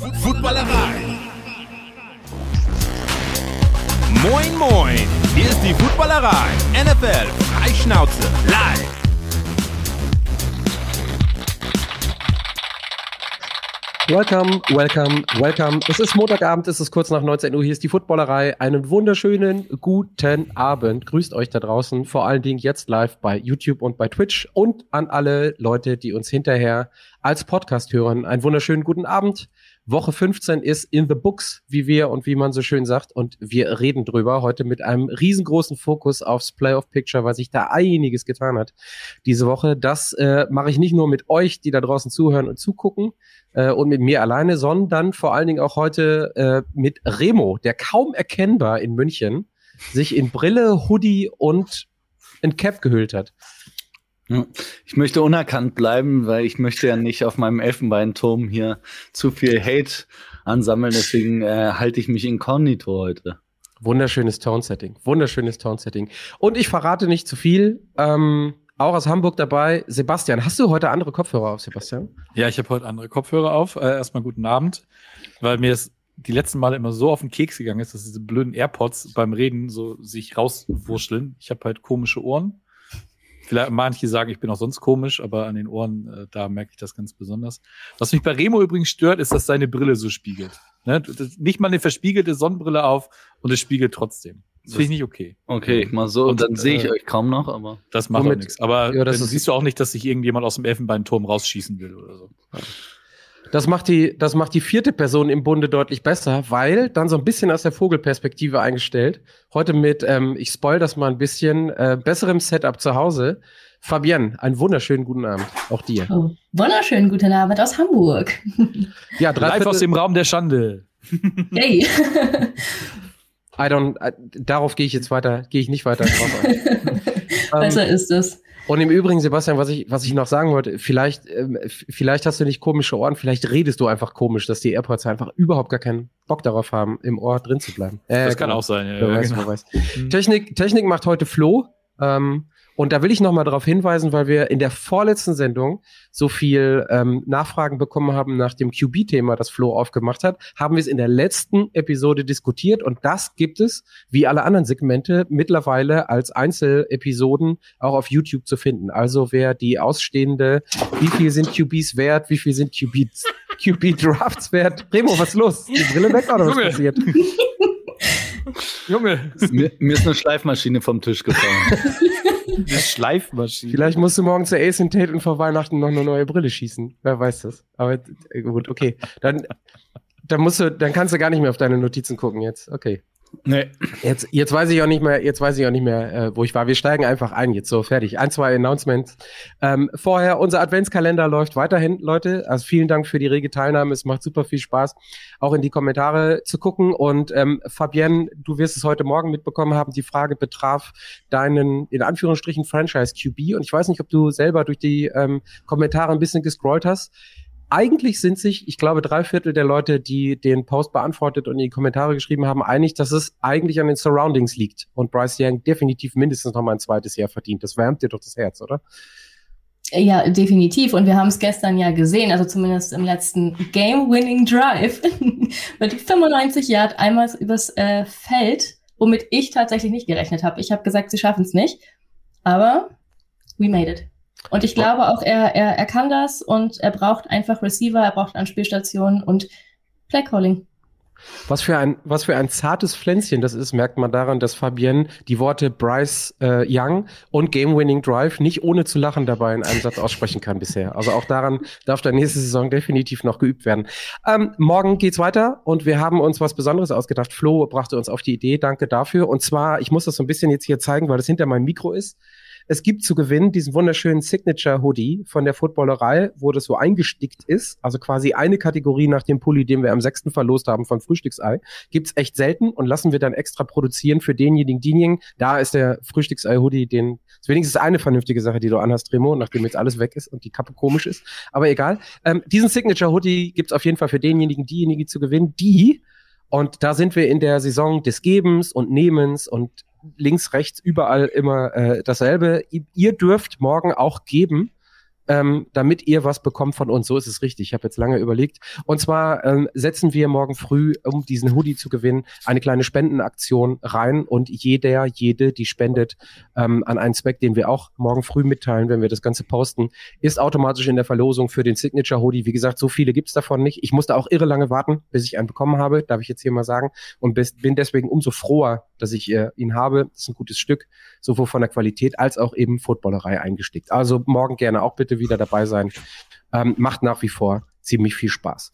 Footballerei. Moin, moin. Hier ist die Footballerei. NFL Freischnauze live. Welcome, welcome, welcome. Es ist Montagabend, es ist kurz nach 19 Uhr. Hier ist die Footballerei. Einen wunderschönen guten Abend. Grüßt euch da draußen, vor allen Dingen jetzt live bei YouTube und bei Twitch und an alle Leute, die uns hinterher als Podcast hören. Einen wunderschönen guten Abend. Woche 15 ist in the books, wie wir und wie man so schön sagt. Und wir reden drüber heute mit einem riesengroßen Fokus aufs Playoff Picture, weil sich da einiges getan hat diese Woche. Das äh, mache ich nicht nur mit euch, die da draußen zuhören und zugucken äh, und mit mir alleine, sondern vor allen Dingen auch heute äh, mit Remo, der kaum erkennbar in München sich in Brille, Hoodie und ein Cap gehüllt hat. Ich möchte unerkannt bleiben, weil ich möchte ja nicht auf meinem Elfenbeinturm hier zu viel Hate ansammeln. Deswegen äh, halte ich mich inkognito heute. Wunderschönes Tone-Setting. Wunderschönes Tone-Setting. Und ich verrate nicht zu viel. Ähm, auch aus Hamburg dabei. Sebastian, hast du heute andere Kopfhörer auf, Sebastian? Ja, ich habe heute andere Kopfhörer auf. Äh, erstmal guten Abend, weil mir es die letzten Male immer so auf den Keks gegangen ist, dass diese blöden AirPods beim Reden so sich rauswurschteln. Ich habe halt komische Ohren Vielleicht manche sagen, ich bin auch sonst komisch, aber an den Ohren, äh, da merke ich das ganz besonders. Was mich bei Remo übrigens stört, ist, dass seine Brille so spiegelt. Ne? Nicht mal eine verspiegelte Sonnenbrille auf und es spiegelt trotzdem. Das, finde ich nicht okay. Okay, mal so, und dann sehe ich äh, euch kaum noch, aber. Das macht auch nichts. Aber ja, dann siehst du auch nicht, dass sich irgendjemand aus dem Elfenbeinturm rausschießen will oder so. Das macht die, das macht die vierte Person im Bunde deutlich besser, weil dann so ein bisschen aus der Vogelperspektive eingestellt. Heute mit, ähm, ich spoil das mal ein bisschen, äh, besserem Setup zu Hause. Fabienne, einen wunderschönen guten Abend. Auch dir. Oh, wunderschönen guten Abend aus Hamburg. ja, drei Live aus dem Raum der Schande. Hey. I don't, I, darauf gehe ich jetzt weiter, gehe ich nicht weiter drauf Besser ähm, ist es. Und im Übrigen, Sebastian, was ich, was ich noch sagen wollte, vielleicht, ähm, vielleicht hast du nicht komische Ohren, vielleicht redest du einfach komisch, dass die AirPods einfach überhaupt gar keinen Bock darauf haben, im Ohr drin zu bleiben. Äh, das kann genau. auch sein, ja. ja, genau. weiß. Mhm. Technik, Technik macht heute Flo. Ähm, und da will ich nochmal darauf hinweisen, weil wir in der vorletzten Sendung so viel ähm, Nachfragen bekommen haben nach dem QB-Thema, das Flo aufgemacht hat, haben wir es in der letzten Episode diskutiert und das gibt es, wie alle anderen Segmente, mittlerweile als Einzelepisoden auch auf YouTube zu finden. Also wer die ausstehende, wie viel sind QBs wert, wie viel sind QBs, QB-Drafts wert? Remo, was ist los? Die Brille weg oder was passiert? Junge. Mir, mir, ist eine Schleifmaschine vom Tisch gefallen. eine Schleifmaschine. Vielleicht musst du morgen zur Ace Tate und vor Weihnachten noch eine neue Brille schießen. Wer weiß das. Aber äh, gut, okay. Dann, dann musst du, dann kannst du gar nicht mehr auf deine Notizen gucken jetzt. Okay. Nee. Jetzt, jetzt weiß ich auch nicht mehr, jetzt weiß ich auch nicht mehr, äh, wo ich war. Wir steigen einfach ein, jetzt so fertig. Ein, zwei Announcements. Ähm, vorher, unser Adventskalender läuft weiterhin, Leute. Also vielen Dank für die rege Teilnahme. Es macht super viel Spaß, auch in die Kommentare zu gucken. Und ähm, Fabienne, du wirst es heute Morgen mitbekommen haben. Die Frage betraf deinen, in Anführungsstrichen, Franchise QB. Und ich weiß nicht, ob du selber durch die ähm, Kommentare ein bisschen gescrollt hast eigentlich sind sich, ich glaube, drei Viertel der Leute, die den Post beantwortet und in die Kommentare geschrieben haben, einig, dass es eigentlich an den Surroundings liegt und Bryce Young definitiv mindestens noch mal ein zweites Jahr verdient. Das wärmt dir doch das Herz, oder? Ja, definitiv. Und wir haben es gestern ja gesehen, also zumindest im letzten Game-Winning Drive mit 95 Yard einmal übers äh, Feld, womit ich tatsächlich nicht gerechnet habe. Ich habe gesagt, sie schaffen es nicht, aber we made it. Und ich glaube auch, er, er, er kann das und er braucht einfach Receiver, er braucht Anspielstationen und Playcalling. Was für ein, was für ein zartes Pflänzchen das ist, merkt man daran, dass Fabienne die Worte Bryce äh, Young und Game Winning Drive nicht ohne zu lachen dabei in einem Satz aussprechen kann bisher. Also auch daran darf der nächste Saison definitiv noch geübt werden. Ähm, morgen geht's weiter und wir haben uns was Besonderes ausgedacht. Flo brachte uns auf die Idee, danke dafür. Und zwar, ich muss das so ein bisschen jetzt hier zeigen, weil das hinter meinem Mikro ist. Es gibt zu gewinnen diesen wunderschönen Signature Hoodie von der Footballerei, wo das so eingestickt ist. Also quasi eine Kategorie nach dem Pulli, den wir am 6. verlost haben von Frühstücksei. Gibt's echt selten und lassen wir dann extra produzieren für denjenigen, diejenigen. Da ist der Frühstücksei Hoodie, den, ist wenigstens eine vernünftige Sache, die du anhast, Remo, nachdem jetzt alles weg ist und die Kappe komisch ist. Aber egal. Ähm, diesen Signature Hoodie gibt's auf jeden Fall für denjenigen, diejenigen zu gewinnen, die und da sind wir in der Saison des Gebens und Nehmens und links, rechts, überall immer äh, dasselbe. Ihr dürft morgen auch geben ähm, damit ihr was bekommt von uns. So ist es richtig. Ich habe jetzt lange überlegt. Und zwar ähm, setzen wir morgen früh, um diesen Hoodie zu gewinnen, eine kleine Spendenaktion rein und jeder, jede, die spendet ähm, an einen Zweck, den wir auch morgen früh mitteilen, wenn wir das Ganze posten, ist automatisch in der Verlosung für den Signature Hoodie. Wie gesagt, so viele gibt's davon nicht. Ich musste auch irre lange warten, bis ich einen bekommen habe, darf ich jetzt hier mal sagen. Und bin deswegen umso froher, dass ich äh, ihn habe. Das ist ein gutes Stück, sowohl von der Qualität als auch eben Footballerei eingestickt. Also morgen gerne auch bitte wieder dabei sein. Ähm, macht nach wie vor ziemlich viel Spaß.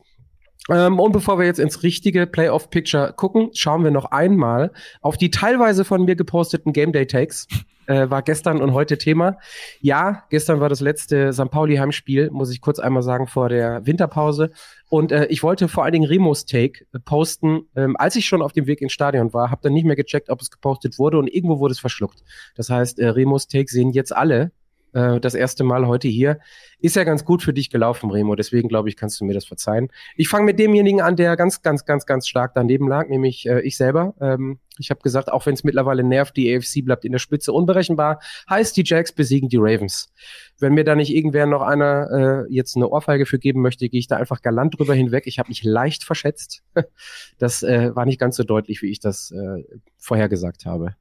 Ähm, und bevor wir jetzt ins richtige Playoff-Picture gucken, schauen wir noch einmal auf die teilweise von mir geposteten Game Day Takes. Äh, war gestern und heute Thema. Ja, gestern war das letzte St. Pauli-Heimspiel, muss ich kurz einmal sagen, vor der Winterpause. Und äh, ich wollte vor allen Dingen Remos Take posten, ähm, als ich schon auf dem Weg ins Stadion war, habe dann nicht mehr gecheckt, ob es gepostet wurde und irgendwo wurde es verschluckt. Das heißt, äh, Remos Take sehen jetzt alle äh, das erste Mal heute hier. Ist ja ganz gut für dich gelaufen, Remo. Deswegen glaube ich, kannst du mir das verzeihen. Ich fange mit demjenigen an, der ganz, ganz, ganz, ganz stark daneben lag, nämlich äh, ich selber. Ähm, ich habe gesagt, auch wenn es mittlerweile nervt, die AFC bleibt in der Spitze unberechenbar. Heißt, die Jacks besiegen die Ravens. Wenn mir da nicht irgendwer noch einer äh, jetzt eine Ohrfeige für geben möchte, gehe ich da einfach galant drüber hinweg. Ich habe mich leicht verschätzt. Das äh, war nicht ganz so deutlich, wie ich das äh, vorhergesagt habe.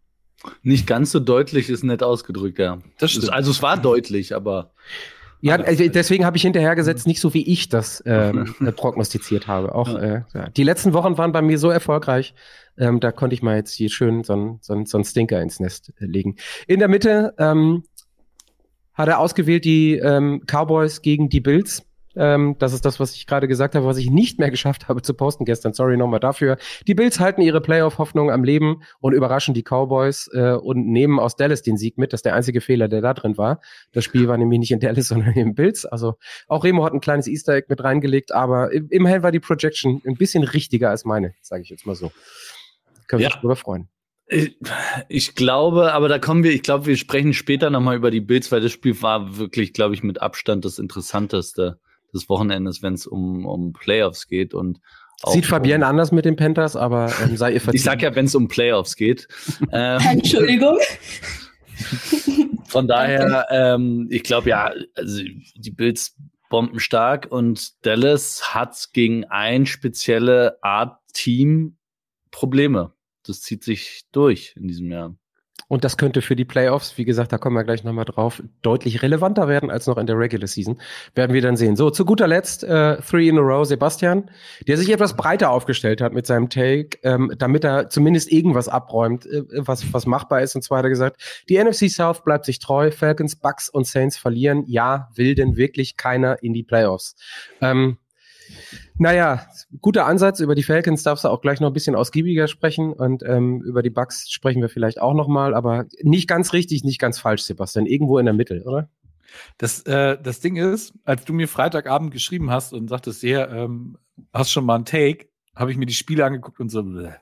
Nicht ganz so deutlich ist nett ausgedrückt, ja. Das stimmt. Also es war deutlich, aber. Ja, also deswegen habe ich hinterhergesetzt, nicht so wie ich das ähm, prognostiziert habe. Auch äh, die letzten Wochen waren bei mir so erfolgreich, ähm, da konnte ich mal jetzt hier schön so einen so so ein Stinker ins Nest äh, legen. In der Mitte ähm, hat er ausgewählt die ähm, Cowboys gegen die Bills. Ähm, das ist das, was ich gerade gesagt habe, was ich nicht mehr geschafft habe zu posten gestern. Sorry nochmal dafür. Die Bills halten ihre Playoff-Hoffnung am Leben und überraschen die Cowboys äh, und nehmen aus Dallas den Sieg mit. Das ist der einzige Fehler, der da drin war. Das Spiel war nämlich nicht in Dallas, sondern in Bills. Also auch Remo hat ein kleines Easter Egg mit reingelegt, aber immerhin war die Projection ein bisschen richtiger als meine, sage ich jetzt mal so. Können wir ja. uns darüber freuen. Ich, ich glaube, aber da kommen wir, ich glaube, wir sprechen später nochmal über die Bills, weil das Spiel war wirklich, glaube ich, mit Abstand das Interessanteste des Wochenendes, wenn es um, um Playoffs geht und Sieht Fabienne um, anders mit den Panthers, aber ähm, sei ihr verziehen. Ich sag ja, wenn es um Playoffs geht. ähm, Entschuldigung. Von daher, ähm, ich glaube ja, also die Bills bombenstark und Dallas hat gegen ein spezielle Art Team Probleme. Das zieht sich durch in diesem Jahr. Und das könnte für die Playoffs, wie gesagt, da kommen wir gleich nochmal drauf, deutlich relevanter werden als noch in der Regular Season. Werden wir dann sehen. So, zu guter Letzt, äh, Three in a Row, Sebastian, der sich etwas breiter aufgestellt hat mit seinem Take, ähm, damit er zumindest irgendwas abräumt, äh, was, was machbar ist. Und zwar hat er gesagt, die NFC South bleibt sich treu, Falcons, Bucks und Saints verlieren. Ja, will denn wirklich keiner in die Playoffs. Ähm, naja, guter Ansatz. Über die Falcons darfst du auch gleich noch ein bisschen ausgiebiger sprechen und ähm, über die Bugs sprechen wir vielleicht auch noch mal, aber nicht ganz richtig, nicht ganz falsch, Sebastian. Irgendwo in der Mitte, oder? Das, äh, das Ding ist, als du mir Freitagabend geschrieben hast und sagtest, ja, ähm, hast schon mal einen Take, habe ich mir die Spiele angeguckt und so. Bleh.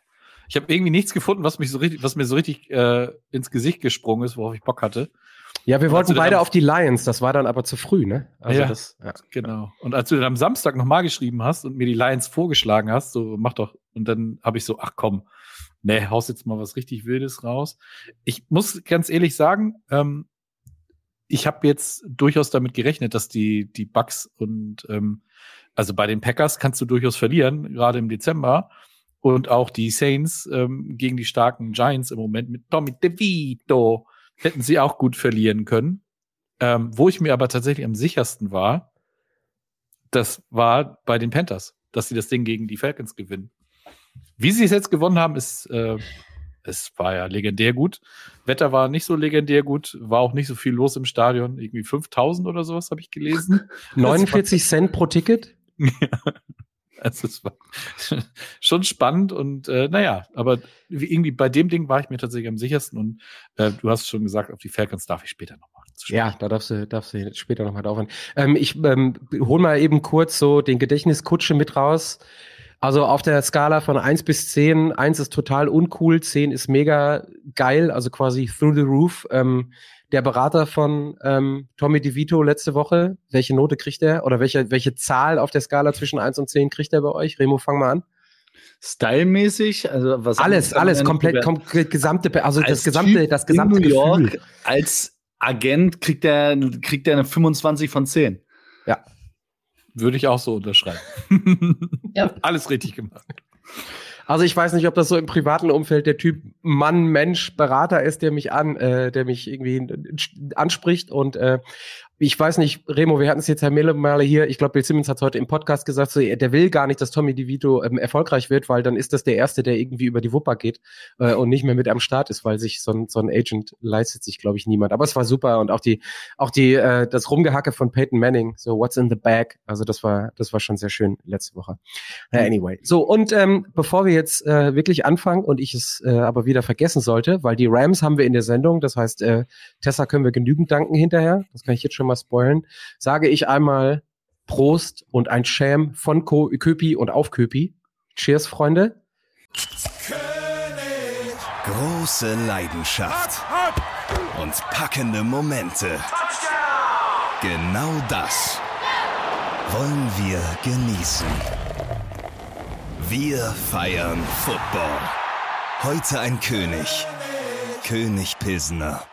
Ich habe irgendwie nichts gefunden, was mich so richtig, was mir so richtig äh, ins Gesicht gesprungen ist, worauf ich Bock hatte. Ja, wir wollten beide auf die Lions, das war dann aber zu früh, ne? Also ja, das, ja. genau. Und als du dann am Samstag nochmal geschrieben hast und mir die Lions vorgeschlagen hast, so mach doch, und dann habe ich so, ach komm, ne, haust jetzt mal was richtig Wildes raus. Ich muss ganz ehrlich sagen, ähm, ich habe jetzt durchaus damit gerechnet, dass die, die Bucks und ähm, also bei den Packers kannst du durchaus verlieren, gerade im Dezember. Und auch die Saints ähm, gegen die starken Giants im Moment mit Tommy DeVito hätten sie auch gut verlieren können. Ähm, wo ich mir aber tatsächlich am sichersten war, das war bei den Panthers, dass sie das Ding gegen die Falcons gewinnen. Wie sie es jetzt gewonnen haben, ist, äh, es war ja legendär gut. Wetter war nicht so legendär gut, war auch nicht so viel los im Stadion. Irgendwie 5000 oder sowas habe ich gelesen. 49 Cent pro Ticket? Also es war schon spannend und äh, naja, aber irgendwie bei dem Ding war ich mir tatsächlich am sichersten und äh, du hast schon gesagt, auf die Falcons darf ich später nochmal. Ja, da darfst du, darfst du später nochmal drauf ähm, Ich ähm, hol mal eben kurz so den Gedächtniskutsche mit raus. Also auf der Skala von eins bis zehn eins ist total uncool, zehn ist mega geil, also quasi through the roof. Ähm, der Berater von ähm, Tommy DeVito letzte Woche. Welche Note kriegt er? Oder welche, welche Zahl auf der Skala zwischen 1 und 10 kriegt er bei euch? Remo, fang mal an. Stylmäßig, also was alles, alles komplett, komplett gesamte, also das gesamte, das gesamte in New York Gefühl. als Agent kriegt er kriegt er eine 25 von 10. Ja. Würde ich auch so unterschreiben. Ja. Alles richtig gemacht. Also ich weiß nicht, ob das so im privaten Umfeld der Typ Mann, Mensch, Berater ist, der mich an, äh, der mich irgendwie anspricht und äh, ich weiß nicht, Remo, wir hatten es jetzt ja mehrere Male hier. Ich glaube, Bill Simmons hat heute im Podcast gesagt, so, der will gar nicht, dass Tommy DeVito ähm, erfolgreich wird, weil dann ist das der Erste, der irgendwie über die Wupper geht äh, und nicht mehr mit am Start ist, weil sich so ein, so ein Agent leistet sich, glaube ich, niemand. Aber es war super und auch die, auch die, äh, das Rumgehacke von Peyton Manning, so What's in the Bag, also das war, das war schon sehr schön letzte Woche. Uh, anyway, so und ähm, bevor wir jetzt äh, wirklich anfangen und ich es äh, aber wieder vergessen sollte, weil die Rams haben wir in der Sendung, das heißt, äh, Tessa können wir genügend danken hinterher, das kann ich jetzt schon mal spoilen, sage ich einmal Prost und ein Schäm von Ko Köpi und auf Köpi. Cheers, Freunde. Große Leidenschaft und packende Momente. Genau das wollen wir genießen. Wir feiern Football. Heute ein König. König Pilsner.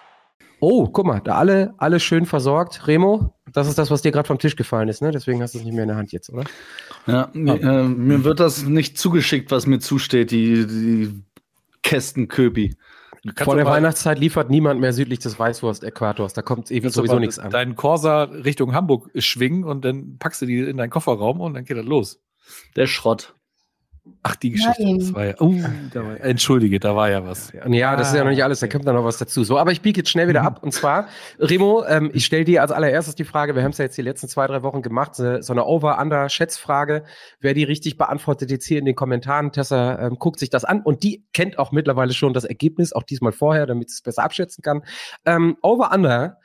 Oh, guck mal, da alle, alle schön versorgt. Remo, das ist das, was dir gerade vom Tisch gefallen ist, ne? Deswegen hast du es nicht mehr in der Hand jetzt, oder? Ja, mir, äh, mir wird das nicht zugeschickt, was mir zusteht, die, die Kästen Köpi. Vor der Weihnachtszeit liefert niemand mehr südlich des Weißwurst-Äquators. Da kommt ewig sowieso nichts an. Deinen Corsa Richtung Hamburg schwingen und dann packst du die in deinen Kofferraum und dann geht das los. Der Schrott. Ach, die Geschichte. Nein. Das war ja, uh, da war, entschuldige, da war ja was. Ja, das ist ja noch nicht alles, da kommt da noch was dazu. So, aber ich biege jetzt schnell wieder ab. Und zwar, Remo, ähm, ich stelle dir als allererstes die Frage, wir haben es ja jetzt die letzten zwei, drei Wochen gemacht, so so eine Over-Under-Schätzfrage. Wer die richtig beantwortet, jetzt hier in den Kommentaren. Tessa ähm, guckt sich das an und die kennt auch mittlerweile schon das Ergebnis, auch diesmal vorher, damit sie es besser abschätzen kann. Ähm, Over-Under.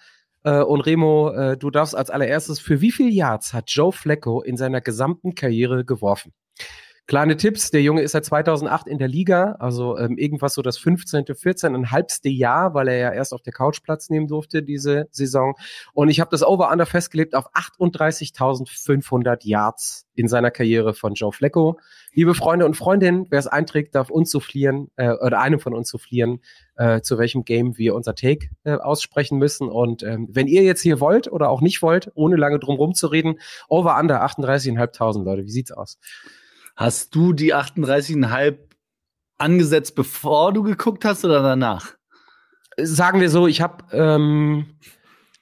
Äh, und Remo, äh, du darfst als allererstes, für wie viel Yards hat Joe Flacco in seiner gesamten Karriere geworfen? Kleine Tipps, der Junge ist seit 2008 in der Liga, also ähm, irgendwas so das 15., 14., ein halbste Jahr, weil er ja erst auf der Couch Platz nehmen durfte diese Saison. Und ich habe das Over-Under festgelegt auf 38.500 Yards in seiner Karriere von Joe Flacco. Liebe Freunde und Freundinnen, wer es einträgt, darf uns soufflieren, äh, oder einem von uns soufflieren, äh, zu welchem Game wir unser Take äh, aussprechen müssen. Und ähm, wenn ihr jetzt hier wollt oder auch nicht wollt, ohne lange drum rumzureden, Over-Under 38.500, Leute, wie sieht's aus? Hast du die 38,5 angesetzt, bevor du geguckt hast oder danach? sagen wir so, ich habe ähm,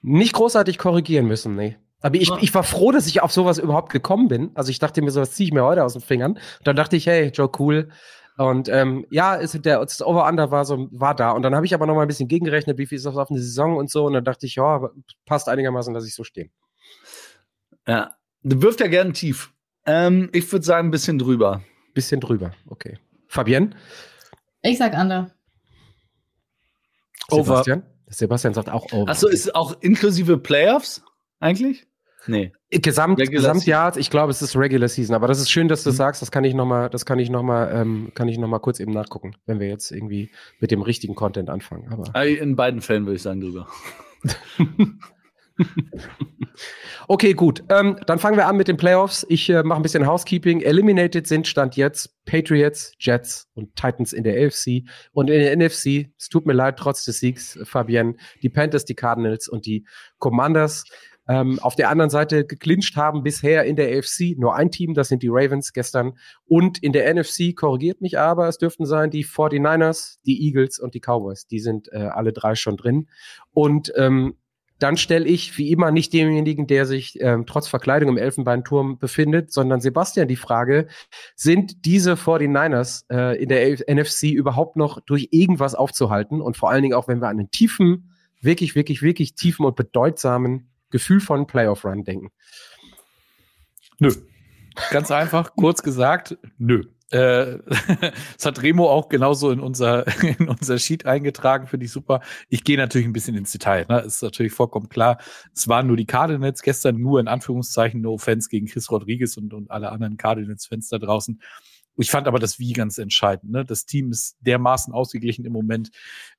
nicht großartig korrigieren müssen, nee. Aber ich, ich war froh, dass ich auf sowas überhaupt gekommen bin. Also ich dachte mir, sowas ziehe ich mir heute aus den Fingern. Und dann dachte ich, hey, Joe, cool. Und ähm, ja, ist der das Over-Under war so war da. Und dann habe ich aber noch mal ein bisschen gegengerechnet, wie viel ist das auf eine Saison und so. Und dann dachte ich, ja, passt einigermaßen, dass ich so stehen. Ja, du wirft ja gern tief. Ähm, ich würde sagen, ein bisschen drüber. Bisschen drüber, okay. Fabienne? Ich sag Under. Over. Sebastian? Sebastian sagt auch over. Achso, ist auch inklusive Playoffs eigentlich? Nee. Gesamt, Regular Gesamtjahr, ich glaube, es ist Regular Season, aber das ist schön, dass du Mhm. sagst, das kann ich noch mal, das kann ich noch mal, ähm, kann ich noch mal kurz eben nachgucken, wenn wir jetzt irgendwie mit dem richtigen Content anfangen. Aber Äh, In beiden Fällen würde ich sagen drüber. okay, gut. Ähm, dann fangen wir an mit den Playoffs. Ich äh, mache ein bisschen Housekeeping. Eliminated sind Stand jetzt Patriots, Jets und Titans in der AFC und in der NFC. Es tut mir leid, trotz des Siegs, Fabienne, die Panthers, die Cardinals und die Commanders. Ähm, auf der anderen Seite geclincht haben bisher in der AFC nur ein Team, das sind die Ravens gestern. Und in der NFC korrigiert mich aber, es dürften sein die 49ers, die Eagles und die Cowboys. Die sind äh, alle drei schon drin. Und ähm, dann stelle ich wie immer nicht demjenigen, der sich ähm, trotz Verkleidung im Elfenbeinturm befindet, sondern Sebastian die Frage, sind diese 49ers äh, in der NFC überhaupt noch durch irgendwas aufzuhalten? Und vor allen Dingen auch, wenn wir an einen tiefen, wirklich, wirklich, wirklich tiefen und bedeutsamen gefühlvollen Playoff-Run denken. Nö. Ganz einfach, kurz gesagt, nö. Äh, das hat Remo auch genauso in unser, in unser Sheet eingetragen, finde ich super. Ich gehe natürlich ein bisschen ins Detail, ne? Ist natürlich vollkommen klar. Es waren nur die Cardinals gestern, nur in Anführungszeichen, no offense gegen Chris Rodriguez und, und alle anderen Cardinals-Fans da draußen. Ich fand aber das Wie ganz entscheidend. Ne? Das Team ist dermaßen ausgeglichen im Moment,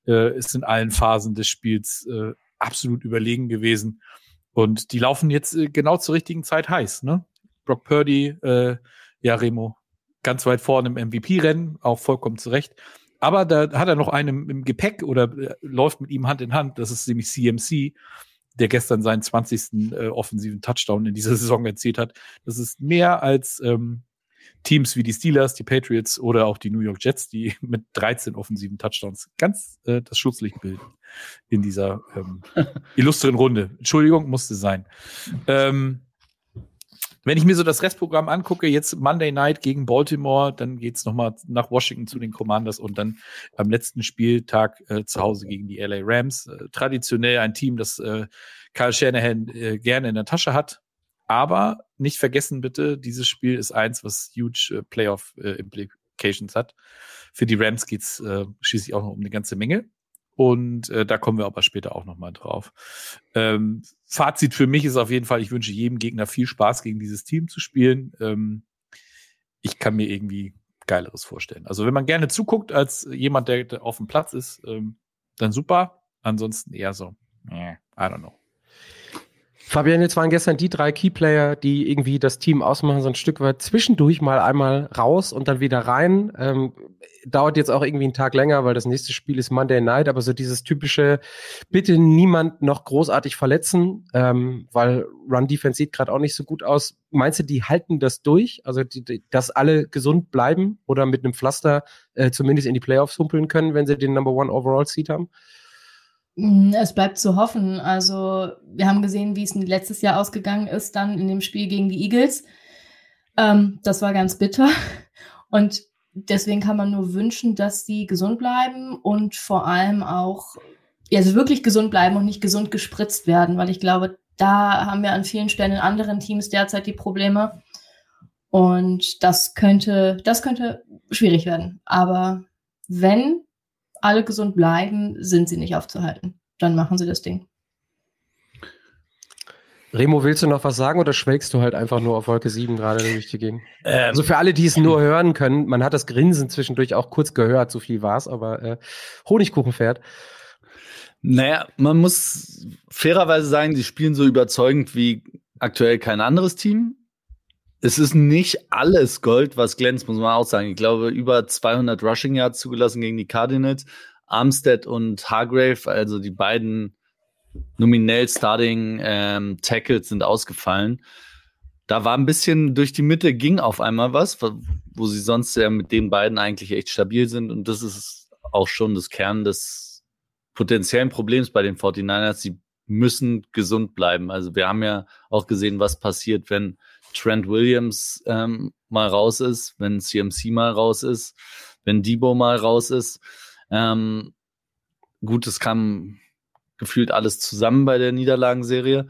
äh, ist in allen Phasen des Spiels äh, absolut überlegen gewesen. Und die laufen jetzt äh, genau zur richtigen Zeit heiß. Ne? Brock Purdy, äh, ja, Remo, ganz weit vorne im MVP-Rennen, auch vollkommen zurecht. aber da hat er noch einen im Gepäck oder äh, läuft mit ihm Hand in Hand. Das ist nämlich CMC, der gestern seinen 20. Äh, offensiven Touchdown in dieser Saison erzielt hat. Das ist mehr als ähm, Teams wie die Steelers, die Patriots oder auch die New York Jets, die mit 13 offensiven Touchdowns ganz äh, das Schlusslicht bilden in dieser ähm, illustren Runde. Entschuldigung, musste sein. Ähm, wenn ich mir so das Restprogramm angucke, jetzt Monday Night gegen Baltimore, dann geht's nochmal nach Washington zu den Commanders und dann am letzten Spieltag äh, zu Hause gegen die LA Rams. Äh, traditionell ein Team, das äh, Kyle Shanahan äh, gerne in der Tasche hat. Aber nicht vergessen bitte, dieses Spiel ist eins, was huge äh, Playoff-Implications äh, hat. Für die Rams geht's äh, schließlich auch noch um eine ganze Menge. Und äh, da kommen wir aber später auch nochmal drauf. Ähm, Fazit für mich ist auf jeden Fall, ich wünsche jedem Gegner viel Spaß, gegen dieses Team zu spielen. Ähm, ich kann mir irgendwie Geileres vorstellen. Also wenn man gerne zuguckt als jemand, der auf dem Platz ist, ähm, dann super. Ansonsten eher so, I don't know. Fabian, jetzt waren gestern die drei Keyplayer, die irgendwie das Team ausmachen, so ein Stück weit zwischendurch mal einmal raus und dann wieder rein. Ähm, dauert jetzt auch irgendwie einen Tag länger, weil das nächste Spiel ist Monday Night, aber so dieses typische, bitte niemand noch großartig verletzen, ähm, weil Run Defense sieht gerade auch nicht so gut aus. Meinst du, die halten das durch? Also, die, die, dass alle gesund bleiben oder mit einem Pflaster äh, zumindest in die Playoffs humpeln können, wenn sie den Number One Overall Seat haben? Mm, es bleibt zu hoffen. Also, wir haben gesehen, wie es letztes Jahr ausgegangen ist, dann in dem Spiel gegen die Eagles. Ähm, das war ganz bitter. Und deswegen kann man nur wünschen, dass sie gesund bleiben und vor allem auch, also wirklich gesund bleiben und nicht gesund gespritzt werden, weil ich glaube, da haben wir an vielen Stellen in anderen Teams derzeit die Probleme. Und das könnte, das könnte schwierig werden. Aber wenn alle gesund bleiben, sind sie nicht aufzuhalten. Dann machen sie das Ding. Remo, willst du noch was sagen oder schwelgst du halt einfach nur auf Wolke 7 gerade durch die Gegend? Ähm, also für alle, die es nur hören können, man hat das Grinsen zwischendurch auch kurz gehört, so viel war es, aber äh, Honigkuchenpferd. Naja, man muss fairerweise sagen, die spielen so überzeugend wie aktuell kein anderes Team es ist nicht alles Gold, was glänzt, muss man auch sagen. Ich glaube, über 200 Rushing Yards zugelassen gegen die Cardinals. Armstead und Hargrave, also die beiden nominell Starting ähm, Tackles sind ausgefallen. Da war ein bisschen durch die Mitte ging auf einmal was, wo sie sonst ja mit den beiden eigentlich echt stabil sind. Und das ist auch schon das Kern des potenziellen Problems bei den 49ers. Sie müssen gesund bleiben. Also wir haben ja auch gesehen, was passiert, wenn Trent Williams ähm, mal raus ist, wenn CMC mal raus ist, wenn Debo mal raus ist. Ähm, gut, es kam gefühlt alles zusammen bei der Niederlagenserie.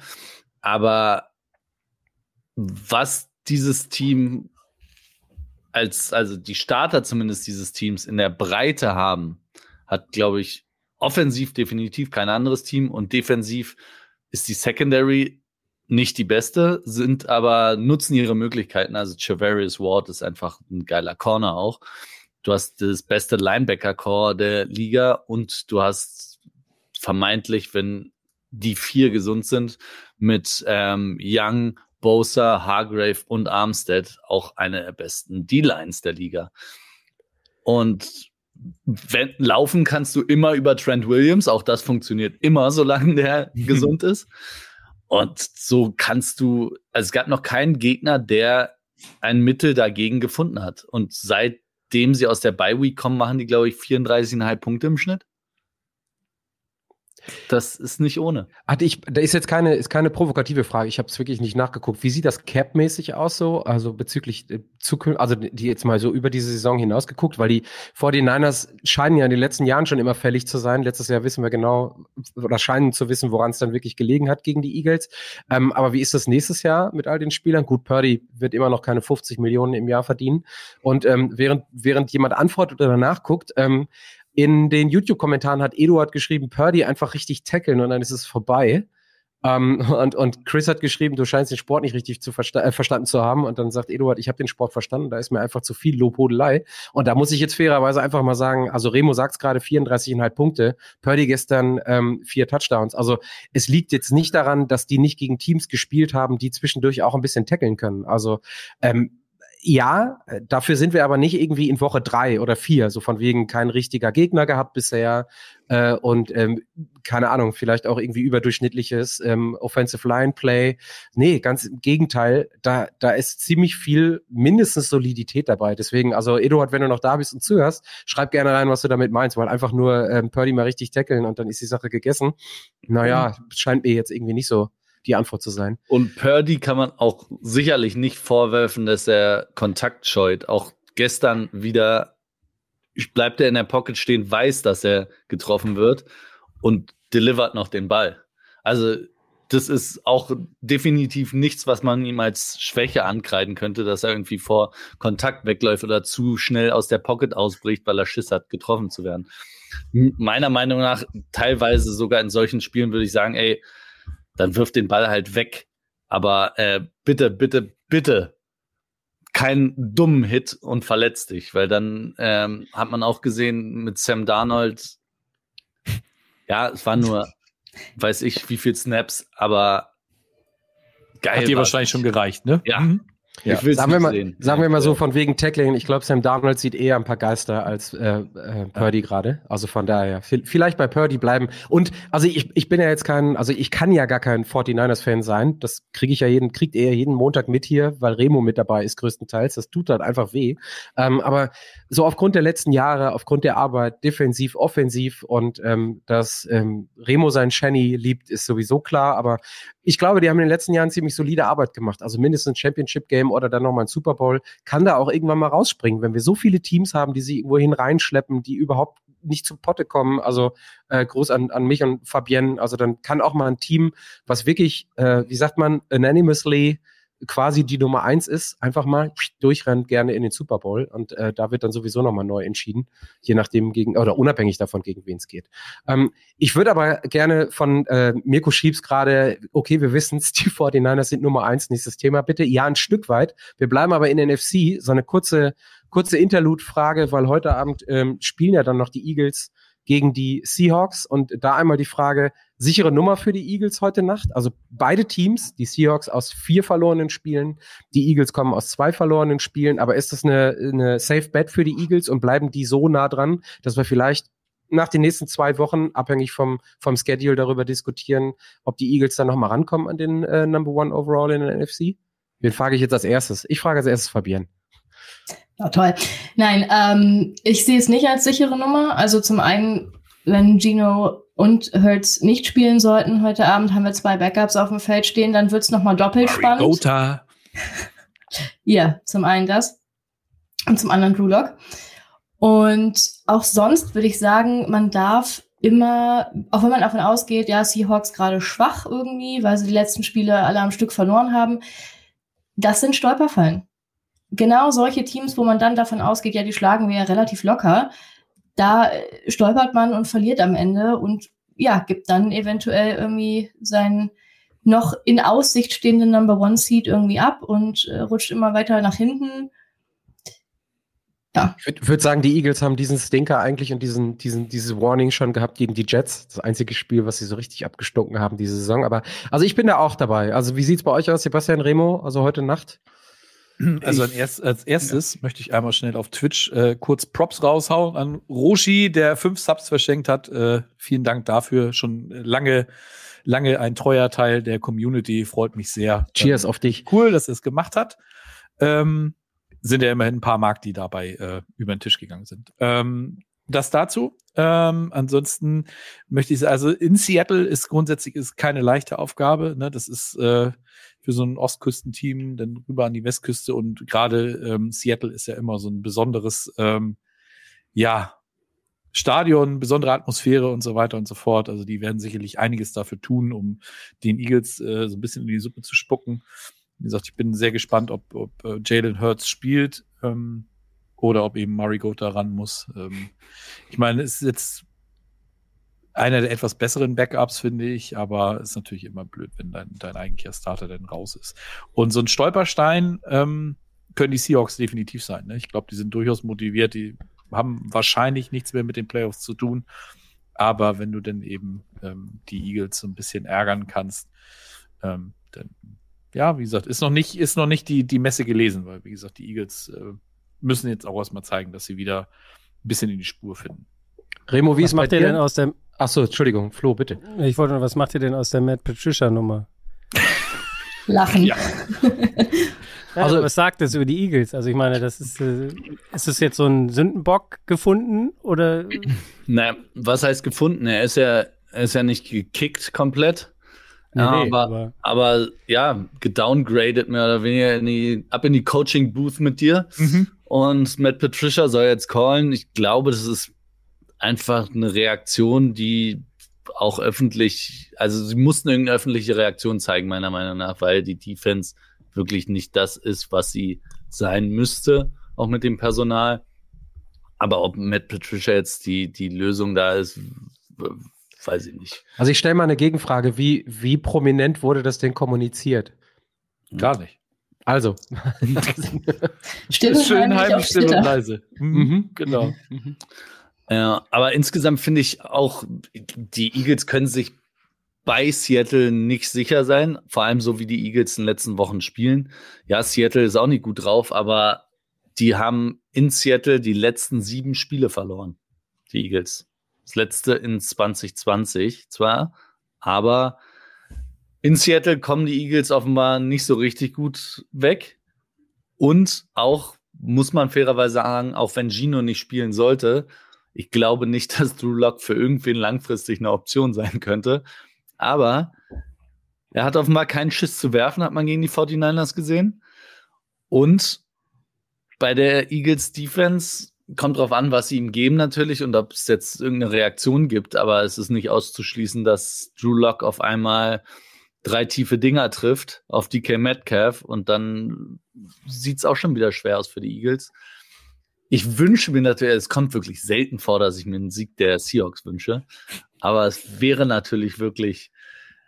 Aber was dieses Team als, also die Starter zumindest dieses Teams in der Breite haben, hat, glaube ich, offensiv definitiv kein anderes Team und defensiv ist die Secondary nicht die beste, sind aber nutzen ihre Möglichkeiten. Also Chavarius Ward ist einfach ein geiler Corner auch. Du hast das beste Linebacker-Core der Liga und du hast vermeintlich, wenn die vier gesund sind, mit ähm, Young, Bosa, Hargrave und Armstead auch eine der besten D-Lines der Liga. Und wenn, laufen kannst du immer über Trent Williams, auch das funktioniert immer, solange der gesund ist. Und so kannst du, also es gab noch keinen Gegner, der ein Mittel dagegen gefunden hat. Und seitdem sie aus der Bye Week kommen, machen die, glaube ich, 34,5 Punkte im Schnitt. Das ist nicht ohne. Hatte ich, da ist jetzt keine, ist keine provokative Frage. Ich habe es wirklich nicht nachgeguckt. Wie sieht das Cap-mäßig aus so? Also bezüglich äh, Zukunft, also die jetzt mal so über diese Saison hinaus geguckt, weil die 49ers scheinen ja in den letzten Jahren schon immer fällig zu sein. Letztes Jahr wissen wir genau oder scheinen zu wissen, woran es dann wirklich gelegen hat gegen die Eagles. Ähm, aber wie ist das nächstes Jahr mit all den Spielern? Gut, Purdy wird immer noch keine 50 Millionen im Jahr verdienen. Und ähm, während, während jemand antwortet oder nachguckt, ähm, in den YouTube-Kommentaren hat Eduard geschrieben, Purdy einfach richtig tackeln und dann ist es vorbei. Ähm, und, und Chris hat geschrieben, du scheinst den Sport nicht richtig zu versta äh, verstanden zu haben. Und dann sagt Eduard, ich habe den Sport verstanden, da ist mir einfach zu viel Lobhudelei. Und da muss ich jetzt fairerweise einfach mal sagen, also Remo sagt es gerade 34,5 Punkte, Purdy gestern ähm, vier Touchdowns. Also es liegt jetzt nicht daran, dass die nicht gegen Teams gespielt haben, die zwischendurch auch ein bisschen tackeln können. Also ähm, ja, dafür sind wir aber nicht irgendwie in Woche drei oder vier, so von wegen kein richtiger Gegner gehabt bisher äh, und ähm, keine Ahnung, vielleicht auch irgendwie überdurchschnittliches ähm, Offensive Line Play. Nee, ganz im Gegenteil, da, da ist ziemlich viel mindestens Solidität dabei. Deswegen, also Eduard, wenn du noch da bist und zuhörst, schreib gerne rein, was du damit meinst, weil einfach nur ähm, Purdy mal richtig tackeln und dann ist die Sache gegessen. Naja, mhm. scheint mir jetzt irgendwie nicht so die Antwort zu sein. Und Purdy kann man auch sicherlich nicht vorwerfen, dass er Kontakt scheut. Auch gestern wieder bleibt er in der Pocket stehen, weiß, dass er getroffen wird und delivert noch den Ball. Also das ist auch definitiv nichts, was man ihm als Schwäche ankreiden könnte, dass er irgendwie vor Kontakt wegläuft oder zu schnell aus der Pocket ausbricht, weil er Schiss hat, getroffen zu werden. Meiner Meinung nach teilweise sogar in solchen Spielen würde ich sagen, ey, dann wirf den Ball halt weg. Aber äh, bitte, bitte, bitte keinen dummen Hit und verletz dich, weil dann ähm, hat man auch gesehen mit Sam Darnold, ja, es war nur, weiß ich, wie viel Snaps, aber geil. Hat dir wahrscheinlich schon gereicht, ne? Ja. Mhm. Ja. Ich sagen, wir mal, sehen. sagen wir mal so von wegen Tackling. Ich glaube, Sam Darnold sieht eher ein paar Geister als äh, äh, Purdy ja. gerade. Also von daher, vielleicht bei Purdy bleiben. Und also ich, ich bin ja jetzt kein, also ich kann ja gar kein 49ers-Fan sein. Das kriege ich ja jeden, kriegt er jeden Montag mit hier, weil Remo mit dabei ist größtenteils. Das tut halt einfach weh. Ähm, aber so aufgrund der letzten Jahre, aufgrund der Arbeit, defensiv, offensiv und ähm, dass ähm, Remo sein Shanny liebt, ist sowieso klar. Aber ich glaube, die haben in den letzten Jahren ziemlich solide Arbeit gemacht. Also mindestens Championship-Game oder dann nochmal ein Super Bowl kann da auch irgendwann mal rausspringen, wenn wir so viele Teams haben, die sie irgendwohin reinschleppen, die überhaupt nicht zu Potte kommen. Also äh, groß an, an mich und Fabienne. Also dann kann auch mal ein Team, was wirklich, äh, wie sagt man, anonymously quasi die Nummer eins ist, einfach mal durchrennt gerne in den Super Bowl und äh, da wird dann sowieso nochmal neu entschieden, je nachdem gegen oder unabhängig davon, gegen wen es geht. Ähm, ich würde aber gerne von äh, Mirko Schiebs gerade, okay, wir wissen es, die 49ers sind Nummer eins, nächstes Thema bitte. Ja, ein Stück weit. Wir bleiben aber in NFC, so eine kurze, kurze Interlude-Frage, weil heute Abend ähm, spielen ja dann noch die Eagles gegen die Seahawks. Und da einmal die Frage, sichere Nummer für die Eagles heute Nacht. Also beide Teams, die Seahawks aus vier verlorenen Spielen, die Eagles kommen aus zwei verlorenen Spielen. Aber ist das eine, eine Safe Bet für die Eagles und bleiben die so nah dran, dass wir vielleicht nach den nächsten zwei Wochen, abhängig vom, vom Schedule, darüber diskutieren, ob die Eagles dann nochmal rankommen an den äh, Number One Overall in der NFC? Wen frage ich jetzt als erstes? Ich frage als erstes Fabian. Ja, toll. Nein, ähm, ich sehe es nicht als sichere Nummer. Also zum einen, wenn Gino und Hertz nicht spielen sollten heute Abend, haben wir zwei Backups auf dem Feld stehen, dann wird es nochmal doppelt spannend. Gota. ja, zum einen das und zum anderen Drew Lock. Und auch sonst würde ich sagen, man darf immer, auch wenn man davon ausgeht, ja, Seahawks gerade schwach irgendwie, weil sie die letzten Spiele alle am Stück verloren haben, das sind Stolperfallen genau solche Teams, wo man dann davon ausgeht, ja, die schlagen wir ja relativ locker, da äh, stolpert man und verliert am Ende und ja, gibt dann eventuell irgendwie seinen noch in Aussicht stehenden Number One Seed irgendwie ab und äh, rutscht immer weiter nach hinten. Ja. Ich würde würd sagen, die Eagles haben diesen Stinker eigentlich und diesen, diesen, dieses Warning schon gehabt gegen die Jets. Das einzige Spiel, was sie so richtig abgestunken haben diese Saison. Aber also ich bin da auch dabei. Also wie sieht's bei euch aus, Sebastian Remo? Also heute Nacht? Also erst, als erstes ja. möchte ich einmal schnell auf Twitch äh, kurz Props raushauen an Roshi, der fünf Subs verschenkt hat. Äh, vielen Dank dafür. Schon lange, lange ein treuer Teil der Community. Freut mich sehr. Cheers ähm, auf dich. Cool, dass er es gemacht hat. Ähm, sind ja immerhin ein paar Mark, die dabei äh, über den Tisch gegangen sind. Ähm, das dazu. Ähm, ansonsten möchte ich also in Seattle ist grundsätzlich ist keine leichte Aufgabe. Ne? Das ist äh, für so ein Ostküstenteam dann rüber an die Westküste und gerade ähm, Seattle ist ja immer so ein besonderes, ähm, ja, Stadion, besondere Atmosphäre und so weiter und so fort. Also die werden sicherlich einiges dafür tun, um den Eagles äh, so ein bisschen in die Suppe zu spucken. Wie gesagt, ich bin sehr gespannt, ob, ob äh, Jalen Hurts spielt ähm, oder ob eben Goat da ran muss. Ähm, ich meine, es ist jetzt einer der etwas besseren Backups, finde ich, aber ist natürlich immer blöd, wenn dein, dein eigentlicher Starter dann raus ist. Und so ein Stolperstein ähm, können die Seahawks definitiv sein. Ne? Ich glaube, die sind durchaus motiviert, die haben wahrscheinlich nichts mehr mit den Playoffs zu tun. Aber wenn du dann eben ähm, die Eagles so ein bisschen ärgern kannst, ähm, dann ja, wie gesagt, ist noch nicht, ist noch nicht die, die Messe gelesen, weil, wie gesagt, die Eagles äh, müssen jetzt auch erstmal zeigen, dass sie wieder ein bisschen in die Spur finden. Remo, wie bei macht ihr denn aus der, Achso, Entschuldigung, Flo, bitte. ich wollte nur, was macht ihr denn aus der Matt Patricia Nummer? Lachen. Ja. Also, Also- was sagt das über die Eagles? Also ich meine, das ist, äh, ist es jetzt so ein Sündenbock gefunden oder? Naja, was heißt gefunden? Er ist ja, er ist ja nicht gekickt komplett. Ja, Nee, aber, aber ja, gedowngradet mehr oder weniger in die, ab in die Coaching Booth mit dir. Und Matt Patricia soll jetzt callen. Ich glaube, das ist einfach eine Reaktion, die auch öffentlich, also sie mussten irgendeine öffentliche Reaktion zeigen, meiner Meinung nach, weil die Defense wirklich nicht das ist, was sie sein müsste, auch mit dem Personal. Aber ob Matt Patricia jetzt die, die Lösung da ist, weiß ich nicht. Also ich stelle mal eine Gegenfrage. Wie, wie prominent wurde das denn kommuniziert? Gar nicht. Also. Still und Schön heimlich still und leise. Mhm. Genau. Ja, aber insgesamt finde ich auch, die Eagles können sich bei Seattle nicht sicher sein, vor allem so wie die Eagles in den letzten Wochen spielen. Ja, Seattle ist auch nicht gut drauf, aber die haben in Seattle die letzten sieben Spiele verloren, die Eagles. Das letzte in 2020 zwar, aber in Seattle kommen die Eagles offenbar nicht so richtig gut weg. Und auch, muss man fairerweise sagen, auch wenn Gino nicht spielen sollte, ich glaube nicht, dass Drew Lock für irgendwen langfristig eine Option sein könnte. Aber er hat offenbar keinen Schiss zu werfen, hat man gegen die 49ers gesehen. Und bei der Eagles Defense kommt drauf an, was sie ihm geben natürlich und ob es jetzt irgendeine Reaktion gibt. Aber es ist nicht auszuschließen, dass Drew Lock auf einmal drei tiefe Dinger trifft auf DK Metcalf und dann sieht es auch schon wieder schwer aus für die Eagles. Ich wünsche mir natürlich, es kommt wirklich selten vor, dass ich mir einen Sieg der Seahawks wünsche, aber es wäre natürlich wirklich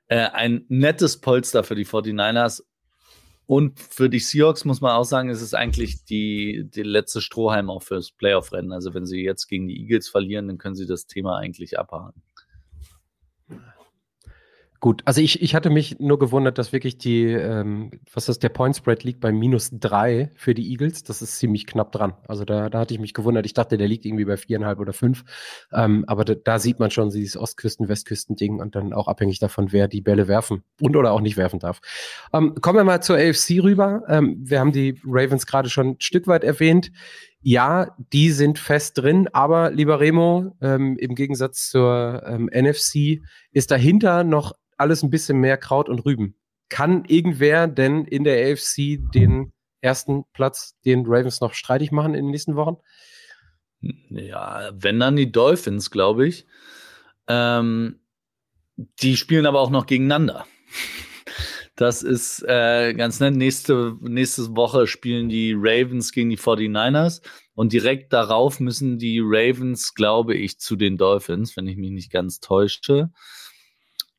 äh, ein nettes Polster für die 49ers. Und für die Seahawks muss man auch sagen, es ist eigentlich die, die letzte Strohhalm auch fürs Playoff-Rennen. Also wenn sie jetzt gegen die Eagles verlieren, dann können sie das Thema eigentlich abhaken. Gut, also ich, ich hatte mich nur gewundert, dass wirklich die, ähm, was ist der Point Spread liegt bei minus drei für die Eagles. Das ist ziemlich knapp dran. Also da, da hatte ich mich gewundert. Ich dachte, der liegt irgendwie bei viereinhalb oder fünf. Ähm, aber da, da sieht man schon dieses Ostküsten-Westküsten-Ding und dann auch abhängig davon, wer die Bälle werfen und oder auch nicht werfen darf. Ähm, kommen wir mal zur AFC rüber. Ähm, wir haben die Ravens gerade schon ein Stück weit erwähnt. Ja, die sind fest drin, aber lieber Remo, ähm, im Gegensatz zur ähm, NFC ist dahinter noch alles ein bisschen mehr Kraut und Rüben. Kann irgendwer denn in der AFC den ersten Platz den Ravens noch streitig machen in den nächsten Wochen? Ja, wenn dann die Dolphins, glaube ich. Ähm, die spielen aber auch noch gegeneinander. Das ist äh, ganz nett. Nächste, nächste Woche spielen die Ravens gegen die 49ers und direkt darauf müssen die Ravens, glaube ich, zu den Dolphins, wenn ich mich nicht ganz täusche.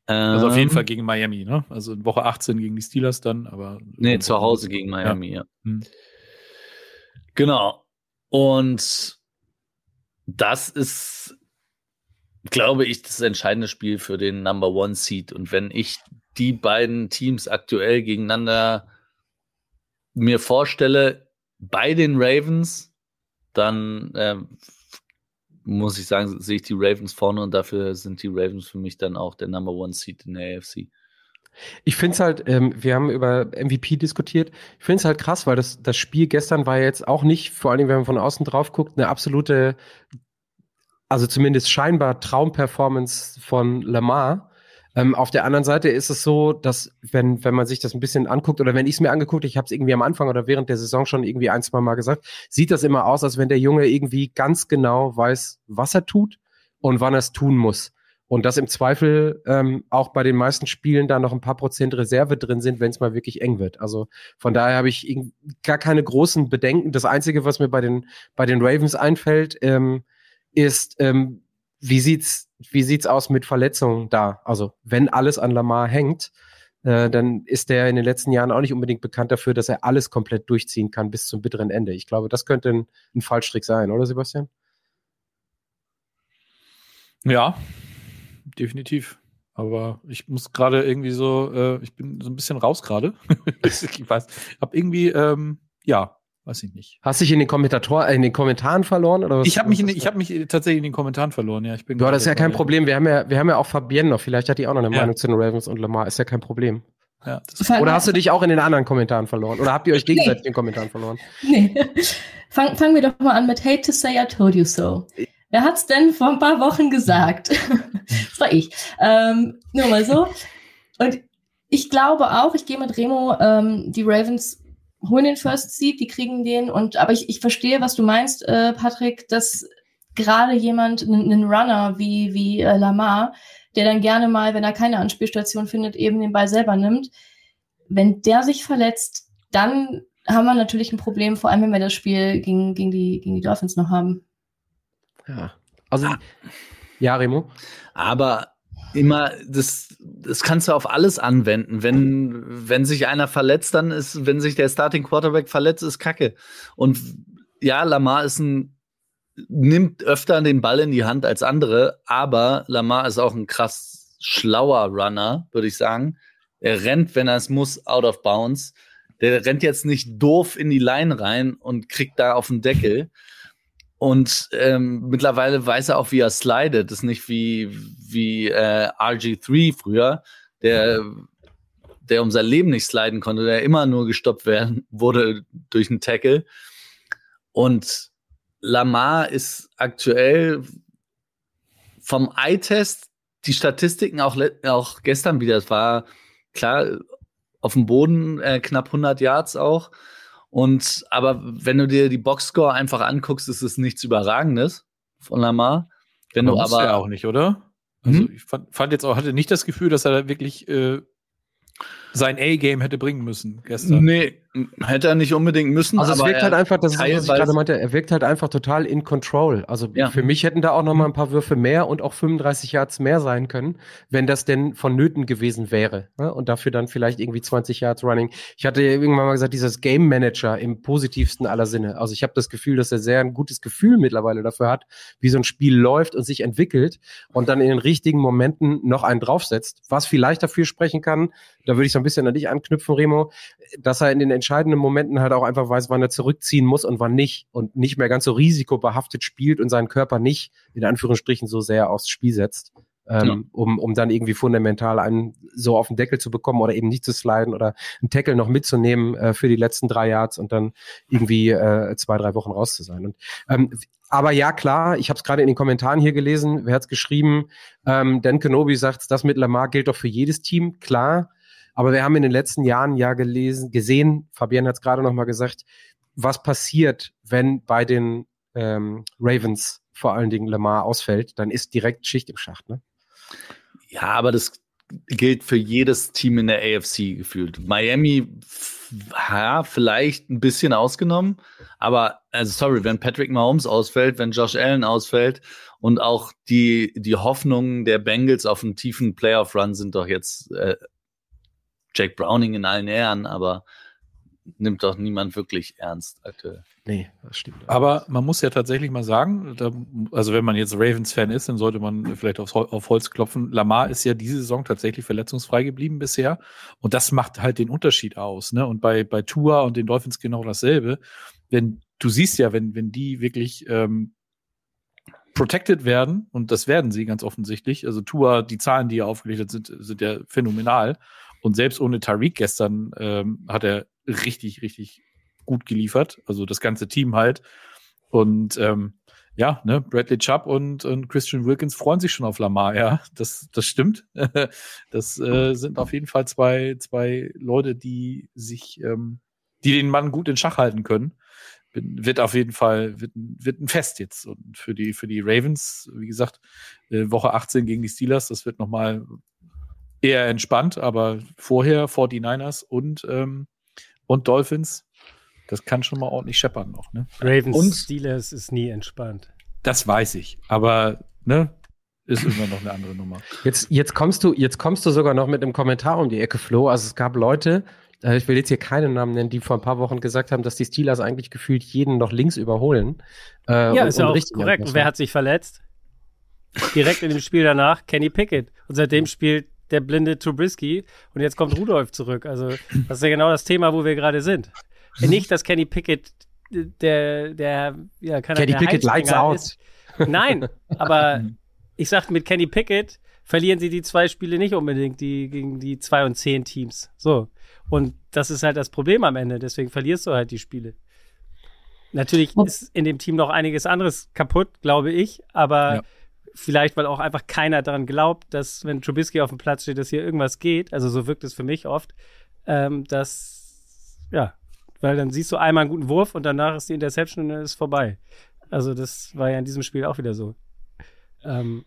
Also auf jeden Ähm, Fall gegen Miami, ne? Also in Woche 18 gegen die Steelers dann, aber. Nee, zu Hause gegen Miami, ja. Hm. Genau. Und das ist, glaube ich, das entscheidende Spiel für den Number One Seed. Und wenn ich die beiden Teams aktuell gegeneinander mir vorstelle, bei den Ravens, dann ähm, muss ich sagen, sehe ich die Ravens vorne und dafür sind die Ravens für mich dann auch der Number One Seed in der AFC. Ich finde es halt, ähm, wir haben über MVP diskutiert. Ich finde es halt krass, weil das, das Spiel gestern war jetzt auch nicht, vor allem wenn man von außen drauf guckt, eine absolute, also zumindest scheinbar Traumperformance von Lamar. Ähm, auf der anderen Seite ist es so, dass wenn, wenn man sich das ein bisschen anguckt oder wenn ich es mir angeguckt, ich habe es irgendwie am Anfang oder während der Saison schon irgendwie ein, zwei Mal gesagt, sieht das immer aus, als wenn der Junge irgendwie ganz genau weiß, was er tut und wann er es tun muss. Und dass im Zweifel ähm, auch bei den meisten Spielen da noch ein paar Prozent Reserve drin sind, wenn es mal wirklich eng wird. Also von daher habe ich gar keine großen Bedenken. Das Einzige, was mir bei den, bei den Ravens einfällt, ähm, ist, ähm, wie sieht's, wie sieht's aus mit Verletzungen da? Also wenn alles an Lamar hängt, äh, dann ist der in den letzten Jahren auch nicht unbedingt bekannt dafür, dass er alles komplett durchziehen kann bis zum bitteren Ende. Ich glaube, das könnte ein, ein Fallstrick sein, oder Sebastian? Ja, definitiv. Aber ich muss gerade irgendwie so, äh, ich bin so ein bisschen raus gerade. ich weiß, hab irgendwie, ähm, ja, weiß ich nicht. Hast du dich in den, Kommentator, äh, in den Kommentaren verloren? Oder was, Ich habe mich, in, ich hab mich tatsächlich in den Kommentaren verloren, ja. Ich bin Ja, das ist ja kein Problem. Wir haben ja, wir haben ja auch Fabienne noch. Vielleicht hat die auch noch eine Ja. Meinung zu den Ravens und Lamar. Ist ja kein Problem. Ja, Oder hast du dich auch in den anderen Kommentaren verloren? Oder habt ihr euch gegenseitig in den Kommentaren verloren? Nee. Fang, fangen wir doch mal an mit Hate to say I told you so. Wer hat's denn vor ein paar Wochen gesagt? das war ich. Ähm, nur mal so. Und ich glaube auch, ich gehe mit Remo, ähm, die Ravens holen den First Seed, die kriegen den. Und aber ich, ich verstehe, was du meinst, äh, Patrick, dass gerade jemand, einen Runner wie, wie äh, Lamar, der dann gerne mal, wenn er keine Anspielstation findet, eben den Ball selber nimmt. Wenn der sich verletzt, dann haben wir natürlich ein Problem, vor allem wenn wir das Spiel gegen, gegen, die, gegen die Dolphins noch haben. Ja. Also, ja, Remo. Aber immer, das, das kannst du auf alles anwenden. Wenn, wenn sich einer verletzt, dann ist, wenn sich der Starting Quarterback verletzt, ist Kacke. Und ja, Lamar ist ein, nimmt öfter den Ball in die Hand als andere, aber Lamar ist auch ein krass schlauer Runner, würde ich sagen. Er rennt, wenn er es muss, out of bounds. Der rennt jetzt nicht doof in die Line rein und kriegt da auf den Deckel. Und ähm, mittlerweile weiß er auch, wie er slidet. Das ist nicht wie, wie äh, RG3 früher, der, der um sein Leben nicht sliden konnte, der immer nur gestoppt werden wurde durch einen Tackle. Und Lamar ist aktuell vom Eye-Test die Statistiken auch, auch gestern wieder. Es war klar auf dem Boden äh, knapp 100 Yards auch. Und aber wenn du dir die Boxscore einfach anguckst, ist es nichts Überragendes von Lamar. Wenn du muss aber er auch nicht, oder? Also Hm? ich fand, fand jetzt auch, hatte nicht das Gefühl, dass er da wirklich äh, sein A-Game hätte bringen müssen gestern. nee, hätte er nicht unbedingt müssen. Also es wirkt halt einfach, das ist, was ich gerade meinte, er wirkt halt einfach total in control. Also Ja. für mich hätten da auch noch mal ein paar Würfe mehr und auch 35 Yards mehr sein können, wenn das denn vonnöten gewesen wäre. Ne? Und dafür dann vielleicht irgendwie 20 Yards Running. Ich hatte irgendwann mal gesagt, dieses Game Manager im positivsten aller Sinne. Also ich habe das Gefühl, dass er sehr ein gutes Gefühl mittlerweile dafür hat, wie so ein Spiel läuft und sich entwickelt und dann in den richtigen Momenten noch einen draufsetzt. Was vielleicht dafür sprechen kann, da würde ich so ein bisschen an dich anknüpfen, Remo, dass er in den entscheidenden Momenten halt auch einfach weiß, wann er zurückziehen muss und wann nicht und nicht mehr ganz so risikobehaftet spielt und seinen Körper nicht in Anführungsstrichen so sehr aufs Spiel setzt, ähm, Ja. um, um dann irgendwie fundamental einen so auf den Deckel zu bekommen oder eben nicht zu sliden oder einen Tackle noch mitzunehmen äh, für die letzten drei Yards und dann irgendwie äh, zwei, drei Wochen raus zu sein. Und, ähm, aber ja, klar, ich habe es gerade in den Kommentaren hier gelesen, wer hat's geschrieben? Ähm, Dan Kenobi sagt, das mit Lamar gilt doch für jedes Team, klar. Aber wir haben in den letzten Jahren ja gelesen, gesehen, Fabian hat es gerade noch mal gesagt, was passiert, wenn bei den ähm, Ravens vor allen Dingen Lamar ausfällt, dann ist direkt Schicht im Schacht. Ne? Ja, aber das gilt für jedes Team in der AFC gefühlt. Miami, ja, vielleicht ein bisschen ausgenommen, aber also sorry, wenn Patrick Mahomes ausfällt, wenn Josh Allen ausfällt und auch die die Hoffnungen der Bengals auf einen tiefen Playoff Run sind doch jetzt äh, Jake Browning in allen Ehren, aber nimmt doch niemand wirklich ernst aktuell. Nee, das stimmt. Aber man muss ja tatsächlich mal sagen, da, also wenn man jetzt Ravens-Fan ist, dann sollte man vielleicht aufs, auf Holz klopfen. Lamar ist ja diese Saison tatsächlich verletzungsfrei geblieben bisher. Und das macht halt den Unterschied aus. Ne? Und bei, bei Tua und den Dolphins genau dasselbe. Wenn du siehst ja, wenn, wenn die wirklich ähm, protected werden, und das werden sie ganz offensichtlich, also Tua, die Zahlen, die er aufgelegt sind, sind ja phänomenal. Und selbst ohne Tariq gestern ähm, hat er richtig, richtig gut geliefert. Also das ganze Team halt. Und ähm, ja, ne, Bradley Chubb und, und Christian Wilkins freuen sich schon auf Lamar, ja. Das, das stimmt. das äh, sind auf jeden Fall zwei, zwei Leute, die sich, ähm, die den Mann gut in Schach halten können. Bin, wird auf jeden Fall, wird, wird ein Fest jetzt. Und für die, für die Ravens, wie gesagt, äh, Woche 18 gegen die Steelers, das wird nochmal eher entspannt, aber vorher 49ers und, ähm, und Dolphins, das kann schon mal ordentlich scheppern noch, ne? Ravens Und- Steelers ist nie entspannt. Das weiß ich, aber ne, ist immer noch eine andere Nummer. Jetzt, jetzt kommst du, jetzt kommst du sogar noch mit einem Kommentar um die Ecke, Flo. Also es gab Leute, äh, ich will jetzt hier keinen Namen nennen, die vor ein paar Wochen gesagt haben, dass die Steelers eigentlich gefühlt jeden noch links überholen. Äh, Ja, und- ist ja auch richtig korrekt. Und wer hat sich verletzt? Direkt in dem Spiel danach Kenny Pickett. Und seitdem spielt der blinde Trubisky und jetzt kommt Rudolph zurück. Also das ist ja genau das Thema, wo wir gerade sind. Nicht, dass Kenny Pickett der, der, ja, keine Kenny der Pickett lights out. Ist. Nein, aber ich sag, mit Kenny Pickett verlieren sie die zwei Spiele nicht unbedingt, die gegen die zwei und zehn Teams. So. Und das ist halt das Problem am Ende. Deswegen verlierst du halt die Spiele. Natürlich ist in dem Team noch einiges anderes kaputt, glaube ich, aber Ja. Vielleicht, weil auch einfach keiner daran glaubt, dass, wenn Trubisky auf dem Platz steht, dass hier irgendwas geht. Also so wirkt es für mich oft, ähm, dass, ja, weil dann siehst du einmal einen guten Wurf und danach ist die Interception und dann ist vorbei. Also das war ja in diesem Spiel auch wieder so. Ähm,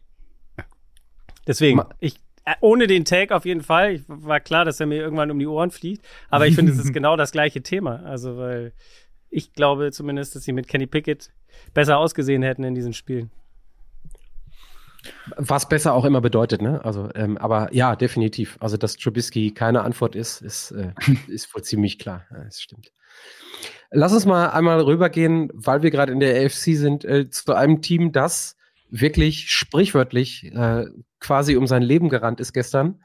deswegen, ich, ohne den Take auf jeden Fall, ich, war klar, dass er mir irgendwann um die Ohren fliegt, aber ich finde, es ist genau das gleiche Thema. Also, weil ich glaube zumindest, dass sie mit Kenny Pickett besser ausgesehen hätten in diesen Spielen. Was besser auch immer bedeutet, ne? Also, ähm, aber ja, definitiv. Also, dass Trubisky keine Antwort ist, ist, äh, ist wohl ziemlich klar. Ja, das stimmt. Lass uns mal einmal rübergehen, weil wir gerade in der AFC sind, äh, zu einem Team, das wirklich sprichwörtlich äh, quasi um sein Leben gerannt ist gestern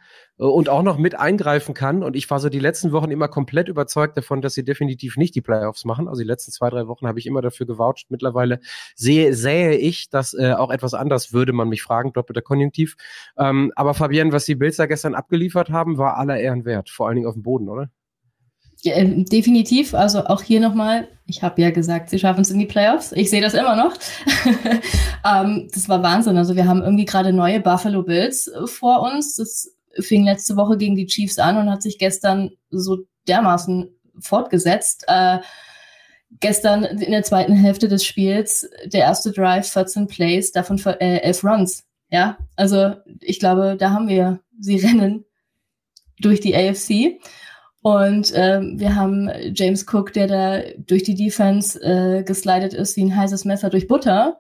und auch noch mit eingreifen kann. Und ich war so die letzten Wochen immer komplett überzeugt davon, dass sie definitiv nicht die Playoffs machen. Also die letzten zwei, drei Wochen habe ich immer dafür gewoucht. Mittlerweile sehe, sähe ich das äh, auch etwas anders, würde man mich fragen, doppelter Konjunktiv. Ähm, aber Fabienne, was die Bills da gestern abgeliefert haben, war aller Ehren wert. Vor allen Dingen auf dem Boden, oder? Ja, ähm, definitiv. Also auch hier nochmal, ich habe ja gesagt, sie schaffen es in die Playoffs. Ich sehe das immer noch. ähm, das war Wahnsinn. Also wir haben irgendwie gerade neue Buffalo Bills äh, vor uns. Das fing letzte Woche gegen die Chiefs an und hat sich gestern so dermaßen fortgesetzt. Äh, gestern in der zweiten Hälfte des Spiels der erste Drive, 14 Plays, davon äh, 11 Runs. Ja, also ich glaube, da haben wir sie rennen durch die AFC. Und ähm, wir haben James Cook, der da durch die Defense äh, geslidet ist wie ein heißes Messer durch Butter.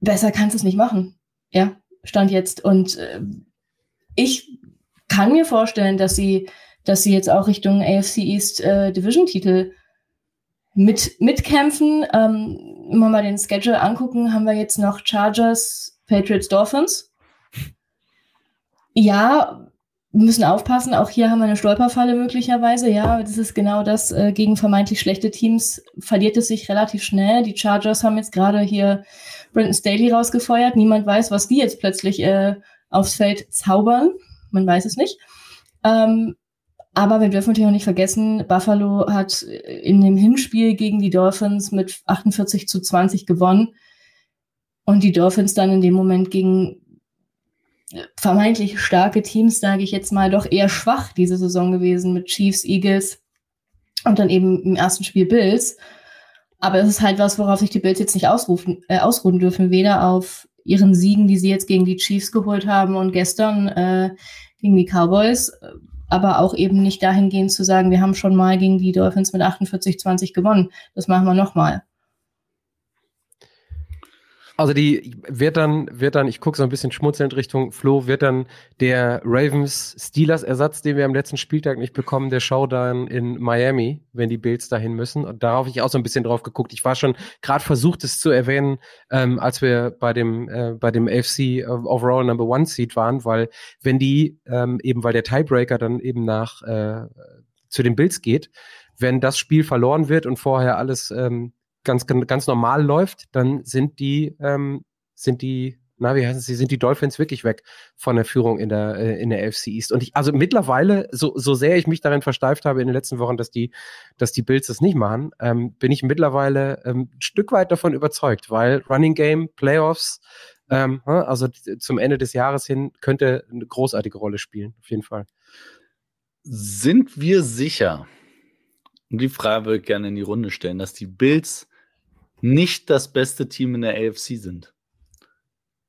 Besser kannst du es nicht machen. Ja, stand jetzt. Und äh, ich kann mir vorstellen, dass sie, dass sie jetzt auch Richtung AFC East äh, Division-Titel mit, mitkämpfen. Ähm, wenn wir mal den Schedule angucken, haben wir jetzt noch Chargers, Patriots, Dolphins. Ja, wir müssen aufpassen. Auch hier haben wir eine Stolperfalle möglicherweise. Ja, das ist genau das. Äh, gegen vermeintlich schlechte Teams verliert es sich relativ schnell. Die Chargers haben jetzt gerade hier Brandon Staley rausgefeuert. Niemand weiß, was die jetzt plötzlich äh, aufs Feld zaubern. Man weiß es nicht. Ähm, aber wir dürfen natürlich auch nicht vergessen, Buffalo hat in dem Hinspiel gegen die Dolphins mit 48 zu 20 gewonnen. Und die Dolphins dann in dem Moment gegen vermeintlich starke Teams, sage ich jetzt mal, doch eher schwach diese Saison gewesen mit Chiefs, Eagles und dann eben im ersten Spiel Bills. Aber es ist halt was, worauf sich die Bills jetzt nicht ausrufen, äh, ausruhen dürfen, weder auf ihren Siegen, die sie jetzt gegen die Chiefs geholt haben und gestern äh, gegen die Cowboys, aber auch eben nicht dahingehend zu sagen, wir haben schon mal gegen die Dolphins mit 48-20 gewonnen. Das machen wir nochmal. Also die wird dann, wird dann, ich gucke so ein bisschen schmunzelnd Richtung Flo, wird dann der Ravens Steelers Ersatz, den wir am letzten Spieltag nicht bekommen, der Showdown in Miami, wenn die Bills dahin müssen. Und darauf habe ich auch so ein bisschen drauf geguckt. Ich war schon gerade versucht, es zu erwähnen, ähm, als wir bei dem, äh, bei dem AFC Overall Number One Seed waren, weil wenn die, ähm, eben weil der Tiebreaker dann eben nach äh, zu den Bills geht, wenn das Spiel verloren wird und vorher alles ähm, ganz, ganz normal läuft, dann sind die, ähm, sind die, na, wie heißen sie, sind die Dolphins wirklich weg von der Führung in der, äh, in der AFC East. Und ich, also mittlerweile, so, so sehr ich mich darin versteift habe in den letzten Wochen, dass die, dass die Bills das nicht machen, ähm, bin ich mittlerweile ähm, ein Stück weit davon überzeugt, weil Running Game, Playoffs, ähm, also zum Ende des Jahres hin könnte eine großartige Rolle spielen, auf jeden Fall. Sind wir sicher, und die Frage würde ich gerne in die Runde stellen, dass die Bills nicht das beste Team in der AFC sind.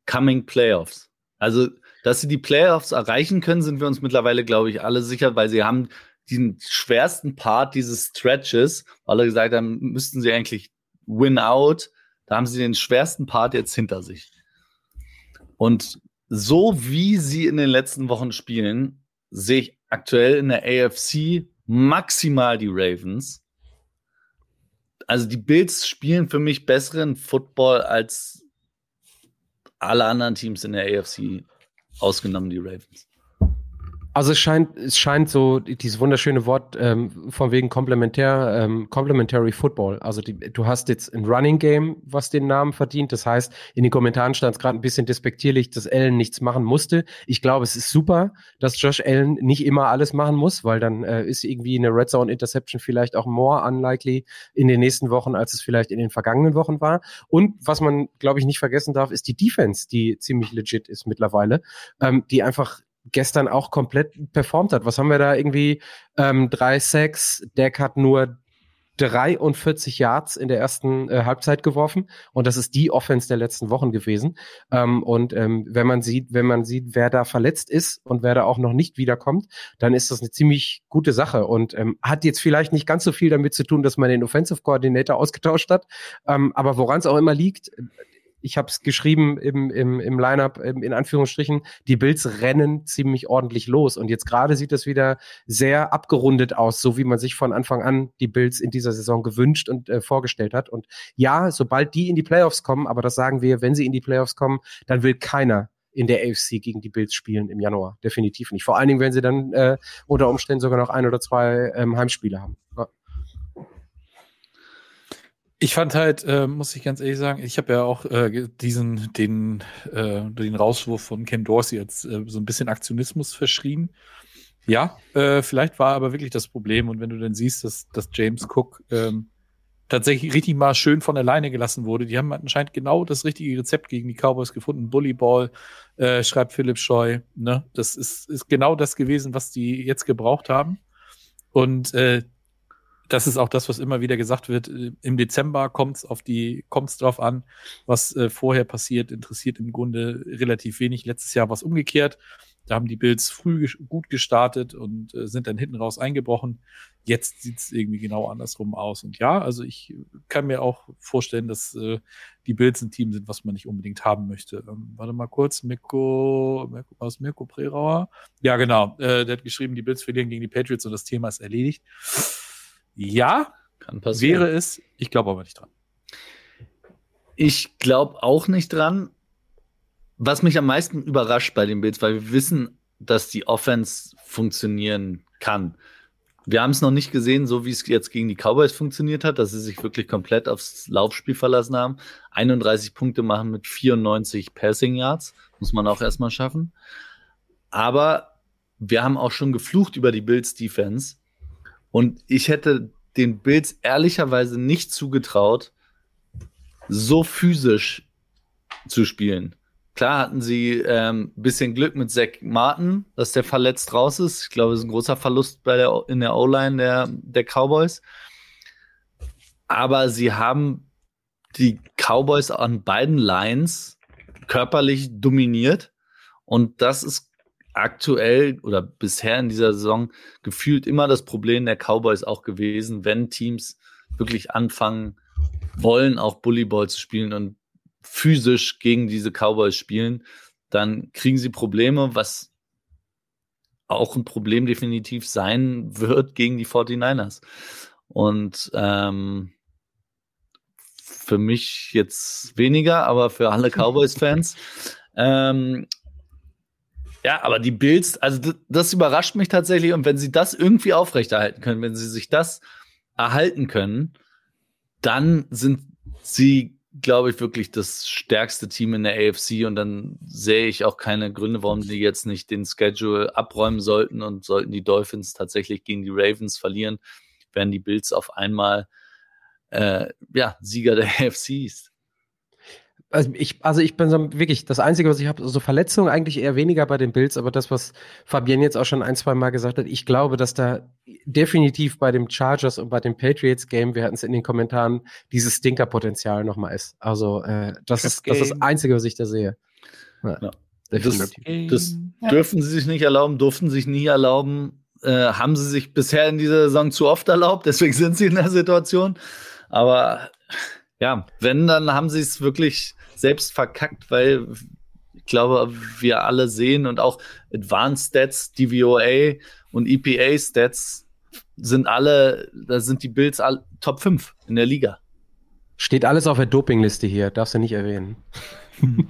Coming Playoffs. Also, dass sie die Playoffs erreichen können, sind wir uns mittlerweile, glaube ich, alle sicher, weil sie haben den schwersten Part dieses Stretches, weil alle gesagt haben, müssten sie eigentlich win out. Da haben sie den schwersten Part jetzt hinter sich. Und so wie sie in den letzten Wochen spielen, sehe ich aktuell in der AFC maximal die Ravens. Also die Bills spielen für mich besseren Football als alle anderen Teams in der AFC, ausgenommen die Ravens. Also es scheint, es scheint so dieses wunderschöne Wort ähm, von wegen komplementär, ähm, complementary Football. Also die, du hast jetzt ein Running Game, was den Namen verdient. Das heißt, in den Kommentaren stand es gerade ein bisschen despektierlich, dass Allen nichts machen musste. Ich glaube, es ist super, dass Josh Allen nicht immer alles machen muss, weil dann äh, ist irgendwie eine Red Zone Interception vielleicht auch more unlikely in den nächsten Wochen, als es vielleicht in den vergangenen Wochen war. Und was man, glaube ich, nicht vergessen darf, ist die Defense, die ziemlich legit ist mittlerweile, ähm, die einfach gestern auch komplett performt hat. Was haben wir da irgendwie? Ähm, drei Sacks, Deck hat nur 43 Yards in der ersten äh, Halbzeit geworfen und das ist die Offense der letzten Wochen gewesen. Ähm, und ähm, wenn man sieht, wenn man sieht, wer da verletzt ist und wer da auch noch nicht wiederkommt, dann ist das eine ziemlich gute Sache und ähm, hat jetzt vielleicht nicht ganz so viel damit zu tun, dass man den Offensive Coordinator ausgetauscht hat, ähm, aber woran es auch immer liegt, ich habe es geschrieben im, im, im Lineup in Anführungsstrichen, die Bills rennen ziemlich ordentlich los. Und jetzt gerade sieht das wieder sehr abgerundet aus, so wie man sich von Anfang an die Bills in dieser Saison gewünscht und äh, vorgestellt hat. Und ja, sobald die in die Playoffs kommen, aber das sagen wir, wenn sie in die Playoffs kommen, dann will keiner in der AFC gegen die Bills spielen im Januar. Definitiv nicht. Vor allen Dingen, wenn sie dann äh, unter Umständen sogar noch ein oder zwei ähm, Heimspiele haben. Ja. Ich fand halt, äh, muss ich ganz ehrlich sagen, ich habe ja auch äh, diesen, den, äh, den Rauswurf von Ken Dorsey jetzt äh, so ein bisschen Aktionismus verschrien. Ja, äh, vielleicht war aber wirklich das Problem. Und wenn du dann siehst, dass, dass James Cook ähm, tatsächlich richtig mal schön von alleine gelassen wurde, die haben anscheinend genau das richtige Rezept gegen die Cowboys gefunden. Bullyball, äh, schreibt Philipp Scheu. Ne? Das ist, ist genau das gewesen, was die jetzt gebraucht haben. Und äh, das ist auch das, was immer wieder gesagt wird. Äh, Im Dezember kommt es auf die, kommt es drauf an, was äh, vorher passiert, interessiert im Grunde relativ wenig. Letztes Jahr war es umgekehrt. Da haben die Bills früh gut gestartet und äh, sind dann hinten raus eingebrochen. Jetzt sieht es irgendwie genau andersrum aus. Und ja, also ich kann mir auch vorstellen, dass äh, die Bills ein Team sind, was man nicht unbedingt haben möchte. Ähm, warte mal kurz, Mirko, Mirko was Mirko Prerauer? Ja, genau. Äh, der hat geschrieben, die Bills verlieren gegen die Patriots und das Thema ist erledigt. Ja, Kann passieren. wäre es. Ich glaube aber nicht dran. Ich glaube auch nicht dran. Was mich am meisten überrascht bei den Bills, weil wir wissen, dass die Offense funktionieren kann. Wir haben es noch nicht gesehen, so wie es jetzt gegen die Cowboys funktioniert hat, dass sie sich wirklich komplett aufs Laufspiel verlassen haben. 31 Punkte machen mit 94 Passing Yards, muss man auch erstmal schaffen. Aber wir haben auch schon geflucht über die Bills Defense. Und ich hätte den Bills ehrlicherweise nicht zugetraut, so physisch zu spielen. Klar hatten sie ähm, bisschen Glück mit Zach Martin, dass der verletzt raus ist. Ich glaube, es ist ein großer Verlust bei der, in der O-Line der, der Cowboys. Aber sie haben die Cowboys an beiden Lines körperlich dominiert. Und das ist aktuell oder bisher in dieser Saison gefühlt immer das Problem der Cowboys auch gewesen, wenn Teams wirklich anfangen wollen, auch Bullyball zu spielen und physisch gegen diese Cowboys spielen, dann kriegen sie Probleme, was auch ein Problem definitiv sein wird gegen die 49ers. Und ähm, für mich jetzt weniger, aber für alle Cowboys-Fans. Ähm, ja, aber die Bills, also das, überrascht mich tatsächlich. Und wenn sie das irgendwie aufrechterhalten können, wenn sie sich das erhalten können, dann sind sie, glaube ich, wirklich das stärkste Team in der AFC. Und dann sehe ich auch keine Gründe, warum sie jetzt nicht den Schedule abräumen sollten. Und sollten die Dolphins tatsächlich gegen die Ravens verlieren, werden die Bills auf einmal äh, ja, Sieger der AFC. Also ich, also ich bin so wirklich, das Einzige, was ich habe, so Verletzungen eigentlich eher weniger bei den Bills, aber das, was Fabian jetzt auch schon ein, zwei Mal gesagt hat, ich glaube, dass da definitiv bei dem Chargers und bei dem Patriots Game, wir hatten es in den Kommentaren, dieses Stinker-Potenzial nochmal ist. Also äh, das, ist, das ist das Einzige, was ich da sehe. Ja, ja. Das, das dürfen sie sich nicht erlauben, durften sich nie erlauben, äh, haben sie sich bisher in dieser Saison zu oft erlaubt, deswegen sind sie in der Situation. Aber ja, wenn, dann haben sie es wirklich selbst verkackt, weil ich glaube, wir alle sehen und auch Advanced Stats, DVOA und EPA Stats sind alle, da sind die Bills all, Top 5 in der Liga. Steht alles auf der Dopingliste hier, darfst du nicht erwähnen.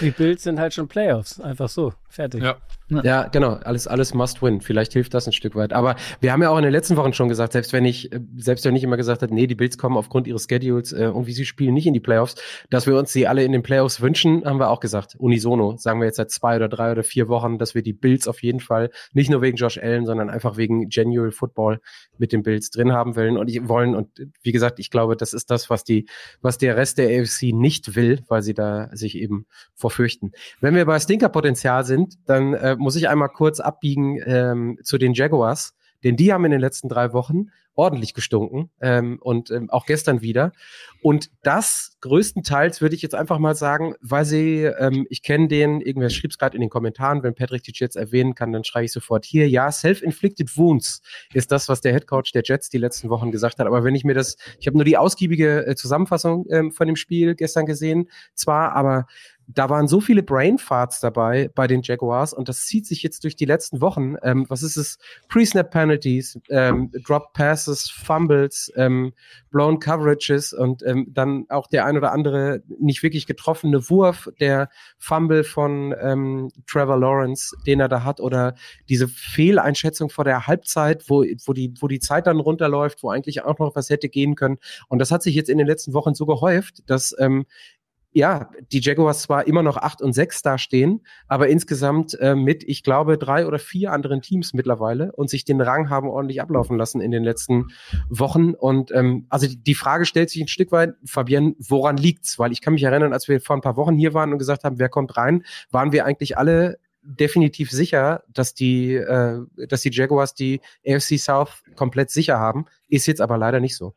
Die Bills sind halt schon Playoffs, einfach so, fertig. Ja. Ja, genau. Alles, alles must win. Vielleicht hilft das ein Stück weit. Aber wir haben ja auch in den letzten Wochen schon gesagt, selbst wenn ich, äh, selbst wenn ich immer gesagt hat, nee, die Bills kommen aufgrund ihres Schedules äh, und wie sie spielen nicht in die Playoffs, dass wir uns sie alle in den Playoffs wünschen, haben wir auch gesagt. Unisono. Sagen wir jetzt seit zwei oder drei oder vier Wochen, dass wir die Bills auf jeden Fall nicht nur wegen Josh Allen, sondern einfach wegen Genuine Football mit den Bills drin haben wollen und ich wollen. Und wie gesagt, ich glaube, das ist das, was die, was der Rest der AFC nicht will, weil sie da sich eben vorfürchten. Wenn wir bei Stinkerpotenzial sind, dann äh, muss ich einmal kurz abbiegen ähm, zu den Jaguars, denn die haben in den letzten drei Wochen ordentlich gestunken ähm, und ähm, auch gestern wieder. Und das größtenteils würde ich jetzt einfach mal sagen, weil sie, ähm, ich kenne den, irgendwer schrieb es gerade in den Kommentaren, wenn Patrick die Jets erwähnen kann, dann schreibe ich sofort hier, ja, self-inflicted wounds ist das, was der Headcoach der Jets die letzten Wochen gesagt hat. Aber wenn ich mir das, ich habe nur die ausgiebige äh, Zusammenfassung ähm, von dem Spiel gestern gesehen, zwar, aber da waren so viele Brainfarts dabei bei den Jaguars und das zieht sich jetzt durch die letzten Wochen. Ähm, was ist es? Pre-Snap Penalties, ähm, Drop Passes, Fumbles, ähm, Blown Coverages und ähm, dann auch der ein oder andere nicht wirklich getroffene Wurf, der Fumble von ähm, Trevor Lawrence, den er da hat oder diese Fehleinschätzung vor der Halbzeit, wo, wo, die, wo die Zeit dann runterläuft, wo eigentlich auch noch was hätte gehen können. Und das hat sich jetzt in den letzten Wochen so gehäuft, dass ähm, ja, die Jaguars zwar immer noch acht und sechs da stehen, aber insgesamt äh, mit, ich glaube, drei oder vier anderen Teams mittlerweile und sich den Rang haben ordentlich ablaufen lassen in den letzten Wochen. Und ähm, also die Frage stellt sich ein Stück weit, Fabian, woran liegt's? Weil ich kann mich erinnern, als wir vor ein paar Wochen hier waren und gesagt haben, wer kommt rein, waren wir eigentlich alle definitiv sicher, dass die, äh, dass die Jaguars die AFC South komplett sicher haben. Ist jetzt aber leider nicht so.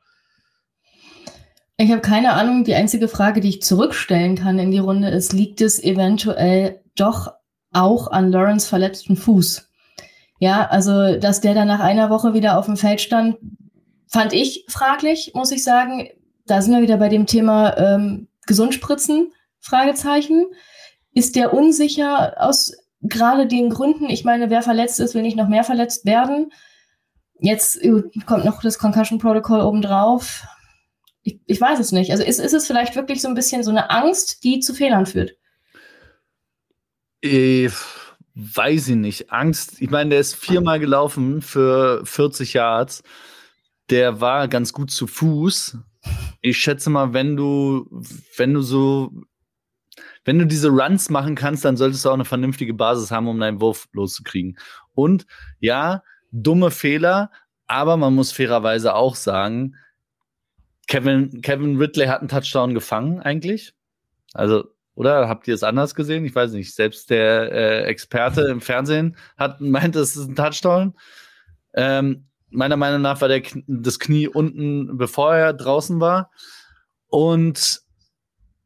Ich habe keine Ahnung. Die einzige Frage, die ich zurückstellen kann in die Runde ist, liegt es eventuell doch auch an Lawrence verletzten Fuß? Ja, also, dass der dann nach einer Woche wieder auf dem Feld stand, fand ich fraglich, muss ich sagen. Da sind wir wieder bei dem Thema ähm, Gesundspritzen, Fragezeichen. Ist der unsicher aus gerade den Gründen? Ich meine, wer verletzt ist, will nicht noch mehr verletzt werden. Jetzt kommt noch das Concussion Protocol obendrauf ich, ich weiß es nicht. Also ist, ist es vielleicht wirklich so ein bisschen so eine Angst, die zu Fehlern führt? Ich äh, weiß ich nicht. Angst, ich meine, der ist viermal gelaufen für 40 Yards. Der war ganz gut zu Fuß. Ich schätze mal, wenn du, wenn du so, wenn du diese Runs machen kannst, dann solltest du auch eine vernünftige Basis haben, um deinen Wurf loszukriegen. Und ja, dumme Fehler, aber man muss fairerweise auch sagen, Kevin, Kevin Ridley hat einen Touchdown gefangen eigentlich. Also, oder habt ihr es anders gesehen? Ich weiß nicht. Selbst der äh, Experte im Fernsehen hat meint, es ist ein Touchdown. Ähm, meiner Meinung nach war der, das Knie unten, bevor er draußen war. Und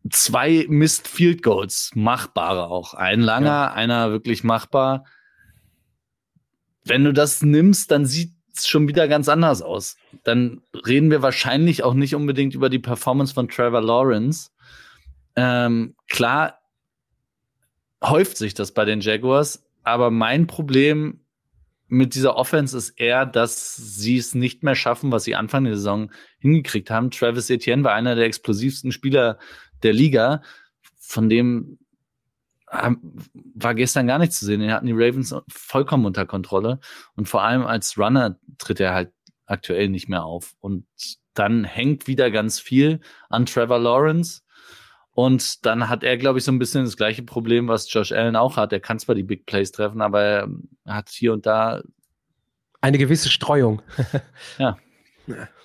zwei Missed Field Goals, machbare auch. Ein langer, ja. einer wirklich machbar. Wenn du das nimmst, dann sieht schon wieder ganz anders aus. Dann reden wir wahrscheinlich auch nicht unbedingt über die Performance von Trevor Lawrence. Ähm, klar häuft sich das bei den Jaguars, aber mein Problem mit dieser Offense ist eher, dass sie es nicht mehr schaffen, was sie Anfang der Saison hingekriegt haben. Travis Etienne war einer der explosivsten Spieler der Liga, von dem war gestern gar nicht zu sehen. Er hatten die Ravens vollkommen unter Kontrolle. Und vor allem als Runner tritt er halt aktuell nicht mehr auf. Und dann hängt wieder ganz viel an Trevor Lawrence. Und dann hat er, glaube ich, so ein bisschen das gleiche Problem, was Josh Allen auch hat. Er kann zwar die Big Plays treffen, aber er hat hier und da eine gewisse Streuung. ja.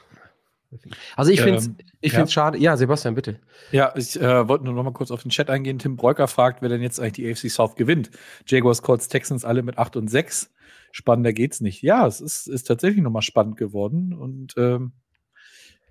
Also ich finde es ähm, ich ja. schade. Ja, Sebastian, bitte. Ja, ich äh, wollte nur noch mal kurz auf den Chat eingehen. Tim Breuker fragt, wer denn jetzt eigentlich die AFC South gewinnt. Jaguars, Colts, Texans alle mit 8 und 6. Spannender geht's nicht. Ja, es ist, ist tatsächlich noch mal spannend geworden und ähm,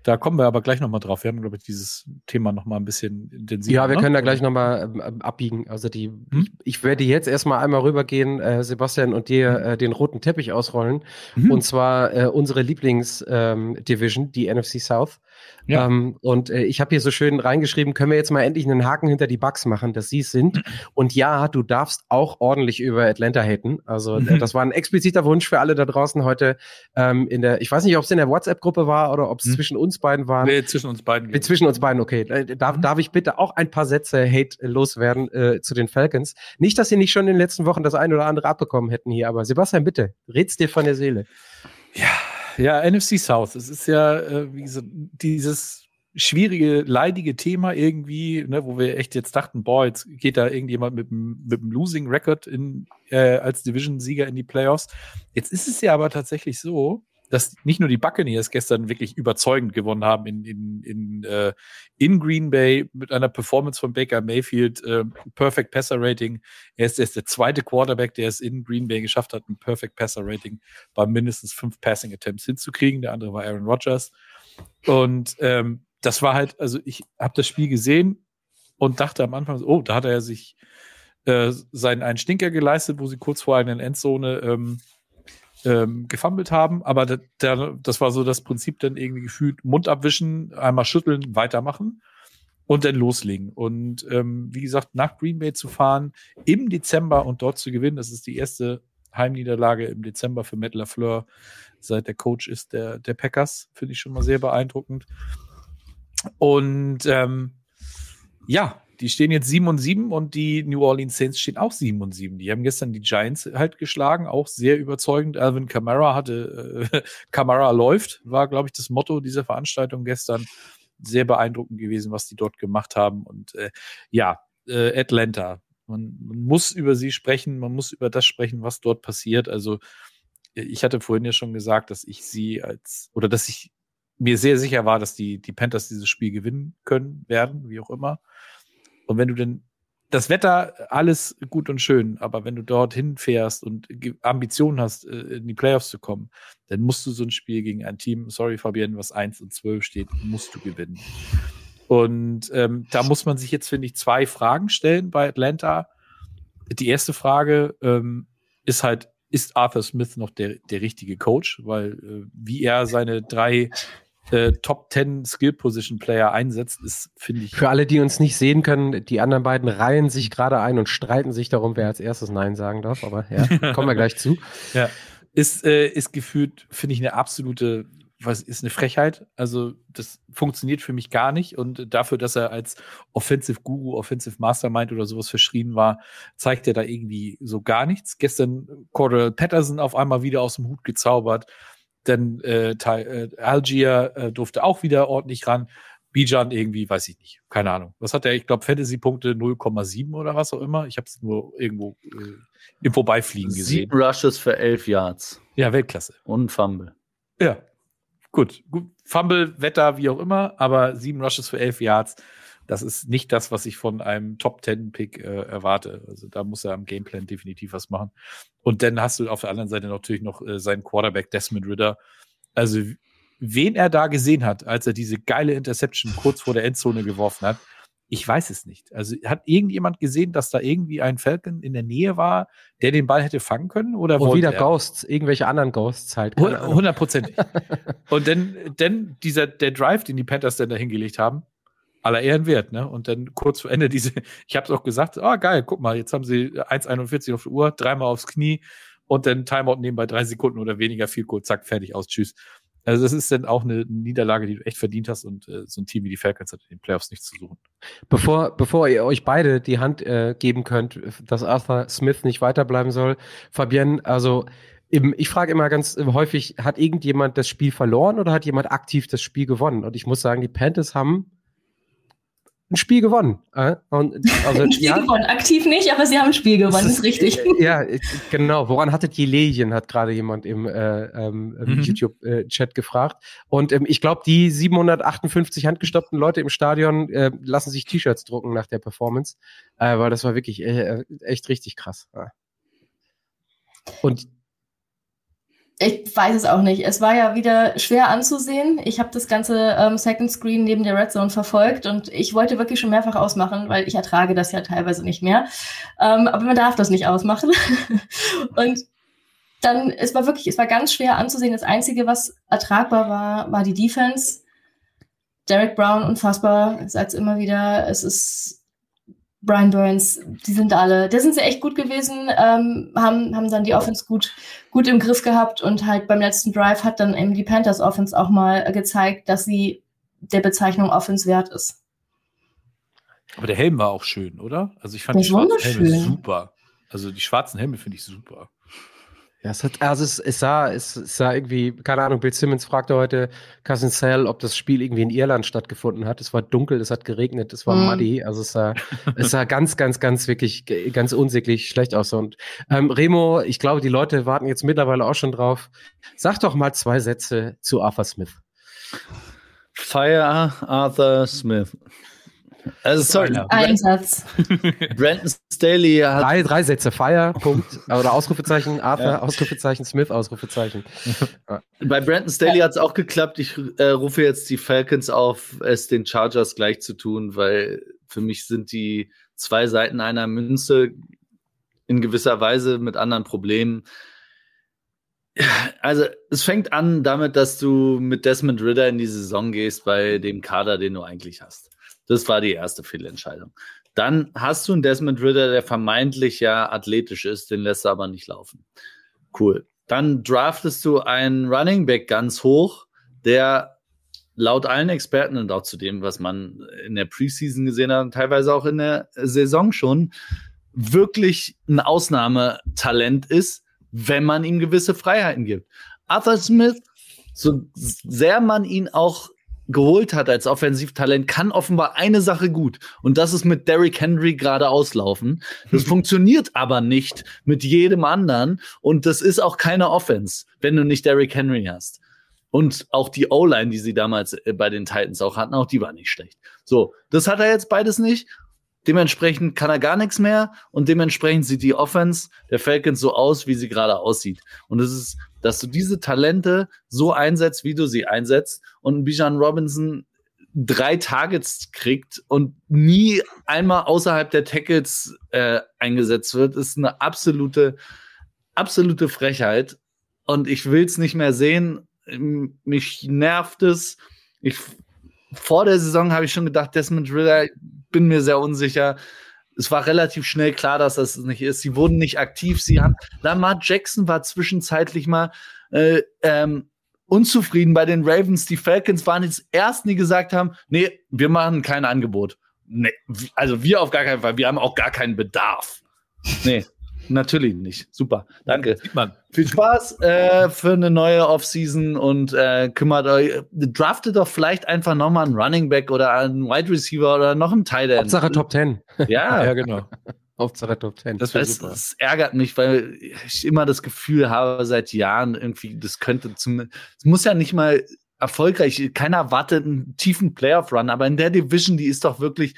da kommen wir aber gleich nochmal drauf. Wir haben, glaube ich, dieses Thema nochmal ein bisschen intensiver. Ja, wir ne? können da gleich nochmal ähm, abbiegen. Also die, hm? ich, ich, werde jetzt erstmal einmal rübergehen, äh, Sebastian, und dir hm? äh, den roten Teppich ausrollen. Mhm. Und zwar äh, unsere Lieblings-Division, ähm, die NFC South. Ja. Ähm, und äh, ich habe hier so schön reingeschrieben, können wir jetzt mal endlich einen Haken hinter die Bugs machen, dass sie es sind. Und ja, du darfst auch ordentlich über Atlanta haten. Also mhm. das war ein expliziter Wunsch für alle da draußen heute ähm, in der, ich weiß nicht, ob es in der WhatsApp-Gruppe war oder ob es mhm. zwischen uns beiden war. Nee, zwischen uns beiden. Nee, zwischen uns beiden, okay. Äh, darf, mhm. darf ich bitte auch ein paar Sätze Hate loswerden äh, zu den Falcons? Nicht, dass sie nicht schon in den letzten Wochen das eine oder andere abbekommen hätten hier, aber Sebastian, bitte, red's dir von der Seele. Ja, ja, NFC South. Es ist ja äh, so, dieses schwierige, leidige Thema irgendwie, ne, wo wir echt jetzt dachten, boah, jetzt geht da irgendjemand mit einem mit einem Losing Record in, äh, als Division-Sieger in die Playoffs. Jetzt ist es ja aber tatsächlich so, dass nicht nur die Buccaneers gestern wirklich überzeugend gewonnen haben in, in, in, äh, in Green Bay mit einer Performance von Baker Mayfield, äh, Perfect Passer Rating. Er ist, er ist der zweite Quarterback, der es in Green Bay geschafft hat, ein Perfect Passer Rating bei mindestens fünf Passing Attempts hinzukriegen. Der andere war Aaron Rodgers. Und ähm, das war halt, also ich habe das Spiel gesehen und dachte am Anfang, oh, da hat er sich äh, seinen einen Stinker geleistet, wo sie kurz vor einer Endzone ähm, ähm, gefummelt haben, aber da, da, das war so das Prinzip dann irgendwie gefühlt Mund abwischen, einmal schütteln, weitermachen und dann loslegen. Und ähm, wie gesagt, nach Green Bay zu fahren im Dezember und dort zu gewinnen, das ist die erste Heimniederlage im Dezember für Matt LaFleur, seit der Coach ist der, der Packers, finde ich schon mal sehr beeindruckend. Und ähm, ja, die stehen jetzt 7 und 7 und die New Orleans Saints stehen auch 7 und 7. Die haben gestern die Giants halt geschlagen, auch sehr überzeugend. Alvin Kamara hatte, äh, Kamara läuft, war, glaube ich, das Motto dieser Veranstaltung gestern. Sehr beeindruckend gewesen, was die dort gemacht haben. Und äh, ja, äh, Atlanta. Man, man muss über sie sprechen, man muss über das sprechen, was dort passiert. Also, ich hatte vorhin ja schon gesagt, dass ich sie als, oder dass ich mir sehr sicher war, dass die, die Panthers dieses Spiel gewinnen können, werden, wie auch immer. Und wenn du denn das Wetter, alles gut und schön, aber wenn du dorthin fährst und Ambitionen hast, äh, in die Playoffs zu kommen, dann musst du so ein Spiel gegen ein Team, sorry Fabian, was 1 und 12 steht, musst du gewinnen. Und ähm, da muss man sich jetzt, finde ich, zwei Fragen stellen bei Atlanta. Die erste Frage ähm, ist halt, ist Arthur Smith noch der, der richtige Coach? Weil äh, wie er seine drei äh, Top 10 Skill Position Player einsetzt, ist, finde ich. Für alle, die uns nicht sehen können, die anderen beiden reihen sich gerade ein und streiten sich darum, wer als erstes Nein sagen darf. Aber ja, kommen wir gleich zu. Ja. Ist, äh, ist gefühlt, finde ich, eine absolute, was ist eine Frechheit. Also, das funktioniert für mich gar nicht. Und dafür, dass er als Offensive Guru, Offensive Mastermind oder sowas verschrien war, zeigt er da irgendwie so gar nichts. Gestern Cordell Patterson auf einmal wieder aus dem Hut gezaubert denn äh, äh, Algier äh, durfte auch wieder ordentlich ran. Bijan irgendwie, weiß ich nicht, keine Ahnung. Was hat der? Ich glaube, Fantasy-Punkte 0,7 oder was auch immer. Ich habe es nur irgendwo äh, im Vorbeifliegen gesehen. Sieben Rushes für elf Yards. Ja, Weltklasse. Und Fumble. Ja, gut. gut. Fumble, Wetter, wie auch immer, aber sieben Rushes für elf Yards das ist nicht das, was ich von einem Top Ten Pick äh, erwarte. Also da muss er am Gameplan definitiv was machen. Und dann hast du auf der anderen Seite natürlich noch äh, seinen Quarterback Desmond Ritter. Also wen er da gesehen hat, als er diese geile Interception kurz vor der Endzone geworfen hat, ich weiß es nicht. Also hat irgendjemand gesehen, dass da irgendwie ein Falcon in der Nähe war, der den Ball hätte fangen können? Oder Und wieder er? Ghosts, irgendwelche anderen Ghosts halt. Hundertprozentig. Und dann, dann dieser, der Drive, den die Panthers dann da hingelegt haben, aller Ehren wert, ne? Und dann kurz vor Ende diese, ich habe es auch gesagt, oh, geil, guck mal, jetzt haben sie 1,41 auf der Uhr, dreimal aufs Knie und dann Timeout nehmen bei drei Sekunden oder weniger, viel kurz, zack, fertig, aus, tschüss. Also das ist dann auch eine Niederlage, die du echt verdient hast und äh, so ein Team wie die Falcons hat in den Playoffs nichts zu suchen. Bevor, bevor ihr euch beide die Hand äh, geben könnt, dass Arthur Smith nicht weiterbleiben soll, Fabienne, also ich frage immer ganz häufig, hat irgendjemand das Spiel verloren oder hat jemand aktiv das Spiel gewonnen? Und ich muss sagen, die Panthers haben ein Spiel gewonnen. Äh? Und, also, ein Spiel ja, gewonnen, aktiv nicht, aber sie haben ein Spiel gewonnen, ist, ist richtig. Äh, ja, genau. Woran hattet ihr Lelien, hat gerade jemand im, äh, ähm, im mhm. YouTube-Chat gefragt. Und ähm, ich glaube, die 758 handgestoppten Leute im Stadion äh, lassen sich T-Shirts drucken nach der Performance, äh, weil das war wirklich äh, echt richtig krass. Ja. Und ich weiß es auch nicht. Es war ja wieder schwer anzusehen. Ich habe das ganze ähm, Second Screen neben der Red Zone verfolgt und ich wollte wirklich schon mehrfach ausmachen, weil ich ertrage das ja teilweise nicht mehr. Ähm, aber man darf das nicht ausmachen. und dann, es war wirklich, es war ganz schwer anzusehen. Das Einzige, was ertragbar war, war die Defense. Derek Brown, unfassbar, sag's immer wieder. Es ist Brian Burns, die sind alle, da sind sie echt gut gewesen, ähm, haben, haben dann die Offense gut, gut im Griff gehabt und halt beim letzten Drive hat dann eben die Panthers Offense auch mal gezeigt, dass sie der Bezeichnung Offense wert ist. Aber der Helm war auch schön, oder? Also ich fand Der die schwarzen. Helme super. Also die schwarzen Helme finde ich super. Ja, es, hat, also es, es, sah, es, es sah irgendwie, keine Ahnung, Bill Simmons fragte heute Cousin Sal, ob das Spiel irgendwie in Irland stattgefunden hat. Es war dunkel, es hat geregnet, es war Mhm. muddy. Also es sah, es sah ganz, ganz, ganz wirklich ganz unsäglich schlecht aus. Und ähm, Remo, ich glaube, die Leute warten jetzt mittlerweile auch schon drauf. Sag doch mal zwei Sätze zu Arthur Smith. Fire Arthur Smith. Also, sorry. Ein Satz. Brandon Staley hat Drei, drei Sätze. Fire, Punkt. Oder Ausrufezeichen, Arthur, Ja. Ausrufezeichen, Smith, Ausrufezeichen. Bei Brandon Staley hat es auch geklappt. Ich äh, rufe jetzt die Falcons auf, es den Chargers gleich zu tun, weil für mich sind die zwei Seiten einer Münze in gewisser Weise mit anderen Problemen. Also es fängt an damit, dass du mit Desmond Ritter in die Saison gehst bei dem Kader, den du eigentlich hast. Das war die erste Fehlentscheidung. Dann hast du einen Desmond Ritter, der vermeintlich ja athletisch ist, den lässt du aber nicht laufen. Cool. Dann draftest du einen Running Back ganz hoch, der laut allen Experten und auch zu dem, was man in der Preseason gesehen hat und teilweise auch in der Saison schon, wirklich ein Ausnahmetalent ist, wenn man ihm gewisse Freiheiten gibt. Arthur Smith, so sehr man ihn auch geholt hat als Offensivtalent, kann offenbar eine Sache gut. Und das ist mit Derrick Henry gerade auslaufen. Das funktioniert aber nicht mit jedem anderen. Und das ist auch keine Offense, wenn du nicht Derrick Henry hast. Und auch die O-Line, die sie damals äh, bei den Titans auch hatten, auch die war nicht schlecht. So, das hat er jetzt beides nicht. Dementsprechend kann er gar nichts mehr und dementsprechend sieht die Offense der Falcons so aus, wie sie gerade aussieht. Und es ist, dass du diese Talente so einsetzt, wie du sie einsetzt und Bijan Robinson drei Targets kriegt und nie einmal außerhalb der Tackles äh, eingesetzt wird, ist eine absolute, absolute Frechheit. Und ich will es nicht mehr sehen. Mich nervt es. Ich, vor der Saison habe ich schon gedacht, Desmond Ritter, bin mir sehr unsicher. Es war relativ schnell klar, dass das nicht ist. Sie wurden nicht aktiv. Sie haben, Lamar Jackson war zwischenzeitlich mal äh, ähm, unzufrieden bei den Ravens. Die Falcons waren jetzt ersten, die gesagt haben, nee, wir machen kein Angebot. Nee, also wir auf gar keinen Fall. Wir haben auch gar keinen Bedarf. Nee, natürlich nicht. Super, danke. Sieht man. Viel Spaß äh, für eine neue Offseason und äh, kümmert euch, draftet doch vielleicht einfach nochmal einen Running Back oder einen Wide Receiver oder noch einen Tight End. Hauptsache Top 10. Ja, Ja, genau. Hauptsache Top 10. Das das, super. das ärgert mich, weil ich immer das Gefühl habe, seit Jahren irgendwie, das könnte zum, es muss ja nicht mal erfolgreich, keiner erwartet einen tiefen Playoff-Run, aber in der Division, die ist doch wirklich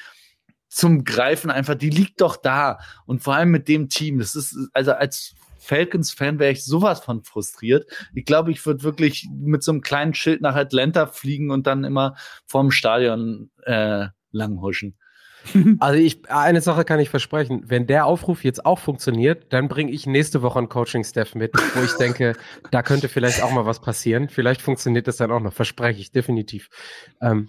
zum Greifen einfach, die liegt doch da. Und vor allem mit dem Team, das ist, also als Falcons-Fan wäre ich sowas von frustriert. Ich glaube, ich würde wirklich mit so einem kleinen Schild nach Atlanta fliegen und dann immer vorm Stadion äh, langhuschen. Also ich, eine Sache kann ich versprechen, wenn der Aufruf jetzt auch funktioniert, dann bringe ich nächste Woche einen Coaching-Staff mit, wo ich denke, da könnte vielleicht auch mal was passieren. Vielleicht funktioniert das dann auch noch, verspreche ich definitiv. Ähm,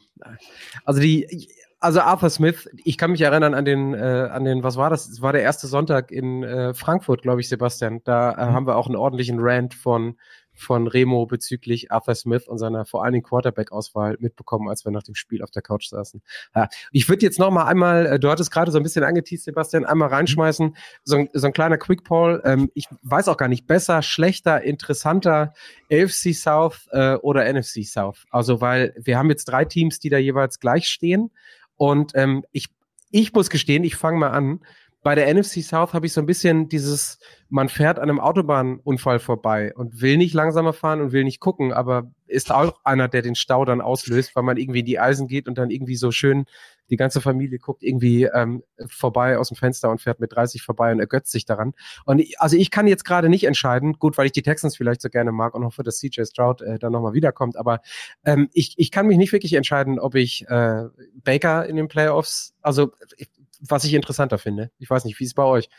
also die, also Arthur Smith, ich kann mich erinnern an den, äh, an den, was war das? Es war der erste Sonntag in äh, Frankfurt, glaube ich, Sebastian. Da äh, haben wir auch einen ordentlichen Rant von von Remo bezüglich Arthur Smith und seiner vor allen Dingen Quarterback-Auswahl mitbekommen, als wir nach dem Spiel auf der Couch saßen. Ja, ich würde jetzt noch mal einmal, äh, du hattest gerade so ein bisschen angeteased, Sebastian, einmal reinschmeißen, so, ein- so ein kleiner Quick Poll. Ähm, ich weiß auch gar nicht, besser, schlechter, interessanter, AFC South äh, oder NFC South. Also, weil wir haben jetzt drei Teams, die da jeweils gleich stehen. Und ähm, ich, ich muss gestehen, ich fange mal an. Bei der NFC South habe ich so ein bisschen dieses, man fährt an einem Autobahnunfall vorbei und will nicht langsamer fahren und will nicht gucken, aber ist auch einer, der den Stau dann auslöst, weil man irgendwie in die Eisen geht und dann irgendwie so schön die ganze Familie guckt irgendwie ähm, vorbei aus dem Fenster und fährt mit 30 vorbei und ergötzt sich daran. Und ich, also ich kann jetzt gerade nicht entscheiden, gut, weil ich die Texans vielleicht so gerne mag und hoffe, dass CJ Stroud äh, dann nochmal wiederkommt, aber ähm, ich, ich kann mich nicht wirklich entscheiden, ob ich äh, Baker in den Playoffs, also ich, was ich interessanter finde. Ich weiß nicht, wie ist es bei euch?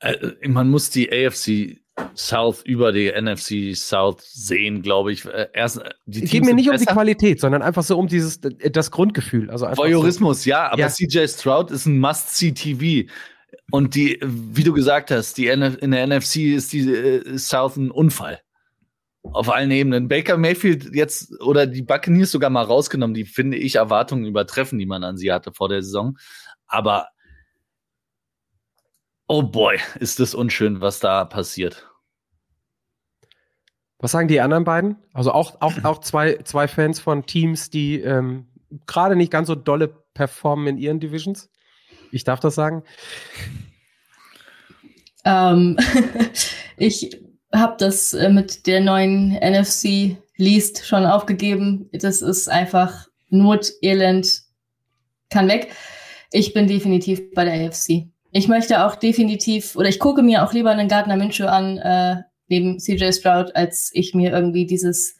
Äh, man muss die AFC South über die NFC South sehen, glaube ich. Äh, erst, äh, die es geht mir nicht um die Qualität, sondern einfach so um dieses äh, das Grundgefühl. Also Voyeurismus, so. ja, aber ja. CJ Stroud ist ein Must-See-TV. Und die, wie du gesagt hast, die in der NFC ist die South ein Unfall. Auf allen Ebenen. Baker Mayfield jetzt oder die Buccaneers sogar mal rausgenommen, die finde ich Erwartungen übertreffen, die man an sie hatte vor der Saison. Aber oh boy, ist das unschön, was da passiert. Was sagen die anderen beiden? Also auch, auch, auch zwei, zwei Fans von Teams, die ähm, gerade nicht ganz so dolle performen in ihren Divisions. Ich darf das sagen. Ähm, ich habe das äh, mit der neuen NFC Least schon aufgegeben. Das ist einfach Not, Elend, kann weg. Ich bin definitiv bei der AFC. Ich möchte auch definitiv, oder ich gucke mir auch lieber einen Gardner Minshew an, äh, neben CJ Stroud, als ich mir irgendwie dieses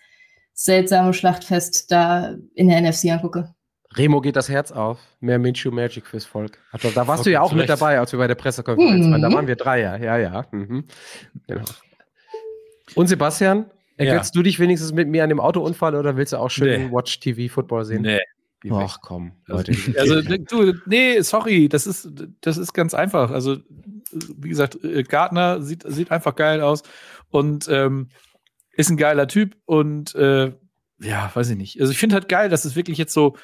seltsame Schlachtfest da in der NFC angucke. Remo geht das Herz auf. Mehr Minshew Magic fürs Volk. Also, da warst okay, du ja auch mit dabei, als wir bei der Pressekonferenz mhm. waren. Da waren wir drei, ja. Ja, ja. Mhm. Genau. Und Sebastian, ergötzt ja. du dich wenigstens mit mir an dem Autounfall oder willst du auch schön nee. Watch TV Football sehen? Nee. Ach komm, Leute. Also du, nee, sorry, das ist, das ist ganz einfach. Also, wie gesagt, äh, Gardner sieht, sieht einfach geil aus und ähm, ist ein geiler Typ und äh, ja, weiß ich nicht. Also ich finde halt geil, dass es wirklich jetzt so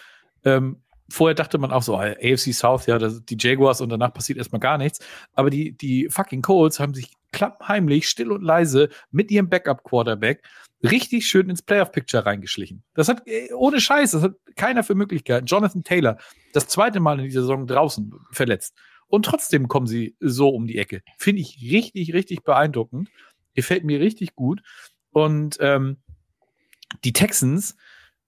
ähm, vorher dachte man auch so, AFC South, ja, das, die Jaguars und danach passiert erstmal gar nichts. Aber die, die fucking Colts haben sich klappheimlich, still und leise mit ihrem Backup-Quarterback richtig schön ins Playoff-Picture reingeschlichen. Das hat, äh, ohne Scheiß, das hat keiner für Möglichkeiten. Jonathan Taylor, das zweite Mal in dieser Saison draußen verletzt. Und trotzdem kommen sie so um die Ecke. Finde ich richtig, richtig beeindruckend. Gefällt mir richtig gut. Und ähm, die Texans,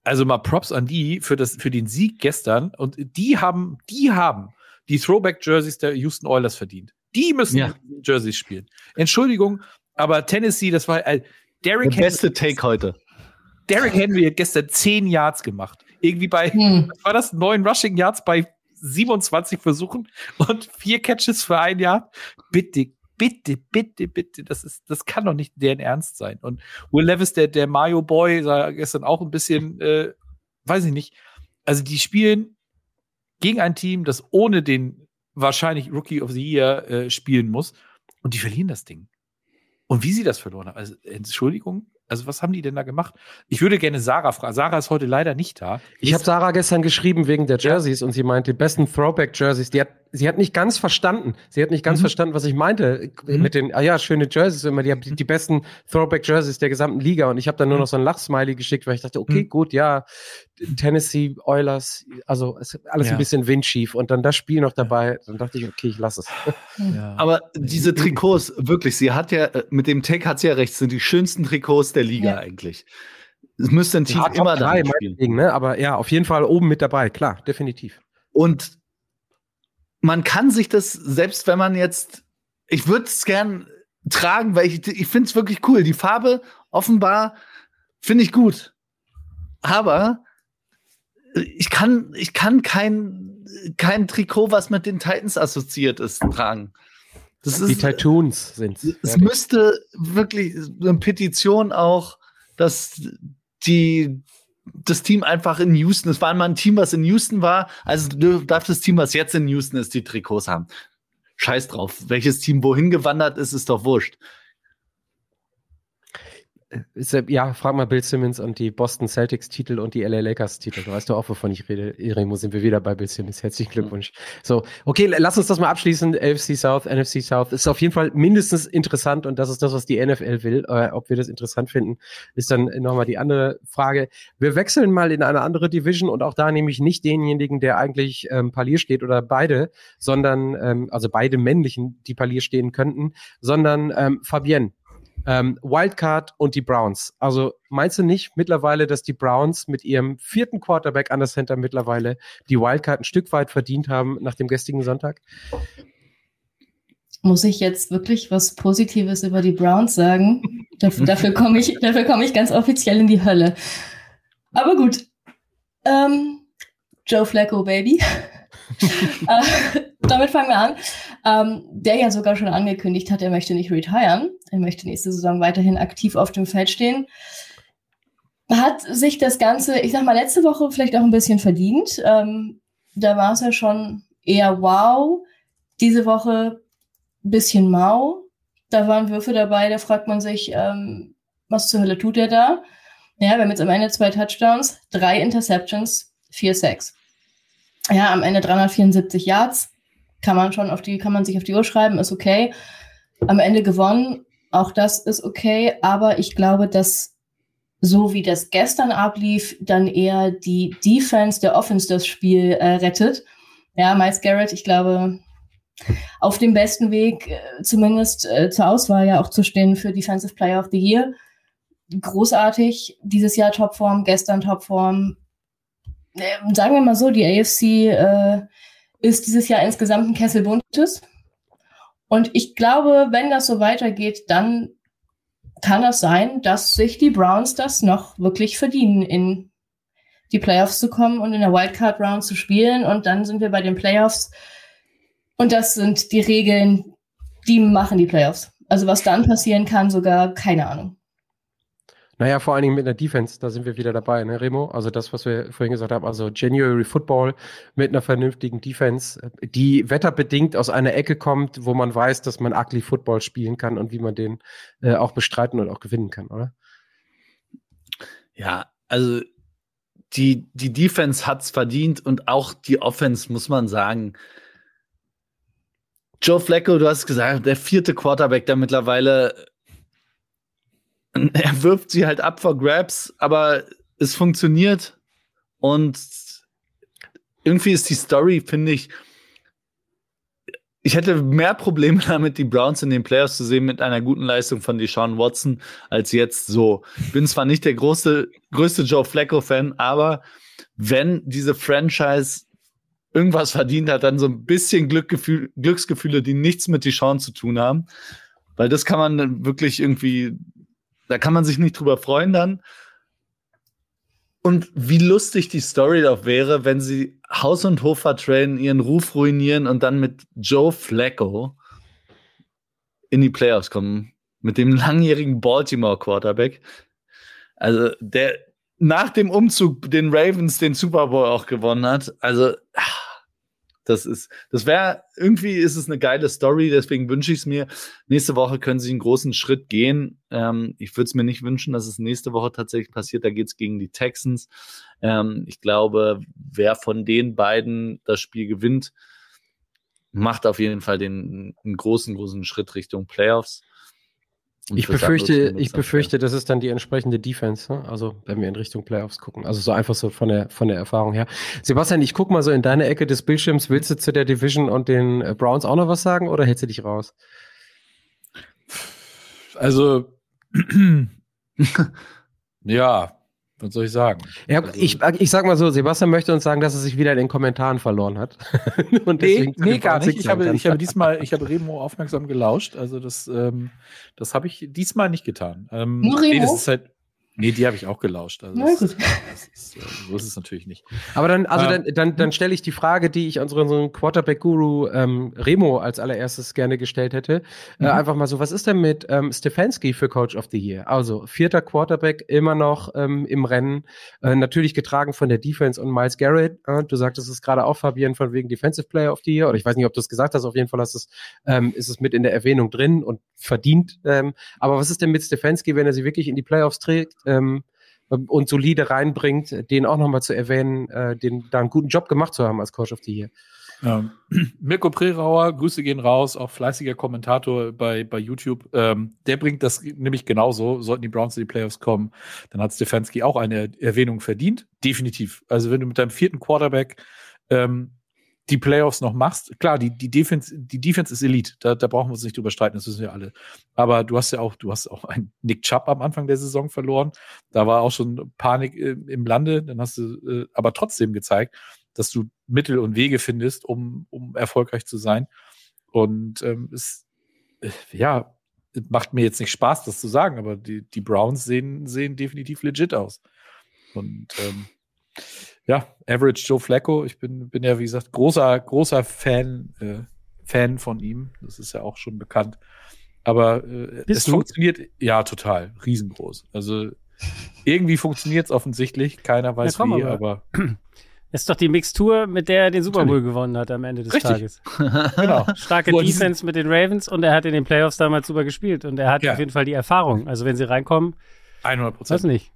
also mal Props an die für, das, für den Sieg gestern. Und die haben, die haben die Throwback-Jerseys der Houston Oilers verdient. Die müssen ja. Jerseys spielen. Entschuldigung, aber Tennessee, das war äh, Derrick Der beste Henry, Take heute. Derrick Henry hat gestern 10 Yards gemacht. Irgendwie bei, hm. was war das? Neun Rushing Yards bei 27 Versuchen und vier Catches für ein Jahr. Bitte, bitte, bitte, bitte, das ist, das kann doch nicht deren Ernst sein. Und Will Levis, der, der Mario Boy, sah gestern auch ein bisschen, äh, weiß ich nicht. Also die spielen gegen ein Team, das ohne den wahrscheinlich Rookie of the Year äh, spielen muss. Und die verlieren das Ding. Und wie sie das verloren haben, also Entschuldigung, also was haben die denn da gemacht? Ich würde gerne Sarah fragen. Sarah ist heute leider nicht da. Ich habe Sarah gestern geschrieben wegen der Jerseys ja. und sie meinte, die besten Throwback-Jerseys. Die hat, sie hat nicht ganz verstanden. Sie hat nicht ganz mhm. verstanden, was ich meinte mhm. mit den, ah ja, schöne Jerseys immer. Die haben die, die besten Throwback-Jerseys der gesamten Liga. Und ich habe dann nur mhm. noch so ein Lachsmiley geschickt, weil ich dachte, okay, mhm. gut, ja, Tennessee Oilers, also alles ja. ein bisschen windschief. Und dann das Spiel noch dabei. Dann dachte ich, okay, ich lasse es. Ja. Aber diese Trikots, wirklich, sie hat ja, äh, mit dem Take hat sie ja recht, sind die schönsten Trikots der Liga ja. eigentlich. Es müsste ein Team ja, immer da spielen. Ne? Aber ja, auf jeden Fall oben mit dabei, klar, definitiv. Und man kann sich das, selbst wenn man jetzt, ich würde es gern tragen, weil ich, ich finde es wirklich cool. Die Farbe offenbar finde ich gut. Aber ich kann, ich kann kein, kein Trikot, was mit den Titans assoziiert ist, tragen. Das die Titans sind es. müsste wirklich eine Petition auch, dass die das Team einfach in Houston, es war mal ein Team, was in Houston war, also darf das Team, was jetzt in Houston ist, die Trikots haben. Scheiß drauf. Welches Team wohin gewandert ist, ist doch wurscht ja, frag mal Bill Simmons und die Boston Celtics Titel und die LA Lakers Titel. Du weißt doch auch, wovon ich rede. Irimo, sind wir wieder bei Bill Simmons. Herzlichen Glückwunsch. So, okay, lass uns das mal abschließen. AFC South, NFC South ist auf jeden Fall mindestens interessant und das ist das, was die NFL will. Äh, ob wir das interessant finden, ist dann nochmal die andere Frage. Wir wechseln mal in eine andere Division und auch da nehme ich nicht denjenigen, der eigentlich ähm, Palier steht oder beide, sondern, ähm, also beide männlichen, die Palier stehen könnten, sondern ähm, Fabienne. Ähm, Wildcard und die Browns. Also meinst du nicht mittlerweile, dass die Browns mit ihrem vierten Quarterback an der Center mittlerweile die Wildcard ein Stück weit verdient haben nach dem gestrigen Sonntag? Muss ich jetzt wirklich was Positives über die Browns sagen? dafür, dafür komme ich, dafür komme ich ganz offiziell in die Hölle. Aber gut. Ähm, Joe Flacco, Baby. äh, damit fangen wir an. Ähm, der ja sogar schon angekündigt hat, er möchte nicht retiren. Er möchte nächste Saison weiterhin aktiv auf dem Feld stehen. Hat sich das Ganze, ich sag mal, letzte Woche vielleicht auch ein bisschen verdient. Ähm, da war es ja schon eher wow. Diese Woche ein bisschen mau. Da waren Würfe dabei, da fragt man sich, ähm, was zur Hölle tut er da? Ja, wir haben jetzt am Ende zwei Touchdowns, drei Interceptions, vier Sacks. Ja, am Ende 374 Yards. Kann man schon auf die, kann man sich auf die Uhr schreiben, ist okay. Am Ende gewonnen, auch das ist okay, aber ich glaube, dass so wie das gestern ablief, dann eher die Defense der Offense das Spiel äh, rettet. Ja, Miles Garrett, ich glaube, auf dem besten Weg, äh, zumindest äh, zur Auswahl ja auch zu stehen für Defensive Player of the Year. Großartig, dieses Jahr Topform, gestern Topform. Äh, sagen wir mal so, die AFC äh, ist dieses Jahr insgesamt ein Kessel buntes. Und ich glaube, wenn das so weitergeht, dann kann es sein, dass sich die Browns das noch wirklich verdienen, in die Playoffs zu kommen und in der Wildcard Round zu spielen. Und dann sind wir bei den Playoffs. Und das sind die Regeln, die machen die Playoffs. Also was dann passieren kann, sogar keine Ahnung. Naja, vor allen Dingen mit einer Defense, da sind wir wieder dabei, ne, Remo? Also das, was wir vorhin gesagt haben, also January Football mit einer vernünftigen Defense, die wetterbedingt aus einer Ecke kommt, wo man weiß, dass man ugly Football spielen kann und wie man den äh, auch bestreiten und auch gewinnen kann, oder? Ja, also die, die Defense hat's verdient und auch die Offense, muss man sagen. Joe Flacco, du hast gesagt, der vierte Quarterback, der mittlerweile er wirft sie halt ab vor Grabs, aber es funktioniert. Und irgendwie ist die Story, finde ich, ich hätte mehr Probleme damit, die Browns in den Playoffs zu sehen mit einer guten Leistung von Deshaun Watson als jetzt so. Bin zwar nicht der große, größte Joe Flacco-Fan, aber wenn diese Franchise irgendwas verdient hat, dann so ein bisschen Glückgefühl, Glücksgefühle, die nichts mit Deshaun zu tun haben. Weil das kann man wirklich irgendwie da kann man sich nicht drüber freuen dann. Und wie lustig die Story doch wäre, wenn sie Haus und Hof vertrainen, ihren Ruf ruinieren und dann mit Joe Flacco in die Playoffs kommen. Mit dem langjährigen Baltimore Quarterback. Also, der nach dem Umzug den Ravens den Super Bowl auch gewonnen hat. Also, ach, das ist, das wäre, irgendwie ist es eine geile Story, deswegen wünsche ich es mir. Nächste Woche können sie einen großen Schritt gehen. Ähm, ich würde es mir nicht wünschen, dass es nächste Woche tatsächlich passiert. Da geht es gegen die Texans. Ähm, ich glaube, wer von den beiden das Spiel gewinnt, macht auf jeden Fall den einen großen, großen Schritt Richtung Playoffs. Ich befürchte, ich befürchte, das ist dann die entsprechende Defense, ne? also wenn wir in Richtung Playoffs gucken. Also so einfach so von der, von der Erfahrung her. Sebastian, ich guck mal so in deine Ecke des Bildschirms. Willst du zu der Division und den äh, Browns auch noch was sagen oder hältst du dich raus? Also, ja, was soll ich sagen? Ja, also, ich, ich sag mal so, Sebastian möchte uns sagen, dass er sich wieder in den Kommentaren verloren hat. Und nee, nee gar nicht. Ich habe, ich habe diesmal, ich habe Remo aufmerksam gelauscht. Also das, ähm, das habe ich diesmal nicht getan. Ähm, Nur Remo? Nee, das ist halt, Nee, die habe ich auch gelauscht. Also das, das ist, so ist es natürlich nicht. Aber dann, also ähm, dann, dann, dann stelle ich die Frage, die ich unseren, unseren Quarterback-Guru ähm, Remo als allererstes gerne gestellt hätte. Äh, mhm. Äh, einfach mal so, was ist denn mit ähm, Stefanski für Coach of the Year? Also vierter Quarterback immer noch ähm, im Rennen, äh, natürlich getragen von der Defense und Miles Garrett. Äh, du sagtest es gerade auch, Fabian, von wegen Defensive Player of the Year. Oder ich weiß nicht, ob du es gesagt hast, auf jeden Fall hast es, ähm, ist es mit in der Erwähnung drin und verdient. Ähm, aber was ist denn mit Stefanski, wenn er sie wirklich in die Playoffs trägt? Ähm, und solide reinbringt, den auch nochmal zu erwähnen, äh, den da einen guten Job gemacht zu haben als Coach of the Year. Ähm, Mirko Prerauer, Grüße gehen raus, auch fleißiger Kommentator bei, bei YouTube. Ähm, der bringt das nämlich genauso. Sollten die Browns in die Playoffs kommen, dann hat Stefanski auch eine Erwähnung verdient. Definitiv. Also wenn du mit deinem vierten Quarterback ähm, die Playoffs noch machst. Klar, die, die Defense, die Defense ist Elite. Da, da brauchen wir uns nicht drüber streiten, das wissen wir alle. Aber du hast ja auch, du hast auch einen Nick Chubb am Anfang der Saison verloren. Da war auch schon Panik äh, im Lande. Dann hast du äh, aber trotzdem gezeigt, dass du Mittel und Wege findest, um, um erfolgreich zu sein. Und ähm, es, äh, ja, macht mir jetzt nicht Spaß, das zu sagen, aber die, die Browns sehen, sehen definitiv legit aus. Und ähm, ja, Average Joe Flacco. Ich bin, bin ja, wie gesagt, großer, großer Fan äh, Fan von ihm. Das ist ja auch schon bekannt. Aber äh, es du? funktioniert, ja, total, riesengroß. Also irgendwie funktioniert es offensichtlich, keiner weiß komm, wie, aber- aber, Das ist doch die Mixtur, mit der er den Super Bowl gewonnen hat am Ende des Richtig. Tages. genau. Starke er diesen- Defense mit den Ravens und er hat in den Playoffs damals super gespielt und er hat Ja. auf jeden Fall die Erfahrung. Also wenn sie reinkommen, 100 weiß Prozent. nicht.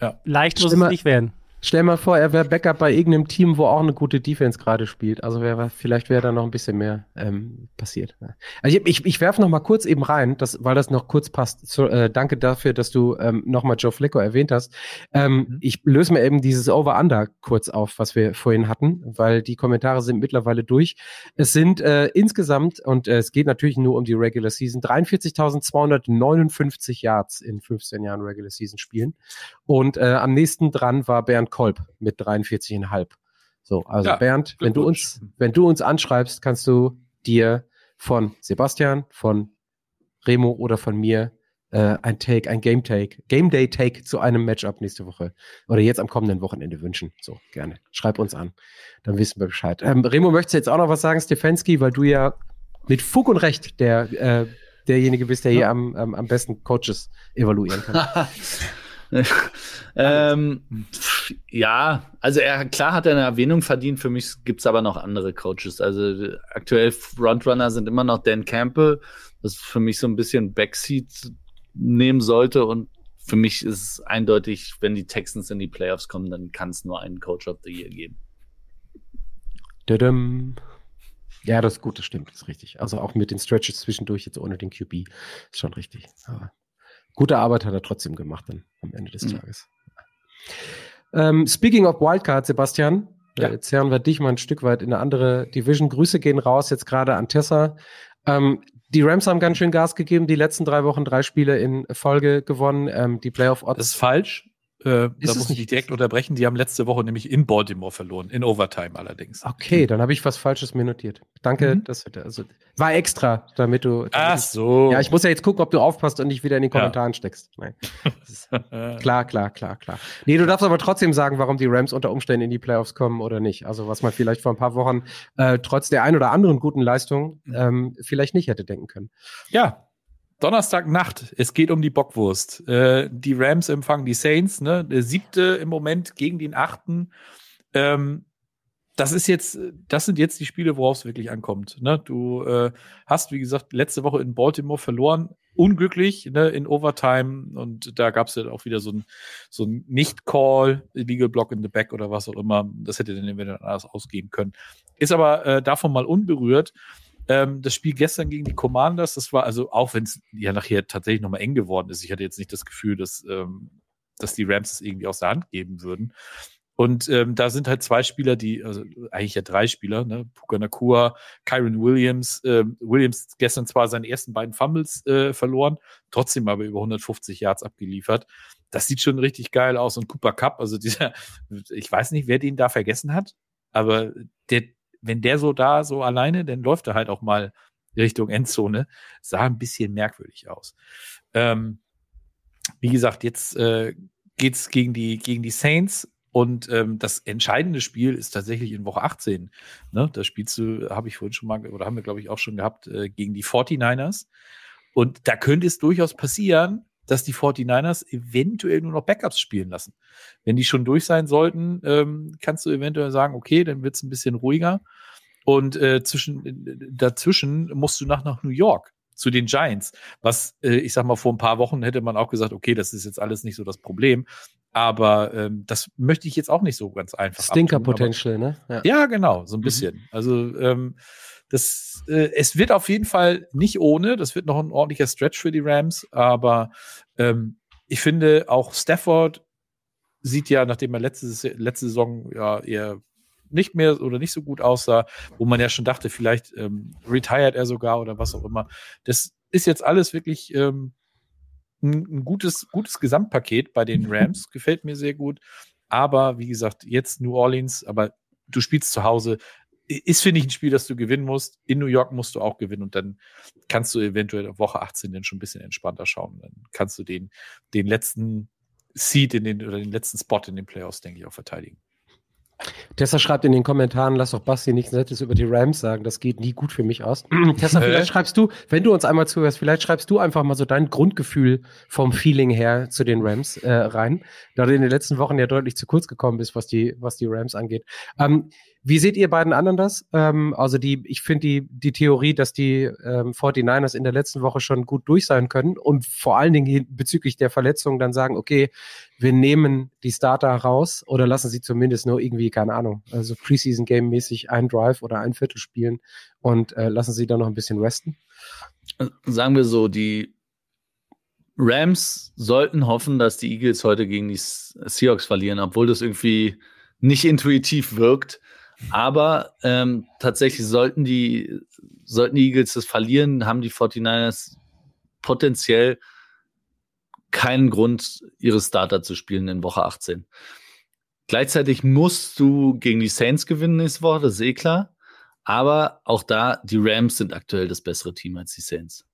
Ja. Leicht muss Stimme- es nicht werden. Stell mal vor, er wäre Backup bei irgendeinem Team, wo auch eine gute Defense gerade spielt. Also wär, vielleicht wäre da noch ein bisschen mehr ähm, passiert. Also ich, ich, ich werfe noch mal kurz eben rein, das, weil das noch kurz passt. So, äh, danke dafür, dass du ähm, noch mal Joe Flacco erwähnt hast. Ähm, Mhm. Ich löse mir eben dieses Over-Under kurz auf, was wir vorhin hatten, weil die Kommentare sind mittlerweile durch. Es sind äh, insgesamt, und äh, es geht natürlich nur um die Regular Season, 43.259 Yards in 15 Jahren Regular Season Spielen. Und äh, am nächsten dran war Bernd Kolb mit 43,5. So, also Ja, Bernd, wenn du uns, wenn du uns anschreibst, kannst du dir von Sebastian, von Remo oder von mir äh, ein Take, ein Game Take, Game Day Take zu einem Matchup nächste Woche oder jetzt am kommenden Wochenende wünschen. So, gerne. Schreib uns an. Dann wissen wir Bescheid. Ähm, Remo, möchtest du jetzt auch noch was sagen, Stefanski, weil du ja mit Fug und Recht der, äh, derjenige bist, der hier am, am, am besten Coaches evaluieren kann. ähm, pf, ja, also er klar hat er eine Erwähnung verdient. Für mich gibt's aber noch andere Coaches. Also aktuell Frontrunner sind immer noch Dan Campbell, was für mich so ein bisschen Backseat nehmen sollte. Und für mich ist es eindeutig, wenn die Texans in die Playoffs kommen, dann kann es nur einen Coach of the Year geben. Dadam. Ja, das ist gut, das stimmt, das ist richtig. Also auch mit den Stretches zwischendurch jetzt ohne den QB ist schon richtig. Aber gute Arbeit hat er trotzdem gemacht dann am Ende des Mhm. Tages. Ähm, speaking of Wildcard, Sebastian, Ja. äh, jetzt hören wir dich mal ein Stück weit in eine andere Division. Grüße gehen raus jetzt gerade an Tessa. Ähm, die Rams haben ganz schön Gas gegeben, die letzten drei Wochen drei Spiele in Folge gewonnen. Ähm, die Playoff-Odds Das ist falsch. Äh, da muss ich dich direkt unterbrechen. Die haben letzte Woche nämlich in Baltimore verloren, in Overtime allerdings. Okay, dann habe ich was Falsches mir notiert. Danke, Mhm. das also, war extra, damit du. Damit Ach ich- so. Ja, ich muss ja jetzt gucken, ob du aufpasst und nicht wieder in den Ja. Kommentaren steckst. Nein. Ist klar, klar, klar, klar. Nee, du darfst aber trotzdem sagen, warum die Rams unter Umständen in die Playoffs kommen oder nicht. Also was man vielleicht vor ein paar Wochen äh, trotz der ein oder anderen guten Leistung Mhm. ähm, vielleicht nicht hätte denken können. Ja, Donnerstagnacht. Es geht um die Bockwurst. Äh, die Rams empfangen die Saints, ne? Der siebte im Moment gegen den achten. Ähm, das ist jetzt, das sind jetzt die Spiele, worauf es wirklich ankommt. Ne? Du äh, hast, wie gesagt, letzte Woche in Baltimore verloren, unglücklich ne, in Overtime und da gab es ja auch wieder so ein, so ein Nicht-Call, Illegal Block in the Back oder was auch immer. Das hätte dann eventuell anders ausgehen können. Ist aber äh, davon mal unberührt. Ähm, das Spiel gestern gegen die Commanders, das war also, auch wenn es ja nachher tatsächlich nochmal eng geworden ist, ich hatte jetzt nicht das Gefühl, dass, ähm, dass die Rams es irgendwie aus der Hand geben würden. Und ähm, da sind halt zwei Spieler, die, also eigentlich ja drei Spieler, ne? Puka Nakua, Kyron Williams. Ähm, Williams gestern zwar seine ersten beiden Fumbles äh, verloren, trotzdem aber über 150 Yards abgeliefert. Das sieht schon richtig geil aus. Und Cooper Cup, also dieser, ich weiß nicht, wer den da vergessen hat, aber der, wenn der so da, so alleine, dann läuft er halt auch mal Richtung Endzone. Sah ein bisschen merkwürdig aus. Ähm, wie gesagt, jetzt äh, geht's gegen die, gegen die Saints. Und ähm, das entscheidende Spiel ist tatsächlich in Woche 18. Ne? Das spielst du, habe ich vorhin schon mal, oder haben wir, glaube ich, auch schon gehabt, äh, gegen die 49ers. Und da könnte es durchaus passieren, dass die 49ers eventuell nur noch Backups spielen lassen. Wenn die schon durch sein sollten, ähm, kannst du eventuell sagen, okay, dann wird's ein bisschen ruhiger. Und äh, zwischen, äh, dazwischen musst du nach, nach New York zu den Giants. Was, äh, ich sag mal, vor ein paar Wochen hätte man auch gesagt, okay, das ist jetzt alles nicht so das Problem. Aber ähm, das möchte ich jetzt auch nicht so ganz einfach. Stinker abtun, aber- Potential, ne? Ja. ja, genau, so ein Mhm. bisschen. Also ähm, das, äh, es wird auf jeden Fall nicht ohne. Das wird noch ein ordentlicher Stretch für die Rams. Aber ähm, ich finde auch Stafford sieht ja, nachdem er letzte, letzte Saison ja eher nicht mehr oder nicht so gut aussah, wo man ja schon dachte, vielleicht ähm, retired er sogar oder was auch immer. Das ist jetzt alles wirklich ähm, ein, ein gutes, gutes Gesamtpaket bei den Rams. Gefällt mir sehr gut. Aber wie gesagt, jetzt New Orleans, aber du spielst zu Hause. Ist, finde ich, ein Spiel, das du gewinnen musst. In New York musst du auch gewinnen und dann kannst du eventuell Woche 18 dann schon ein bisschen entspannter schauen. Dann kannst du den, den letzten Seed in den oder den letzten Spot in den Playoffs, denke ich, auch verteidigen. Tessa schreibt in den Kommentaren, lass doch Basti nichts Nettes über die Rams sagen. Das geht nie gut für mich aus. Tessa, vielleicht schreibst du, wenn du uns einmal zuhörst, vielleicht schreibst du einfach mal so dein Grundgefühl vom Feeling her zu den Rams äh, rein, da du in den letzten Wochen ja deutlich zu kurz gekommen bist, was die, was die Rams angeht. Ähm, wie seht ihr beiden anderen das? Ähm, also die, ich finde die, die Theorie, dass die ähm, 49ers in der letzten Woche schon gut durch sein können und vor allen Dingen bezüglich der Verletzung dann sagen, okay, wir nehmen die Starter raus oder lassen sie zumindest nur irgendwie, keine Ahnung, also Preseason-Game-mäßig ein Drive oder ein Viertel spielen und äh, lassen sie dann noch ein bisschen resten? Sagen wir so, die Rams sollten hoffen, dass die Eagles heute gegen die Seahawks verlieren, obwohl das irgendwie nicht intuitiv wirkt. Aber ähm, tatsächlich sollten die, sollten die Eagles das verlieren, haben die 49ers potenziell keinen Grund, ihre Starter zu spielen in Woche 18. Gleichzeitig musst du gegen die Saints gewinnen nächste Woche, das ist eh klar. Aber auch da, die Rams sind aktuell das bessere Team als die Saints.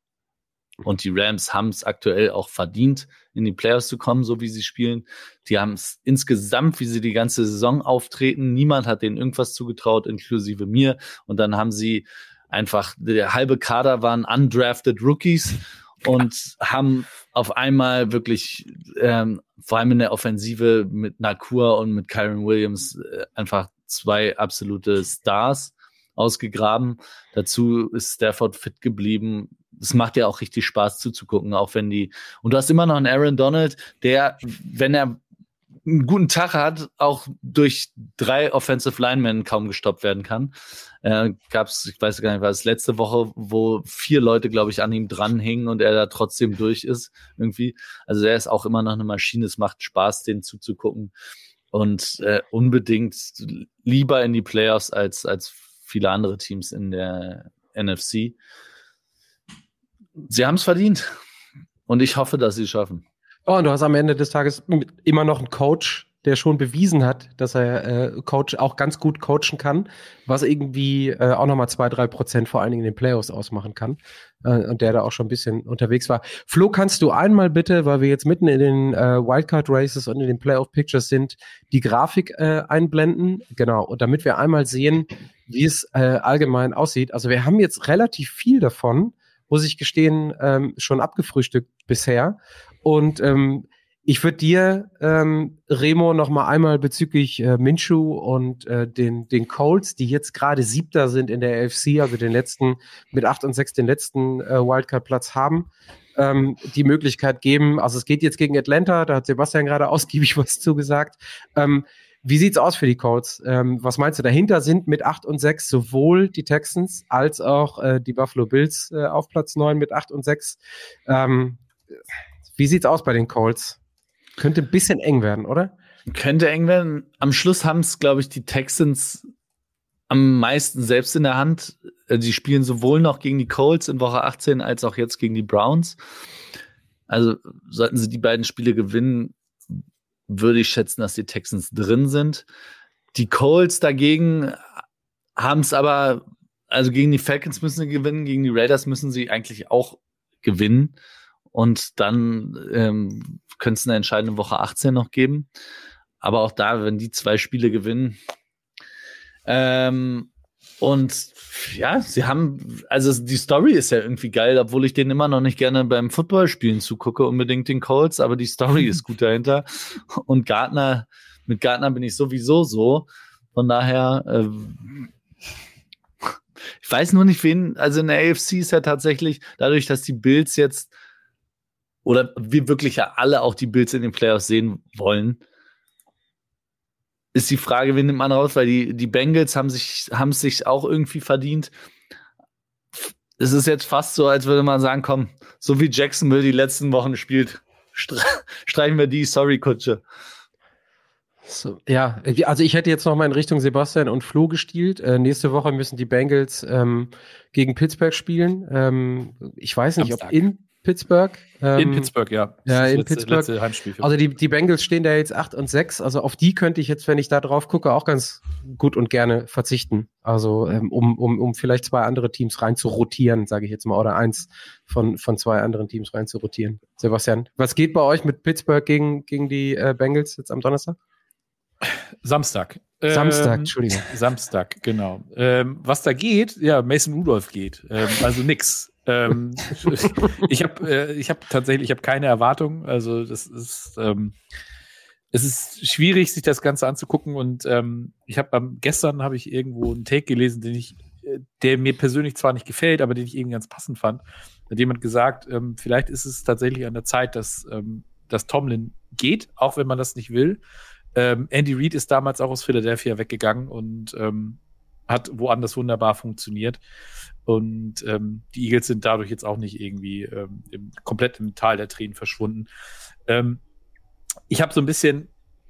Und die Rams haben es aktuell auch verdient, in die Playoffs zu kommen, so wie sie spielen. Die haben es insgesamt, wie sie die ganze Saison auftreten. Niemand hat denen irgendwas zugetraut, inklusive mir. Und dann haben sie einfach, der halbe Kader waren undrafted Rookies und haben auf einmal wirklich, ähm, vor allem in der Offensive mit Nakur und mit Kyron Williams, äh, einfach zwei absolute Stars ausgegraben. Dazu ist Stafford fit geblieben es macht ja auch richtig Spaß zuzugucken, auch wenn die. Und du hast immer noch einen Aaron Donald, der, wenn er einen guten Tag hat, auch durch drei Offensive Linemen kaum gestoppt werden kann. Äh, gab's, ich weiß gar nicht, war es letzte Woche, wo vier Leute, glaube ich, an ihm dranhingen und er da trotzdem durch ist, irgendwie. Also er ist auch immer noch eine Maschine. Es macht Spaß, den zuzugucken. Und äh, unbedingt lieber in die Playoffs als, als viele andere Teams in der NFC sie haben es verdient. Und ich hoffe, dass sie es schaffen. Oh, und du hast am Ende des Tages immer noch einen Coach, der schon bewiesen hat, dass er äh, Coach auch ganz gut coachen kann, was irgendwie äh, auch nochmal zwei, drei Prozent vor allen Dingen in den Playoffs ausmachen kann. Äh, und der da auch schon ein bisschen unterwegs war. Flo, kannst du einmal bitte, weil wir jetzt mitten in den äh, Wildcard Races und in den Playoff Pictures sind, die Grafik äh, einblenden? Genau. Und damit wir einmal sehen, wie es äh, allgemein aussieht. Also wir haben jetzt relativ viel davon muss ich gestehen, ähm, schon abgefrühstückt bisher. Und ähm, ich würde dir, ähm, Remo, noch mal einmal bezüglich äh, Minshu und äh, den, den Colts, die jetzt gerade Siebter sind in der AFC, also den letzten, mit acht und sechs den letzten äh, Wildcard-Platz haben, ähm, die Möglichkeit geben. Also es geht jetzt gegen Atlanta, da hat Sebastian gerade ausgiebig was zugesagt. Ähm, wie sieht's aus für die Colts? Ähm, was meinst du? Dahinter sind mit 8 und 6 sowohl die Texans als auch äh, die Buffalo Bills äh, auf Platz 9 mit 8 und 6. Ähm, wie sieht's aus bei den Colts? Könnte ein bisschen eng werden, oder? Könnte eng werden. Am Schluss haben es, glaube ich, die Texans am meisten selbst in der Hand. Äh, die spielen sowohl noch gegen die Colts in Woche 18 als auch jetzt gegen die Browns. Also sollten sie die beiden Spiele gewinnen, würde ich schätzen, dass die Texans drin sind. Die Colts dagegen haben es aber, also gegen die Falcons müssen sie gewinnen, gegen die Raiders müssen sie eigentlich auch gewinnen. Und dann ähm, könnte es eine entscheidende Woche 18 noch geben. Aber auch da, wenn die zwei Spiele gewinnen, ähm, und ja, sie haben, also die Story ist ja irgendwie geil, obwohl ich den immer noch nicht gerne beim Footballspielen zugucke, unbedingt den Colts, aber die Story ist gut dahinter. Und Gardner, mit Gardner bin ich sowieso so. Von daher, äh, ich weiß nur nicht, wen, also in der AFC ist ja tatsächlich, dadurch, dass die Bills jetzt, oder wir wirklich ja alle auch die Bills in den Playoffs sehen wollen, ist die Frage, wen nimmt man raus, weil die, die Bengals haben sich, haben es sich auch irgendwie verdient. Es ist jetzt fast so, als würde man sagen, komm, so wie Jacksonville die letzten Wochen spielt, streichen wir die, sorry, Kutsche. So, ja, also ich hätte jetzt noch mal in Richtung Sebastian und Flo gestielt. Äh, nächste Woche müssen die Bengals ähm, gegen Pittsburgh spielen. Ähm, ich weiß nicht, Samstag. ob in Pittsburgh. Ähm, in Pittsburgh, ja. Ja, in letzte, Pittsburgh. Letzte Heimspiel also die, die Bengals stehen da jetzt 8 und 6. Also auf die könnte ich jetzt, wenn ich da drauf gucke, auch ganz gut und gerne verzichten. Also ähm, um, um, um vielleicht zwei andere Teams rein zu rotieren, sage ich jetzt mal, oder eins von, von zwei anderen Teams rein zu rotieren. Sebastian, was geht bei euch mit Pittsburgh gegen, gegen die äh, Bengals jetzt am Donnerstag? Samstag. Samstag, Ähm, Entschuldigung. Samstag, genau. Ähm, was da geht, ja, Mason Rudolph geht. Ähm, also nix. Ähm, ich habe äh, ich hab tatsächlich ich hab keine Erwartung. Also das ist ähm, es ist schwierig, sich das Ganze anzugucken. Und ähm, ich habe am gestern habe ich irgendwo einen Take gelesen, den ich, äh, der mir persönlich zwar nicht gefällt, aber den ich irgendwie ganz passend fand. Da hat jemand gesagt, ähm, vielleicht ist es tatsächlich an der Zeit, dass, ähm, dass Tomlin geht, auch wenn man das nicht will. Ähm, Andy Reid ist damals auch aus Philadelphia weggegangen und ähm, hat woanders wunderbar funktioniert. Und ähm, die Eagles sind dadurch jetzt auch nicht irgendwie ähm, im, komplett im Tal der Tränen verschwunden. Ähm, ich habe so ein bisschen,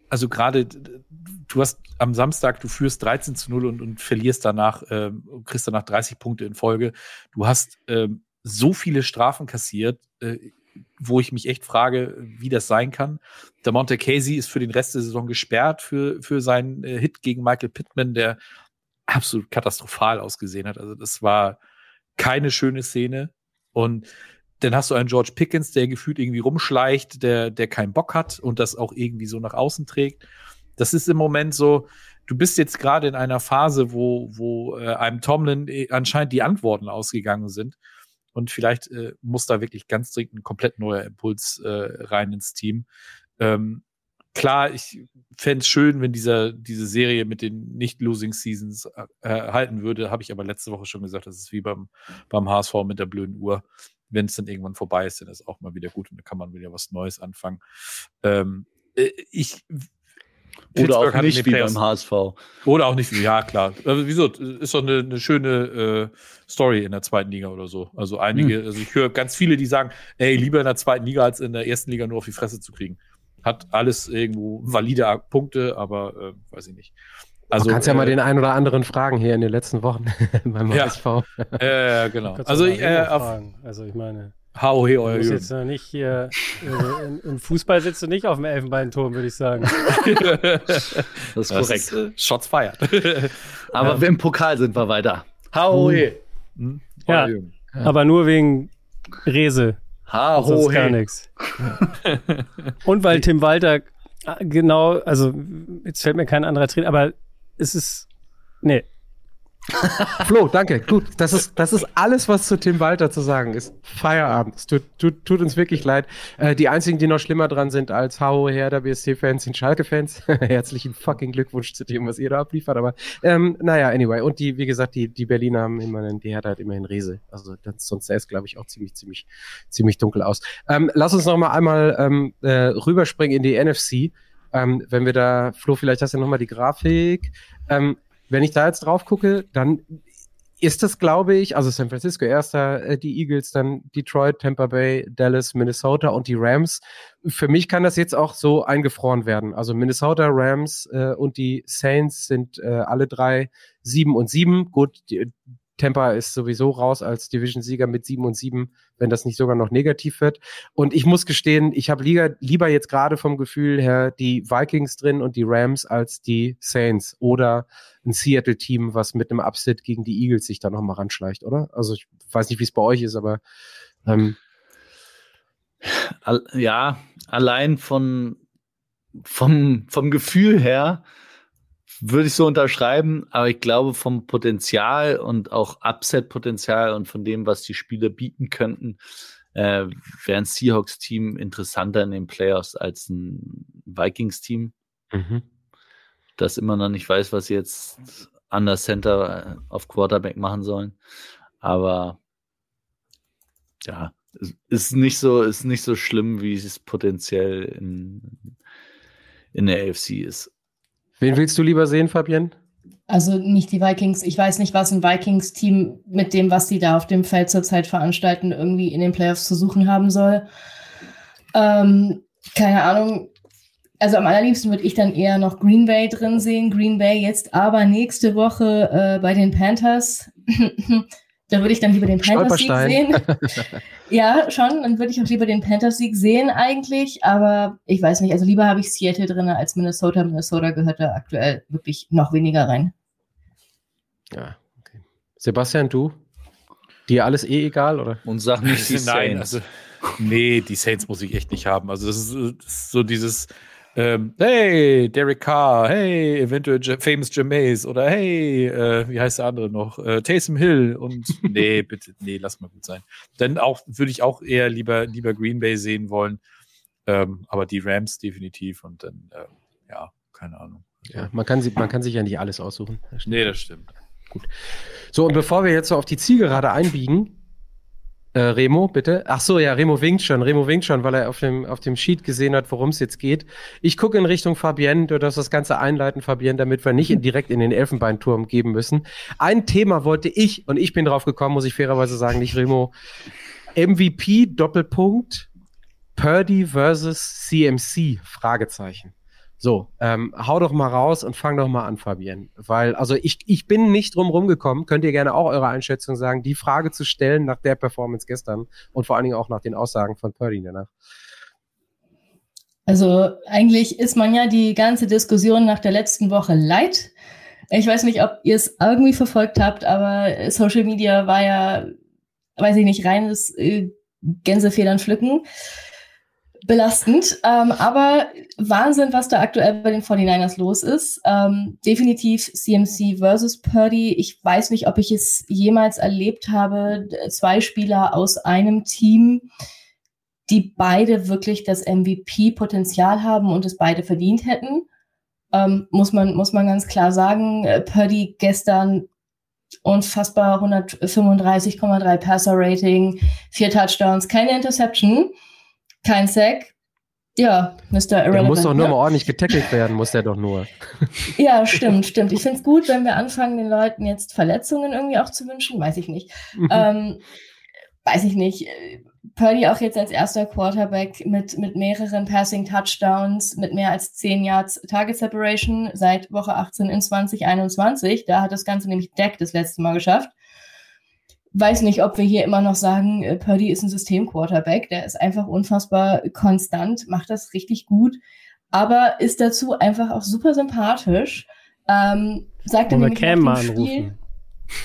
also gerade, du hast am Samstag, du führst 13 zu 0 und, und verlierst danach, ähm, kriegst danach 30 Punkte in Folge. Du hast ähm, so viele Strafen kassiert, äh, wo ich mich echt frage, wie das sein kann. Der Monte Casey ist für den Rest der Saison gesperrt für, für seinen äh, Hit gegen Michael Pittman, der absolut katastrophal ausgesehen hat. Also das war keine schöne Szene. Und dann hast du einen George Pickens, der gefühlt irgendwie rumschleicht, der, der keinen Bock hat und das auch irgendwie so nach außen trägt. Das ist im Moment so, du bist jetzt gerade in einer Phase, wo, wo äh, einem Tomlin äh, anscheinend die Antworten ausgegangen sind. Und vielleicht äh, muss da wirklich ganz dringend ein komplett neuer Impuls äh, rein ins Team. Ähm, klar, ich fände es schön, wenn dieser, diese Serie mit den Nicht-Losing-Seasons äh, halten würde. Habe ich aber letzte Woche schon gesagt, das ist wie beim, beim HSV mit der blöden Uhr. Wenn es dann irgendwann vorbei ist, dann ist auch mal wieder gut und dann kann man wieder was Neues anfangen. Ähm, äh, ich Oder auch nicht wie beim HSV. Oder auch nicht, ja klar. Also wieso? Ist doch eine, eine schöne äh, Story in der zweiten Liga oder so. Also einige, also ich höre ganz viele, die sagen, ey, lieber in der zweiten Liga als in der ersten Liga nur auf die Fresse zu kriegen. Hat alles irgendwo valide Punkte, aber äh, weiß ich nicht. Also du kannst ja mal äh, den einen oder anderen fragen hier in den letzten Wochen beim Ja. HSV. äh, genau. Kannst du Also mal äh, auf. Also ich meine, HOH du euer musst Jürgen. jetzt noch nicht hier, äh, im, im Fußball sitzt du nicht auf dem Elfenbeinturm, würde ich sagen. Das ist Das korrekt. ist, äh, Shots fired. Aber im Pokal sind wir weiter. Haohe. Hm? Ja. Euer Jürgen. Aber nur wegen Rese. Sonst gar Haohe. nichts. Und weil Tim Walter ah, genau, also jetzt fällt mir kein anderer Trainer, aber es ist, nee, Flo, danke. Gut, das ist, das ist alles, was zu Tim Walter zu sagen ist. Feierabend. Es tut, tut, tut uns wirklich leid. Äh, die einzigen, die noch schlimmer dran sind als Hau Herder BSC-Fans, sind Schalke-Fans. Herzlichen fucking Glückwunsch zu dem, was ihr da abliefert. Aber ähm, naja, anyway. Und die, wie gesagt, die, die Berliner haben immerhin, die Hertha hat immerhin Rese. Also das, sonst sähe es, glaube ich, auch ziemlich, ziemlich, ziemlich dunkel aus. Ähm, lass uns noch mal einmal ähm, äh, rüberspringen in die NFC. Ähm, wenn wir da, Flo, vielleicht hast du noch mal die Grafik. Ähm, wenn ich da jetzt drauf gucke, dann ist das, glaube ich, also San Francisco erster, äh, die Eagles, dann Detroit, Tampa Bay, Dallas, Minnesota und die Rams. Für mich kann das jetzt auch so eingefroren werden. Also Minnesota, Rams äh, und die Saints sind äh, alle drei sieben und sieben. Gut, die, Tampa ist sowieso raus als Division-Sieger mit sieben und sieben, wenn das nicht sogar noch negativ wird. Und ich muss gestehen, ich habe lieber, jetzt gerade vom Gefühl her die Vikings drin und die Rams als die Saints oder ein Seattle-Team, was mit einem Upset gegen die Eagles sich da nochmal ranschleicht, oder? Also ich weiß nicht, wie es bei euch ist, aber ähm, ja, allein von, vom, vom Gefühl her würde ich so unterschreiben, aber ich glaube vom Potenzial und auch Upset-Potenzial und von dem, was die Spieler bieten könnten, äh, wäre ein Seahawks-Team interessanter in den Playoffs als ein Vikings-Team, das immer noch nicht weiß, was sie jetzt an der Center äh, auf Quarterback machen sollen. Aber ja, es ist nicht so, ist nicht so schlimm, wie es potenziell in, in der AFC ist. Wen willst du lieber sehen, Fabienne? Also nicht die Vikings. Ich weiß nicht, was ein Vikings-Team mit dem, was sie da auf dem Feld zurzeit veranstalten, irgendwie in den Playoffs zu suchen haben soll. Ähm, keine Ahnung. Also am allerliebsten würde ich dann eher noch Green Bay drin sehen. Green Bay jetzt aber nächste Woche äh, bei den Panthers. da würde ich dann lieber den Panthers-Sieg sehen. Stolperstein. ja, schon. Dann würde ich auch lieber den Panthers-Sieg sehen eigentlich. Aber ich weiß nicht. Also lieber habe ich Seattle drin als Minnesota. Minnesota gehört da aktuell wirklich noch weniger rein. Ja, okay. Sebastian, du? Dir alles eh egal, oder? Und sag nicht die Nein, Saints. also, nee, die Saints muss ich echt nicht haben. Also, das ist, das ist so dieses ähm, hey, Derek Carr, hey, eventuell J Famous Jameis oder hey, äh, wie heißt der andere noch? Äh, Taysom Hill und nee, bitte, nee, lass mal gut sein. Dann auch würde ich auch eher lieber, lieber Green Bay sehen wollen. Ähm, aber die Rams definitiv und dann, äh, ja, keine Ahnung. Ja, man kann, man kann sich ja nicht alles aussuchen. Nee, das stimmt. Gut. So, und bevor wir jetzt so auf die Zielgerade einbiegen, äh, Remo, bitte. Ach so, ja, Remo winkt schon. Remo winkt schon, weil er auf dem, auf dem Sheet gesehen hat, worum es jetzt geht. Ich gucke in Richtung Fabienne. Du darfst das Ganze einleiten, Fabienne, damit wir nicht in, direkt in den Elfenbeinturm geben müssen. Ein Thema wollte ich, und ich bin drauf gekommen, muss ich fairerweise sagen, nicht Remo. MVP, Doppelpunkt, Purdy versus CMC, Fragezeichen. So, ähm, hau doch mal raus und fang doch mal an, Fabienne. Weil, also ich, ich bin nicht drum rumgekommen, könnt ihr gerne auch eure Einschätzung sagen, die Frage zu stellen nach der Performance gestern und vor allen Dingen auch nach den Aussagen von Purdy danach. Also eigentlich ist man ja die ganze Diskussion nach der letzten Woche leid. Ich weiß nicht, ob ihr es irgendwie verfolgt habt, aber Social Media war ja, weiß ich nicht, reines äh, Gänsefedern pflücken belastend. Ähm, aber Wahnsinn, was da aktuell bei den 49ers los ist. Ähm, definitiv CMC versus Purdy. Ich weiß nicht, ob ich es jemals erlebt habe. Zwei Spieler aus einem Team, die beide wirklich das MVP-Potenzial haben und es beide verdient hätten. Ähm, muss man, muss man ganz klar sagen. Purdy gestern unfassbar 135,3 Passer-Rating, vier Touchdowns, keine Interception kein Sack. Ja, Mr. Irrelevant. Der muss doch nur ne? mal ordentlich getackelt werden, muss der doch nur. Ja, stimmt, stimmt. Ich finde es gut, wenn wir anfangen, den Leuten jetzt Verletzungen irgendwie auch zu wünschen. Weiß ich nicht. Mhm. Ähm, weiß ich nicht. Purdy auch jetzt als erster Quarterback mit, mit mehreren Passing Touchdowns, mit mehr als 10 Yards Target Separation seit Woche 18 in 2021. Da hat das Ganze nämlich Deck das letzte Mal geschafft weiß nicht, ob wir hier immer noch sagen, äh, Purdy ist ein System-Quarterback. Der ist einfach unfassbar konstant, macht das richtig gut, aber ist dazu einfach auch super sympathisch. Ähm, sagt Wollen wir Cam mal anrufen?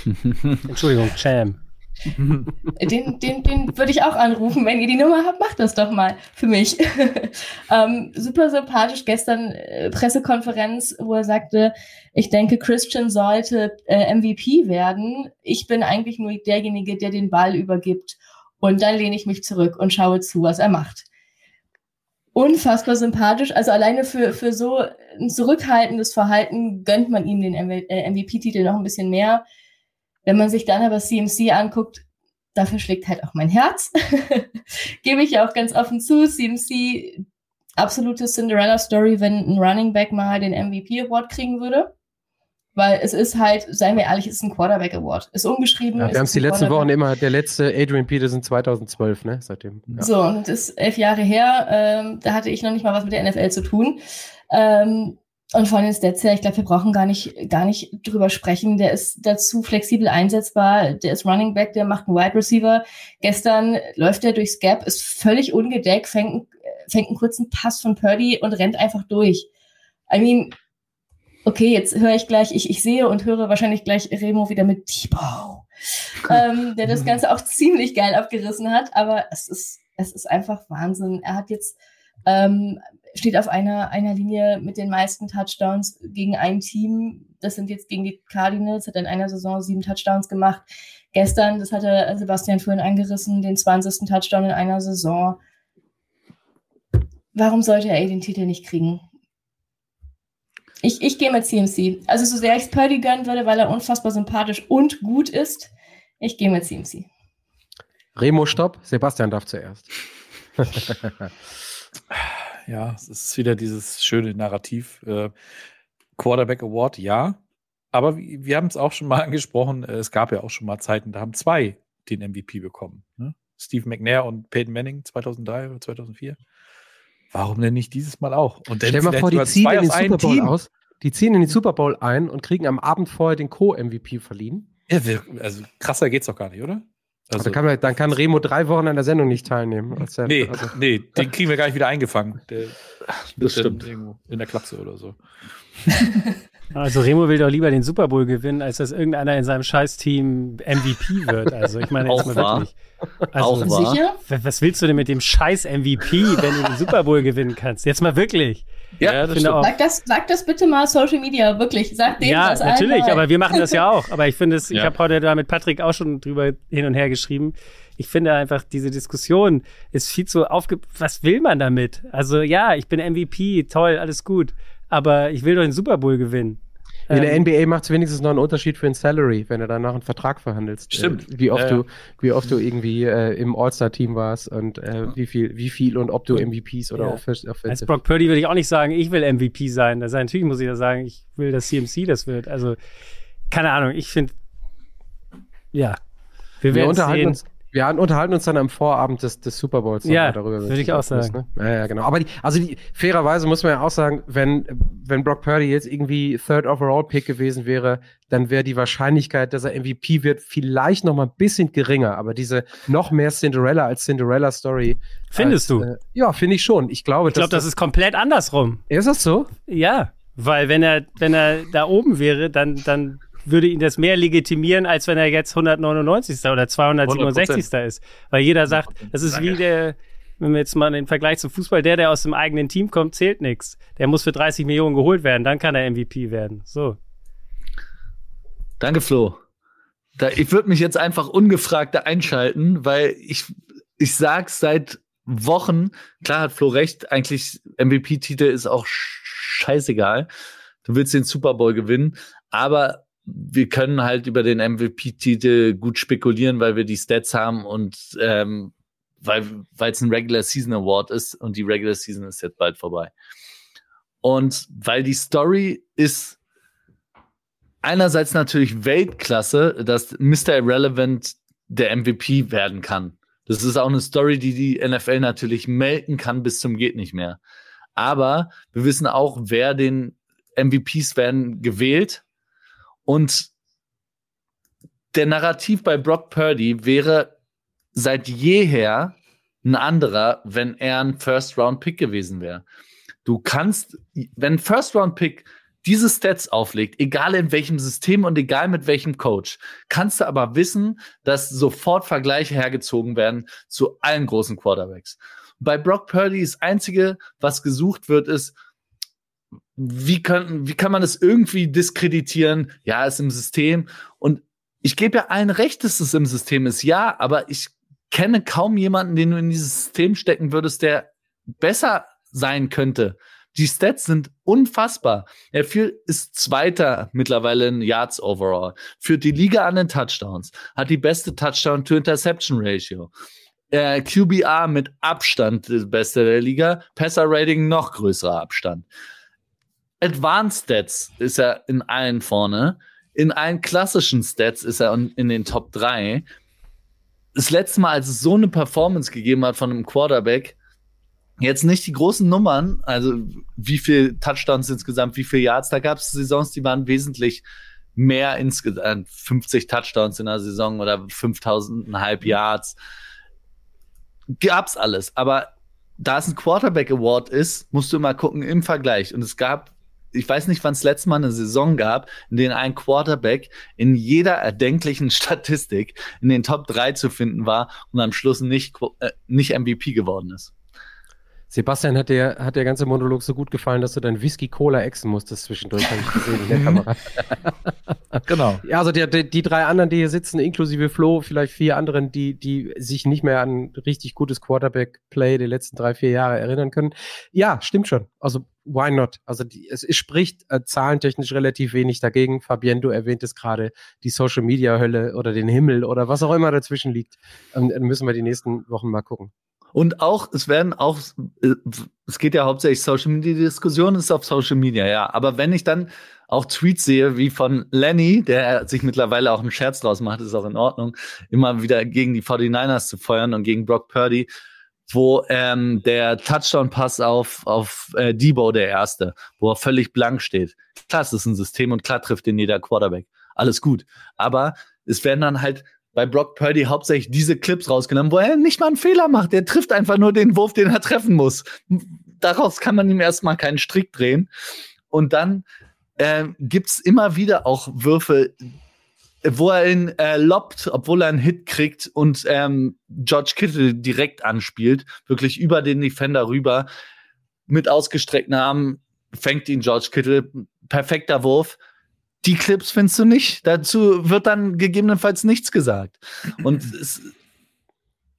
Entschuldigung, Cham. Den, den, den würde ich auch anrufen. Wenn ihr die Nummer habt, macht das doch mal für mich. ähm, super sympathisch. Gestern äh, Pressekonferenz, wo er sagte, ich denke, Christian sollte äh, MVP werden. Ich bin eigentlich nur derjenige, der den Ball übergibt. Und dann lehne ich mich zurück und schaue zu, was er macht. Unfassbar sympathisch. Also alleine für, für so ein zurückhaltendes Verhalten gönnt man ihm den äh, MVP-Titel noch ein bisschen mehr. Wenn man sich dann aber CMC anguckt, da verschlägt halt auch mein Herz. Gebe ich ja auch ganz offen zu. CMC, absolute Cinderella-Story, wenn ein Running Back mal den MVP-Award kriegen würde. Weil es ist halt, seien wir ehrlich, es ist ein Quarterback-Award. Ist ungeschrieben. Ja, wir haben es die letzten Quarterback. Wochen immer, der letzte Adrian Peterson 2012, ne, seitdem. Ja. So, und das ist elf Jahre her. Ähm, da hatte ich noch nicht mal was mit der NFL zu tun. Ähm, und von den Stats her, ich glaube, wir brauchen gar nicht, gar nicht drüber sprechen. Der ist dazu flexibel einsetzbar. Der ist Running Back, der macht einen Wide Receiver. Gestern läuft er durchs Gap, ist völlig ungedeckt, fängt, fängt einen kurzen Pass von Purdy und rennt einfach durch. I mean, okay, jetzt höre ich gleich, ich, ich sehe und höre wahrscheinlich gleich Remo wieder mit Debo, ähm, der das Ganze auch ziemlich geil abgerissen hat, aber es ist, es ist einfach Wahnsinn. Er hat jetzt, ähm, steht auf einer, einer Linie mit den meisten Touchdowns gegen ein Team. Das sind jetzt gegen die Cardinals, hat in einer Saison sieben Touchdowns gemacht. Gestern, das hatte Sebastian vorhin angerissen, den 20. Touchdown in einer Saison. Warum sollte er den Titel nicht kriegen? Ich, ich gehe mit CMC. Also so sehr ich es Purdy gönnen würde, weil er unfassbar sympathisch und gut ist, ich gehe mit CMC. Remo, stopp. Sebastian darf zuerst. Ja, es ist wieder dieses schöne Narrativ. Äh, Quarterback Award, ja. Aber wir, wir haben es auch schon mal angesprochen. äh, Es gab ja auch schon mal Zeiten, da haben zwei den MVP bekommen. Ne? Steve McNair und Peyton Manning 2003 oder 2004. Warum denn nicht dieses Mal auch? Und Stell mal vor, die ziehen in den Super Bowl Team. aus. Die ziehen in den Super Bowl ein und kriegen am Abend vorher den Co-MVP verliehen. Ja, also krasser geht's doch gar nicht, oder? Also, dann, kann man, dann kann Remo drei Wochen an der Sendung nicht teilnehmen. Als er, nee, also, nee, den kriegen wir gar nicht wieder eingefangen. Der Das stimmt. Irgendwo in der Klapse oder so. Also Remo will doch lieber den Super Bowl gewinnen, als dass irgendeiner in seinem Scheiß-Team MVP wird. Also ich meine jetzt Auch mal wahr. wirklich. Also, Auch wahr. Was willst du denn mit dem Scheiß MVP, wenn du den Super Bowl gewinnen kannst? Jetzt mal wirklich. Ja, das finde auch. Sag das, sag das bitte mal Social Media, wirklich. Sag dem Ja, das natürlich, einmal. aber wir machen das ja auch. Aber ich finde es, ich Ja. habe heute da mit Patrick auch schon drüber hin und her geschrieben. Ich finde einfach, diese Diskussion ist viel zu aufge... Was will man damit? Also ja, ich bin MVP, toll, alles gut. Aber ich will doch den Super Bowl gewinnen. In der Ähm, NBA macht es wenigstens noch einen Unterschied für den Salary, wenn du danach einen Vertrag verhandelst. Stimmt. Äh, wie oft Ja, ja. du, wie oft du irgendwie äh, im All-Star-Team warst und äh, wie viel, wie viel und ob du MVPs oder Ja. Offensive. Als. Brock Purdy würde ich auch nicht sagen, ich will MVP sein. Das natürlich muss ich ja sagen, ich will, dass CMC das wird. Also, keine Ahnung, ich finde, ja. Wir Wir werden unterhalten sehen. uns. Wir unterhalten uns dann am Vorabend des, des Super Bowls Ja, darüber. würde ich auch sagen. Ne? Ja, ja, genau. Aber die, also die, fairerweise muss man ja auch sagen, wenn, wenn Brock Purdy jetzt irgendwie Third Overall Pick gewesen wäre, dann wäre die Wahrscheinlichkeit, dass er MVP wird, vielleicht noch mal ein bisschen geringer. Aber diese noch mehr Cinderella als Cinderella Story. Findest als, du? Äh, ja, finde ich schon. Ich glaube, Ich glaube, das ist komplett andersrum. Ist das so? Ja, weil wenn er, wenn er da oben wäre, dann, dann würde ihn das mehr legitimieren, als wenn er jetzt 199. oder 267. ist. Weil jeder sagt, das ist wie der, wenn wir jetzt mal den Vergleich zum Fußball, der, der aus dem eigenen Team kommt, zählt nichts. Der muss für 30 Millionen geholt werden, dann kann er MVP werden. So. Danke, Flo. Da, ich würde mich jetzt einfach ungefragt da einschalten, weil ich, ich sag's seit Wochen, klar hat Flo recht, eigentlich MVP-Titel ist auch sch- scheißegal. Du willst den Super Bowl gewinnen, aber wir können halt über den MVP-Titel gut spekulieren, weil wir die Stats haben und ähm, weil es ein Regular Season Award ist und die Regular Season ist jetzt bald vorbei. Und weil die Story ist einerseits natürlich Weltklasse, dass Mr. Irrelevant der MVP werden kann. Das ist auch eine Story, die die NFL natürlich melken kann bis zum geht nicht mehr. Aber wir wissen auch, wer den MVPs werden gewählt und der Narrativ bei Brock Purdy wäre seit jeher ein anderer, wenn er ein First-Round-Pick gewesen wäre. Du kannst, wenn First-Round-Pick diese Stats auflegt, egal in welchem System und egal mit welchem Coach, kannst du aber wissen, dass sofort Vergleiche hergezogen werden zu allen großen Quarterbacks. Bei Brock Purdy das Einzige, was gesucht wird, ist, wie, können, wie kann man das irgendwie diskreditieren? Ja, ist im System. Und ich gebe ja allen recht, dass es im System ist. Ja, aber ich kenne kaum jemanden, den du in dieses System stecken würdest, der besser sein könnte. Die Stats sind unfassbar. Er führt, ist Zweiter mittlerweile in Yards overall, führt die Liga an den Touchdowns, hat die beste Touchdown-to-Interception-Ratio. Äh, QBR mit Abstand das Beste der Liga, Passer-Rating noch größerer Abstand. Advanced Stats ist er in allen vorne. In allen klassischen Stats ist er in den Top 3. Das letzte Mal, als es so eine Performance gegeben hat von einem Quarterback, jetzt nicht die großen Nummern, also wie viel Touchdowns insgesamt, wie viel Yards, da gab es Saisons, die waren wesentlich mehr insgesamt, 50 Touchdowns in der Saison oder 5000,5 Yards. Gab's alles, aber da es ein Quarterback Award ist, musst du immer gucken im Vergleich. Und es gab, ich weiß nicht, wann es letztes Mal eine Saison gab, in der ein Quarterback in jeder erdenklichen Statistik in den Top 3 zu finden war und am Schluss nicht, äh, nicht MVP geworden ist. Sebastian, hat der, hat der ganze Monolog so gut gefallen, dass du dein Whisky-Cola exen musstest zwischendurch, habe ich gesehen in der Kamera. Genau. Ja, also die, die, die drei anderen, die hier sitzen, inklusive Flo, vielleicht vier anderen, die, die sich nicht mehr an richtig gutes Quarterback-Play der letzten drei, vier Jahre erinnern können. Ja, stimmt schon. Also, why not? Also, die, es, es spricht äh, zahlentechnisch relativ wenig dagegen. Fabienne, du erwähntest gerade die Social-Media-Hölle oder den Himmel oder was auch immer dazwischen liegt. Ähm, dann müssen wir die nächsten Wochen mal gucken. Und auch, es werden auch, äh, es geht ja hauptsächlich Social Media, die Diskussion ist auf Social Media, ja. Aber wenn ich dann auch Tweets sehe, wie von Lenny, der sich mittlerweile auch einen Scherz draus macht, ist auch in Ordnung, immer wieder gegen die 49ers zu feuern und gegen Brock Purdy, wo ähm, der Touchdown-Pass auf, auf äh, Debo der erste, wo er völlig blank steht. Klar, es ist ein System und klar trifft ihn jeder Quarterback. Alles gut. Aber es werden dann halt bei Brock Purdy hauptsächlich diese Clips rausgenommen, wo er nicht mal einen Fehler macht. Der trifft einfach nur den Wurf, den er treffen muss. Daraus kann man ihm erstmal keinen Strick drehen. Und dann äh, gibt's immer wieder auch Würfe, wo er ihn äh, lobt, obwohl er einen Hit kriegt und ähm, George Kittle direkt anspielt, wirklich über den Defender rüber. mit ausgestreckten Armen fängt ihn George Kittle. Perfekter Wurf. Die Clips findest du nicht. Dazu wird dann gegebenenfalls nichts gesagt. Und es,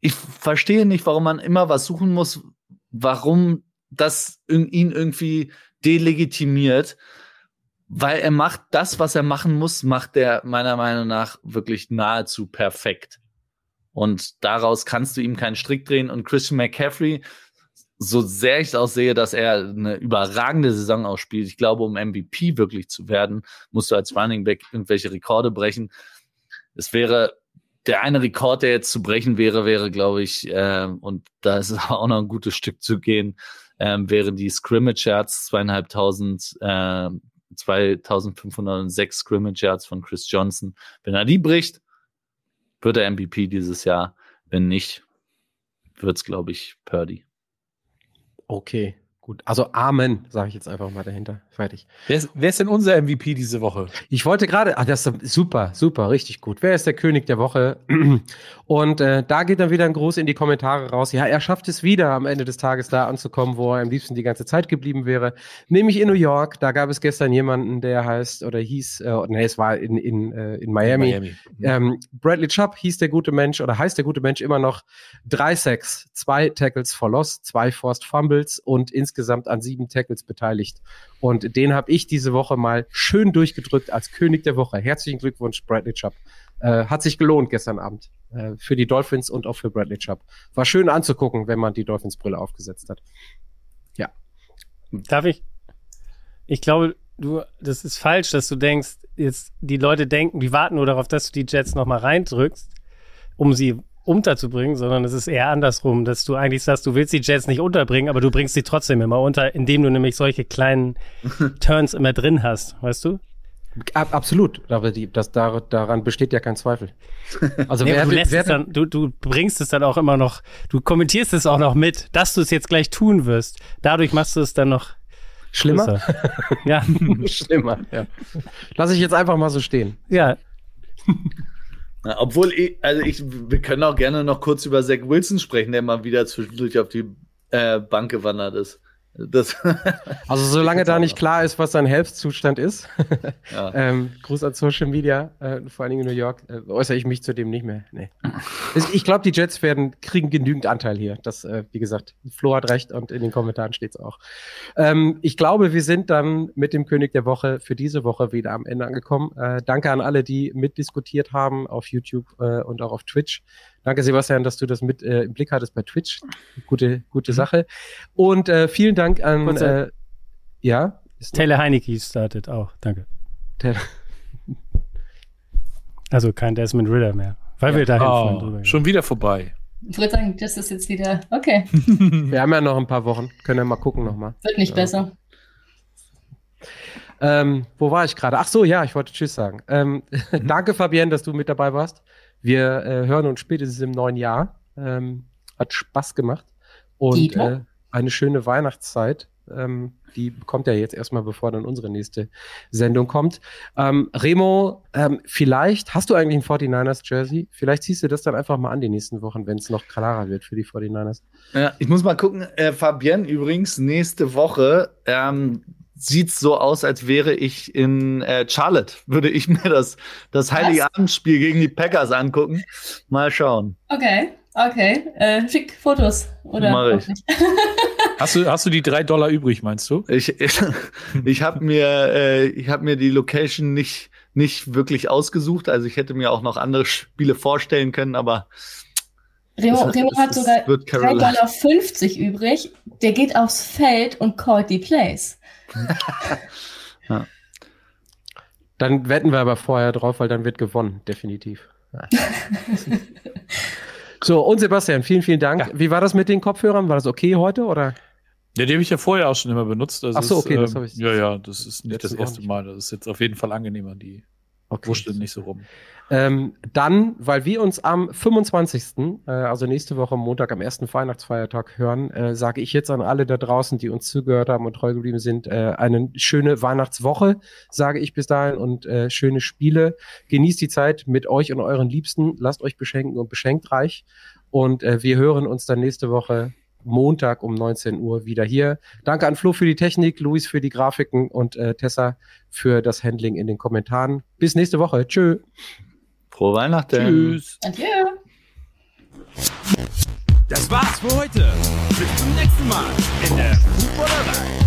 ich verstehe nicht, warum man immer was suchen muss, warum das ihn irgendwie delegitimiert, weil er macht das, was er machen muss, macht er meiner Meinung nach wirklich nahezu perfekt. Und daraus kannst du ihm keinen Strick drehen. Und Christian McCaffrey, so sehr ich es auch sehe, dass er eine überragende Saison ausspielt, ich glaube, um MVP wirklich zu werden, musst du als Running Back irgendwelche Rekorde brechen. Es wäre der eine Rekord, der jetzt zu brechen wäre, wäre, glaube ich, äh, und da ist auch noch ein gutes Stück zu gehen, äh, wäre die Scrimmage Yards zweieinhalbtausend, äh, 2506 Scrimmage Yards von Chris Johnson. Wenn er die bricht, wird er MVP dieses Jahr. Wenn nicht, wird es, glaube ich, Purdy. Okay. Gut, also Amen, sage ich jetzt einfach mal dahinter. Fertig. Wer ist, wer ist denn unser MVP diese Woche? Ich wollte gerade, ah, das ist super, super, richtig gut. Wer ist der König der Woche? Und äh, da geht dann wieder ein Gruß in die Kommentare raus. Ja, er schafft es wieder am Ende des Tages da anzukommen, wo er am liebsten die ganze Zeit geblieben wäre. Nämlich in New York. Da gab es gestern jemanden, der heißt oder hieß, äh, nee, es war in, in, äh, in Miami. Miami. Ähm, Bradley Chubb hieß der gute Mensch oder heißt der gute Mensch immer noch. Drei Sacks, zwei Tackles for Loss, zwei Forced Fumbles und insgesamt an sieben Tackles beteiligt. Und den habe ich diese Woche mal schön durchgedrückt als König der Woche. Herzlichen Glückwunsch, Bradley Chubb. Äh, hat sich gelohnt gestern Abend äh, für die Dolphins und auch für Bradley Chubb. War schön anzugucken, wenn man die Dolphins-Brille aufgesetzt hat. Ja. Darf ich? Ich glaube, du, das ist falsch, dass du denkst, jetzt die Leute denken, die warten nur darauf, dass du die Jets nochmal reindrückst, um sie unterzubringen, sondern es ist eher andersrum, dass du eigentlich sagst, du willst die Jets nicht unterbringen, aber du bringst sie trotzdem immer unter, indem du nämlich solche kleinen Turns immer drin hast, weißt du? Ab, absolut, aber die, das, da, daran besteht ja kein Zweifel. Also nee, wer, du, lässt wer, dann, du, du bringst es dann auch immer noch, du kommentierst es auch noch mit, dass du es jetzt gleich tun wirst. Dadurch machst du es dann noch schlimmer. ja, schlimmer. Ja. Lass ich jetzt einfach mal so stehen. Ja. Obwohl, ich, also ich, wir können auch gerne noch kurz über Zach Wilson sprechen, der mal wieder zwischendurch auf die äh, Bank gewandert ist. Das also solange da nicht klar ist, was sein Health-Zustand ist, ja. ähm, Gruß an Social Media, äh, vor allen Dingen in New York, äh, äußere ich mich zu dem nicht mehr. Nee. ich glaube, die Jets werden kriegen genügend Anteil hier. Das, äh, wie gesagt, Flo hat recht und in den Kommentaren steht es auch. Ähm, ich glaube, wir sind dann mit dem König der Woche für diese Woche wieder am Ende angekommen. Äh, danke an alle, die mitdiskutiert haben auf YouTube äh, und auch auf Twitch. Danke, Sebastian, dass du das mit äh, im Blick hattest bei Twitch. Gute, gute mhm. Sache. Und äh, vielen Dank an äh, ja. Taylor Heineke startet auch. Danke. Taylor. Also kein Desmond Ritter mehr. Weil ja. wir da oh, drüber Schon wieder vorbei. Ich würde sagen, das ist jetzt wieder okay. wir haben ja noch ein paar Wochen. Können wir mal gucken nochmal. Wird nicht ja. besser. Ähm, wo war ich gerade? Ach so, ja, ich wollte Tschüss sagen. Ähm, mhm. danke, Fabienne, dass du mit dabei warst. Wir äh, hören uns spätestens im neuen Jahr. Ähm, hat Spaß gemacht. Und äh, eine schöne Weihnachtszeit. Ähm, die kommt ja jetzt erstmal, bevor dann unsere nächste Sendung kommt. Ähm, Remo, ähm, vielleicht hast du eigentlich ein 49ers Jersey? Vielleicht ziehst du das dann einfach mal an die nächsten Wochen, wenn es noch klarer wird für die 49ers. Ja, ich muss mal gucken. Äh, Fabienne übrigens nächste Woche ähm, sieht so aus, als wäre ich in äh, Charlotte. Würde ich mir das, das Heiligabendspiel gegen die Packers angucken. Mal schauen. Okay, okay. Äh, schick Fotos. Oder Mach ich. hast, du, hast du die drei Dollar übrig, meinst du? Ich, ich, ich habe mir, äh, hab mir die Location nicht, nicht wirklich ausgesucht. Also ich hätte mir auch noch andere Spiele vorstellen können, aber Remo, Remo hat sogar 3,50 Dollar übrig. Der geht aufs Feld und callt die Plays. ja. Dann wetten wir aber vorher drauf, weil dann wird gewonnen, definitiv. so, und Sebastian, vielen, vielen Dank. Ja. Wie war das mit den Kopfhörern? War das okay heute oder? Ja, die habe ich ja vorher auch schon immer benutzt. Das Ach so, okay, ist, das habe ich. Ja, ja, das ist nicht das erste Mal. Das ist jetzt auf jeden Fall angenehmer. Die okay. wurschteln nicht so rum. Ähm, dann, weil wir uns am 25., äh, also nächste Woche Montag, am ersten Weihnachtsfeiertag hören, äh, sage ich jetzt an alle da draußen, die uns zugehört haben und treu geblieben sind, äh, eine schöne Weihnachtswoche, sage ich bis dahin, und äh, schöne Spiele. Genießt die Zeit mit euch und euren Liebsten, lasst euch beschenken und beschenkt reich. Und äh, wir hören uns dann nächste Woche Montag um 19 Uhr wieder hier. Danke an Flo für die Technik, Luis für die Grafiken und äh, Tessa für das Handling in den Kommentaren. Bis nächste Woche. Tschö. Frohe Weihnachten. Tschüss. Adieu. Das war's für heute. Bis zum nächsten Mal in der Fußballerei.